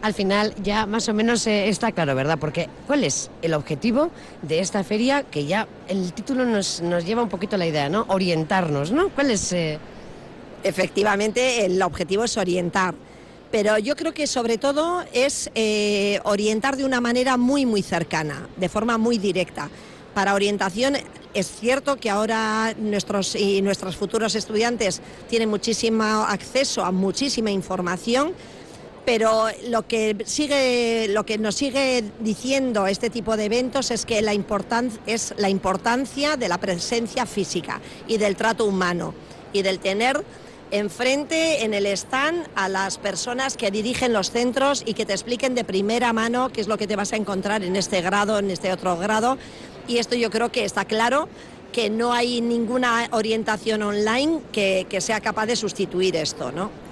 Al final ya más o menos eh, está claro, ¿verdad? Porque ¿cuál es el objetivo de esta feria? Que ya el título nos, nos lleva un poquito la idea, ¿no? Orientarnos, ¿no? ¿Cuál es...? eh, Efectivamente, el objetivo es orientar. Pero yo creo que sobre todo es eh, orientar de una manera muy, muy cercana, de forma muy directa. Para orientación es cierto que ahora nuestros y nuestros futuros estudiantes tienen muchísimo acceso a muchísima información, pero lo que sigue lo que nos sigue diciendo este tipo de eventos es que la es la importancia de la presencia física y del trato humano y del tener enfrente en el stand a las personas que dirigen los centros y que te expliquen de primera mano qué es lo que te vas a encontrar en este grado, en este otro grado. Y esto yo creo que está claro que no hay ninguna orientación online que, que sea capaz de sustituir esto, ¿no?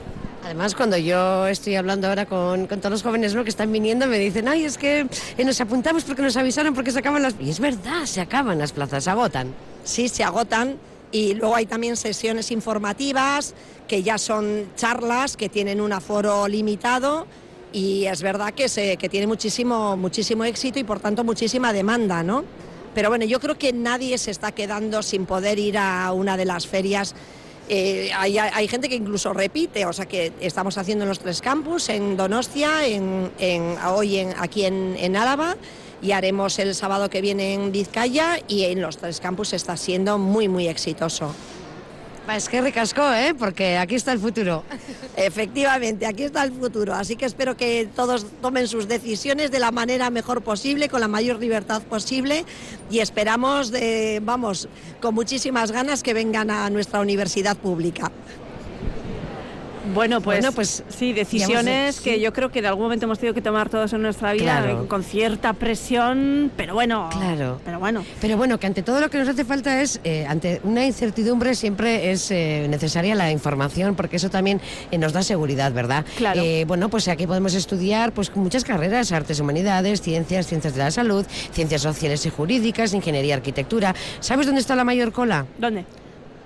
Además, cuando yo estoy hablando ahora con, con todos los jóvenes ¿no? que están viniendo, me dicen, ay, es que eh, nos apuntamos porque nos avisaron porque se acaban las... Y es verdad, se acaban las plazas, se agotan. Sí, se agotan. Y luego hay también sesiones informativas, que ya son charlas que tienen un aforo limitado. Y es verdad que, se, que tiene muchísimo, muchísimo éxito y por tanto muchísima demanda, ¿no? Pero bueno, yo creo que nadie se está quedando sin poder ir a una de las ferias. Eh, hay, gente que incluso repite, o sea que estamos haciendo en los tres campus, en Donostia, hoy aquí en, en Álava y haremos el sábado que viene en Vizcaya y en los tres campus está siendo muy, muy exitoso. Es que ricasco, ¿eh? Porque aquí está el futuro. Efectivamente, aquí está el futuro, así que espero que todos tomen sus decisiones de la manera mejor posible, con la mayor libertad posible y esperamos, vamos, con muchísimas ganas que vengan a nuestra universidad pública. Bueno, pues, Bueno, pues, sí, decisiones digamos, que sí. yo creo que en algún momento hemos tenido que tomar todos en nuestra vida Claro. eh, con cierta presión, pero bueno. Claro. Pero bueno. Pero bueno, que ante todo lo que nos hace falta es, eh, ante una incertidumbre siempre es eh, necesaria la información, porque eso también eh, nos da seguridad, ¿verdad? Claro. Bueno, pues aquí podemos estudiar pues muchas carreras, artes, humanidades, ciencias, ciencias de la salud, ciencias sociales y jurídicas, ingeniería, arquitectura. ¿Sabes dónde está la mayor cola? ¿Dónde?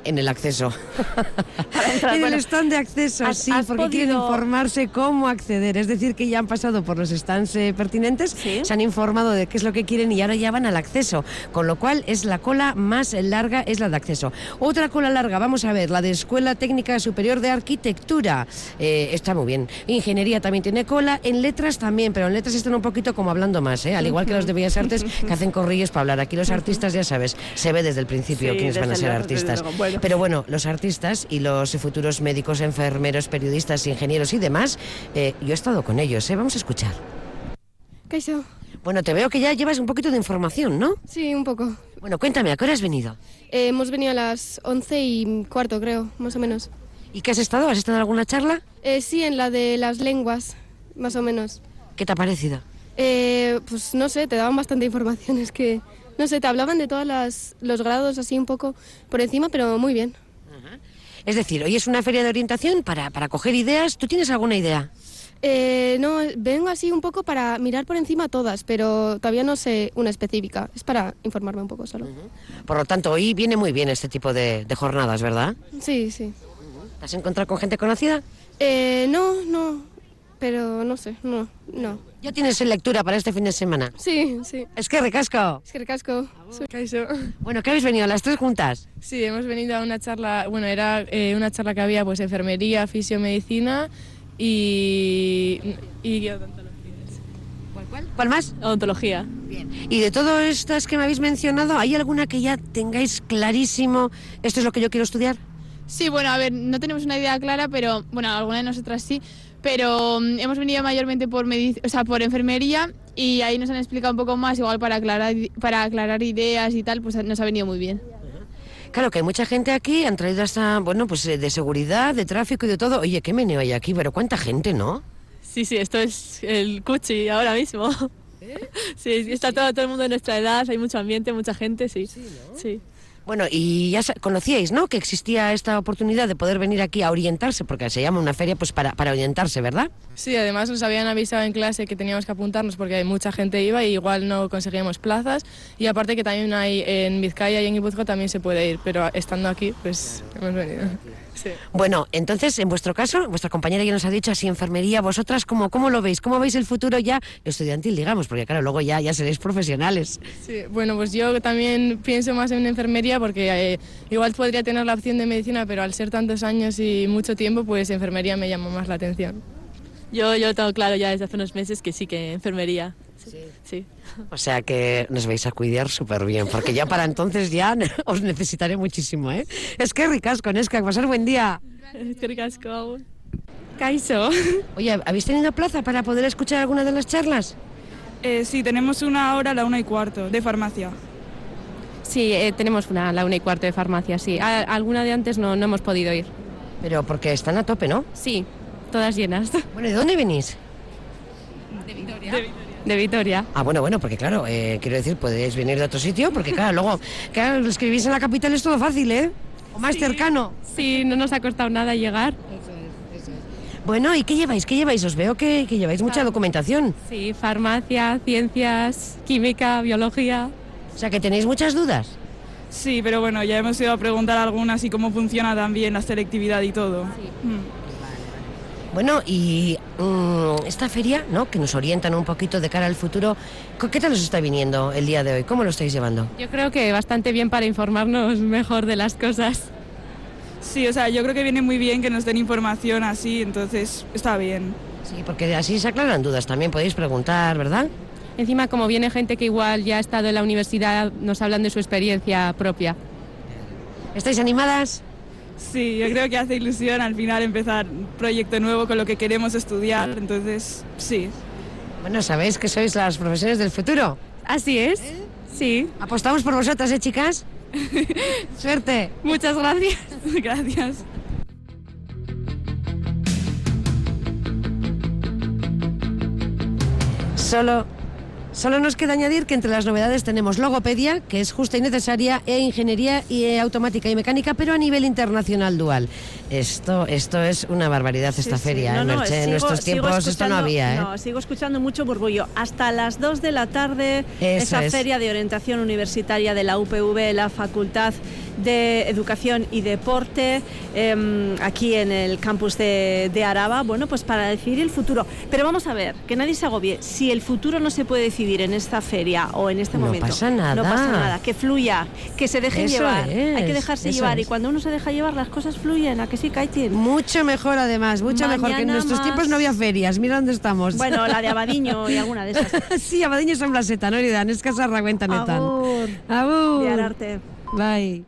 En el acceso. entrar, en bueno, el stand de acceso, has- sí, has porque quieren informarse cómo acceder. Es decir, que ya han pasado por los stands eh, pertinentes, se han informado de qué es lo que quieren y ahora ya van al acceso. Con lo cual es la cola más larga, es la de acceso. Otra cola larga, vamos a ver, la de Escuela Técnica Superior de Arquitectura. Eh, está muy bien. Ingeniería también tiene cola, en letras también, pero en letras están un poquito como hablando más, ¿eh? al igual que los de Bellas Artes que hacen corrillos para hablar. Aquí los artistas, ya sabes, se ve desde el principio Sí, quiénes van a ser artistas. Bueno. Pero bueno, los artistas y los futuros médicos, enfermeros, periodistas, ingenieros y demás, eh, yo he estado con ellos, ¿eh? Vamos a escuchar. Kaixo. Bueno, te veo que ya llevas un poquito de información, ¿no? Sí, un poco. Bueno, cuéntame, ¿a qué hora has venido? Eh, hemos venido a las 11 y cuarto, creo, más o menos. ¿Y qué has estado? ¿Has estado en alguna charla? Eh, sí, en la de las lenguas, más o menos. ¿Qué te ha parecido? Eh, pues no sé, te daban bastante información. Es que, no sé, te hablaban de todos los grados así un poco por encima, pero muy bien. Es decir, hoy es una feria de orientación para, para coger ideas. ¿Tú tienes alguna idea? Eh, no, vengo así un poco para mirar por encima todas, pero todavía no sé una específica. Es para informarme un poco solo. Por lo tanto, hoy viene muy bien este tipo de, de jornadas, ¿verdad? Sí, sí. ¿Te has encontrado con gente conocida? Eh, no, no, pero no sé, no, no. ¿Ya tienes lectura para este fin de semana? Sí, sí. Es que recasco. Es que recasco. Bueno, ¿qué habéis venido las tres juntas? Sí, hemos venido a una charla, bueno, era eh, una charla que había pues enfermería, fisiomedicina y, y odontología. ¿Cuál, cuál? más? Odontología. Y de todas estas que me habéis mencionado, ¿hay alguna que ya tengáis clarísimo esto es lo que yo quiero estudiar? Sí, bueno, a ver, no tenemos una idea clara, pero bueno, alguna de nosotras sí, pero mm, hemos venido mayormente por medic- o sea, por enfermería y ahí nos han explicado un poco más, igual para aclarar para aclarar ideas y tal, pues nos ha venido muy bien. Claro que hay mucha gente aquí, han traído hasta, bueno, pues eh, de seguridad, de tráfico y de todo. Oye, qué meneo hay aquí, pero cuánta gente, ¿no? Sí, sí, esto es el Cuchi ahora mismo. Sí, está todo, todo el mundo de nuestra edad, hay mucho ambiente, mucha gente, sí. Sí, Bueno, y ya conocíais, ¿no? Que existía esta oportunidad de poder venir aquí a orientarse, porque se llama una feria pues para, para orientarse, ¿verdad? Sí, además nos habían avisado en clase que teníamos que apuntarnos porque mucha gente iba y igual no conseguíamos plazas. Y aparte que también hay en Vizcaya y en Guipúzcoa también se puede ir, pero estando aquí, pues hemos venido. Sí. Bueno, entonces, en vuestro caso, vuestra compañera ya nos ha dicho así enfermería, vosotras, ¿cómo, cómo lo veis? ¿Cómo veis el futuro ya estudiantil, digamos? Porque claro, luego ya, ya seréis profesionales. Sí, bueno, pues yo también pienso más en enfermería porque eh, igual podría tener la opción de medicina, pero al ser tantos años y mucho tiempo, pues enfermería me llama más la atención. Yo, yo tengo claro ya desde hace unos meses que sí que enfermería. Sí. sí. O sea que nos vais a cuidar súper bien, porque ya para entonces ya os necesitaré muchísimo, ¿eh? Es que ricasco, Nesca, pasar buen día. Qué ricasco. Kaiso. Oye, ¿habéis tenido plaza para poder escuchar alguna de las charlas? Eh, sí, tenemos una hora a la una y cuarto de farmacia. Sí, eh, tenemos una a la una y cuarto de farmacia, sí. A- alguna de antes no, no hemos podido ir. Pero porque están a tope, ¿no? Sí, todas llenas. Bueno, ¿de dónde venís? De Vitoria. De Vitoria. Ah, bueno, bueno, porque claro, eh, quiero decir, podéis venir de otro sitio, porque claro, luego, claro, los que vivís en la capital es todo fácil, ¿eh? O más cercano. Sí, no nos ha costado nada llegar. Bueno, ¿y qué lleváis? ¿Qué lleváis? Os veo que, que lleváis mucha documentación. Sí, farmacia, ciencias, química, biología. O sea, que tenéis muchas dudas. Sí, pero bueno, ya hemos ido a preguntar algunas y cómo funciona también la selectividad y todo. Mm. Bueno, y mm, esta feria, ¿no? Que nos orientan un poquito de cara al futuro, ¿co- ¿qué tal os está viniendo el día de hoy? ¿Cómo lo estáis llevando? Yo creo que bastante bien para informarnos mejor de las cosas. Sí, o sea, yo creo que viene muy bien que nos den información así, entonces está bien. Sí, porque así se aclaran dudas también, podéis preguntar, ¿verdad? Encima, como viene gente que igual ya ha estado en la universidad, nos hablan de su experiencia propia. ¿Estáis animadas? Sí, yo creo que hace ilusión al final empezar un proyecto nuevo con lo que queremos estudiar, entonces sí. Bueno, sabéis que sois las profesiones del futuro. Así es. Sí. Apostamos por vosotras, ¿eh, chicas? Suerte. Muchas gracias. gracias. Solo, solo nos queda añadir que entre las novedades tenemos logopedia, que es justa y necesaria, e ingeniería y e automática y mecánica, pero a nivel internacional dual. Esto, esto es una barbaridad esta Sí, sí. feria, No, ¿eh, no, en nuestros tiempos esto no había, ¿eh? No, sigo escuchando mucho burbullo. Hasta las 2 de la tarde, Eso esa es. feria de orientación universitaria de la UPV, la Facultad de Educación y Deporte em, aquí en el campus de, de Araba, bueno, pues para decidir el futuro. Pero vamos a ver, que nadie se agobie. Si el futuro no se puede decidir en esta feria o en este No momento, pasa nada. no pasa nada. Que fluya, que se dejen Eso llevar. Hay que es, dejarse llevar. es. Y cuando uno se deja llevar, las cosas fluyen. ¿A que sí, Kaitin? Mucho mejor además, mucho mejor que en Mañana nuestros más. tiempos no había ferias. Mira dónde estamos. Bueno, la de Abadiño y alguna de esas. sí, Abadiño San Blasetan, hori da, neska sarra guentan Agur. Agur. Biararte. Bai.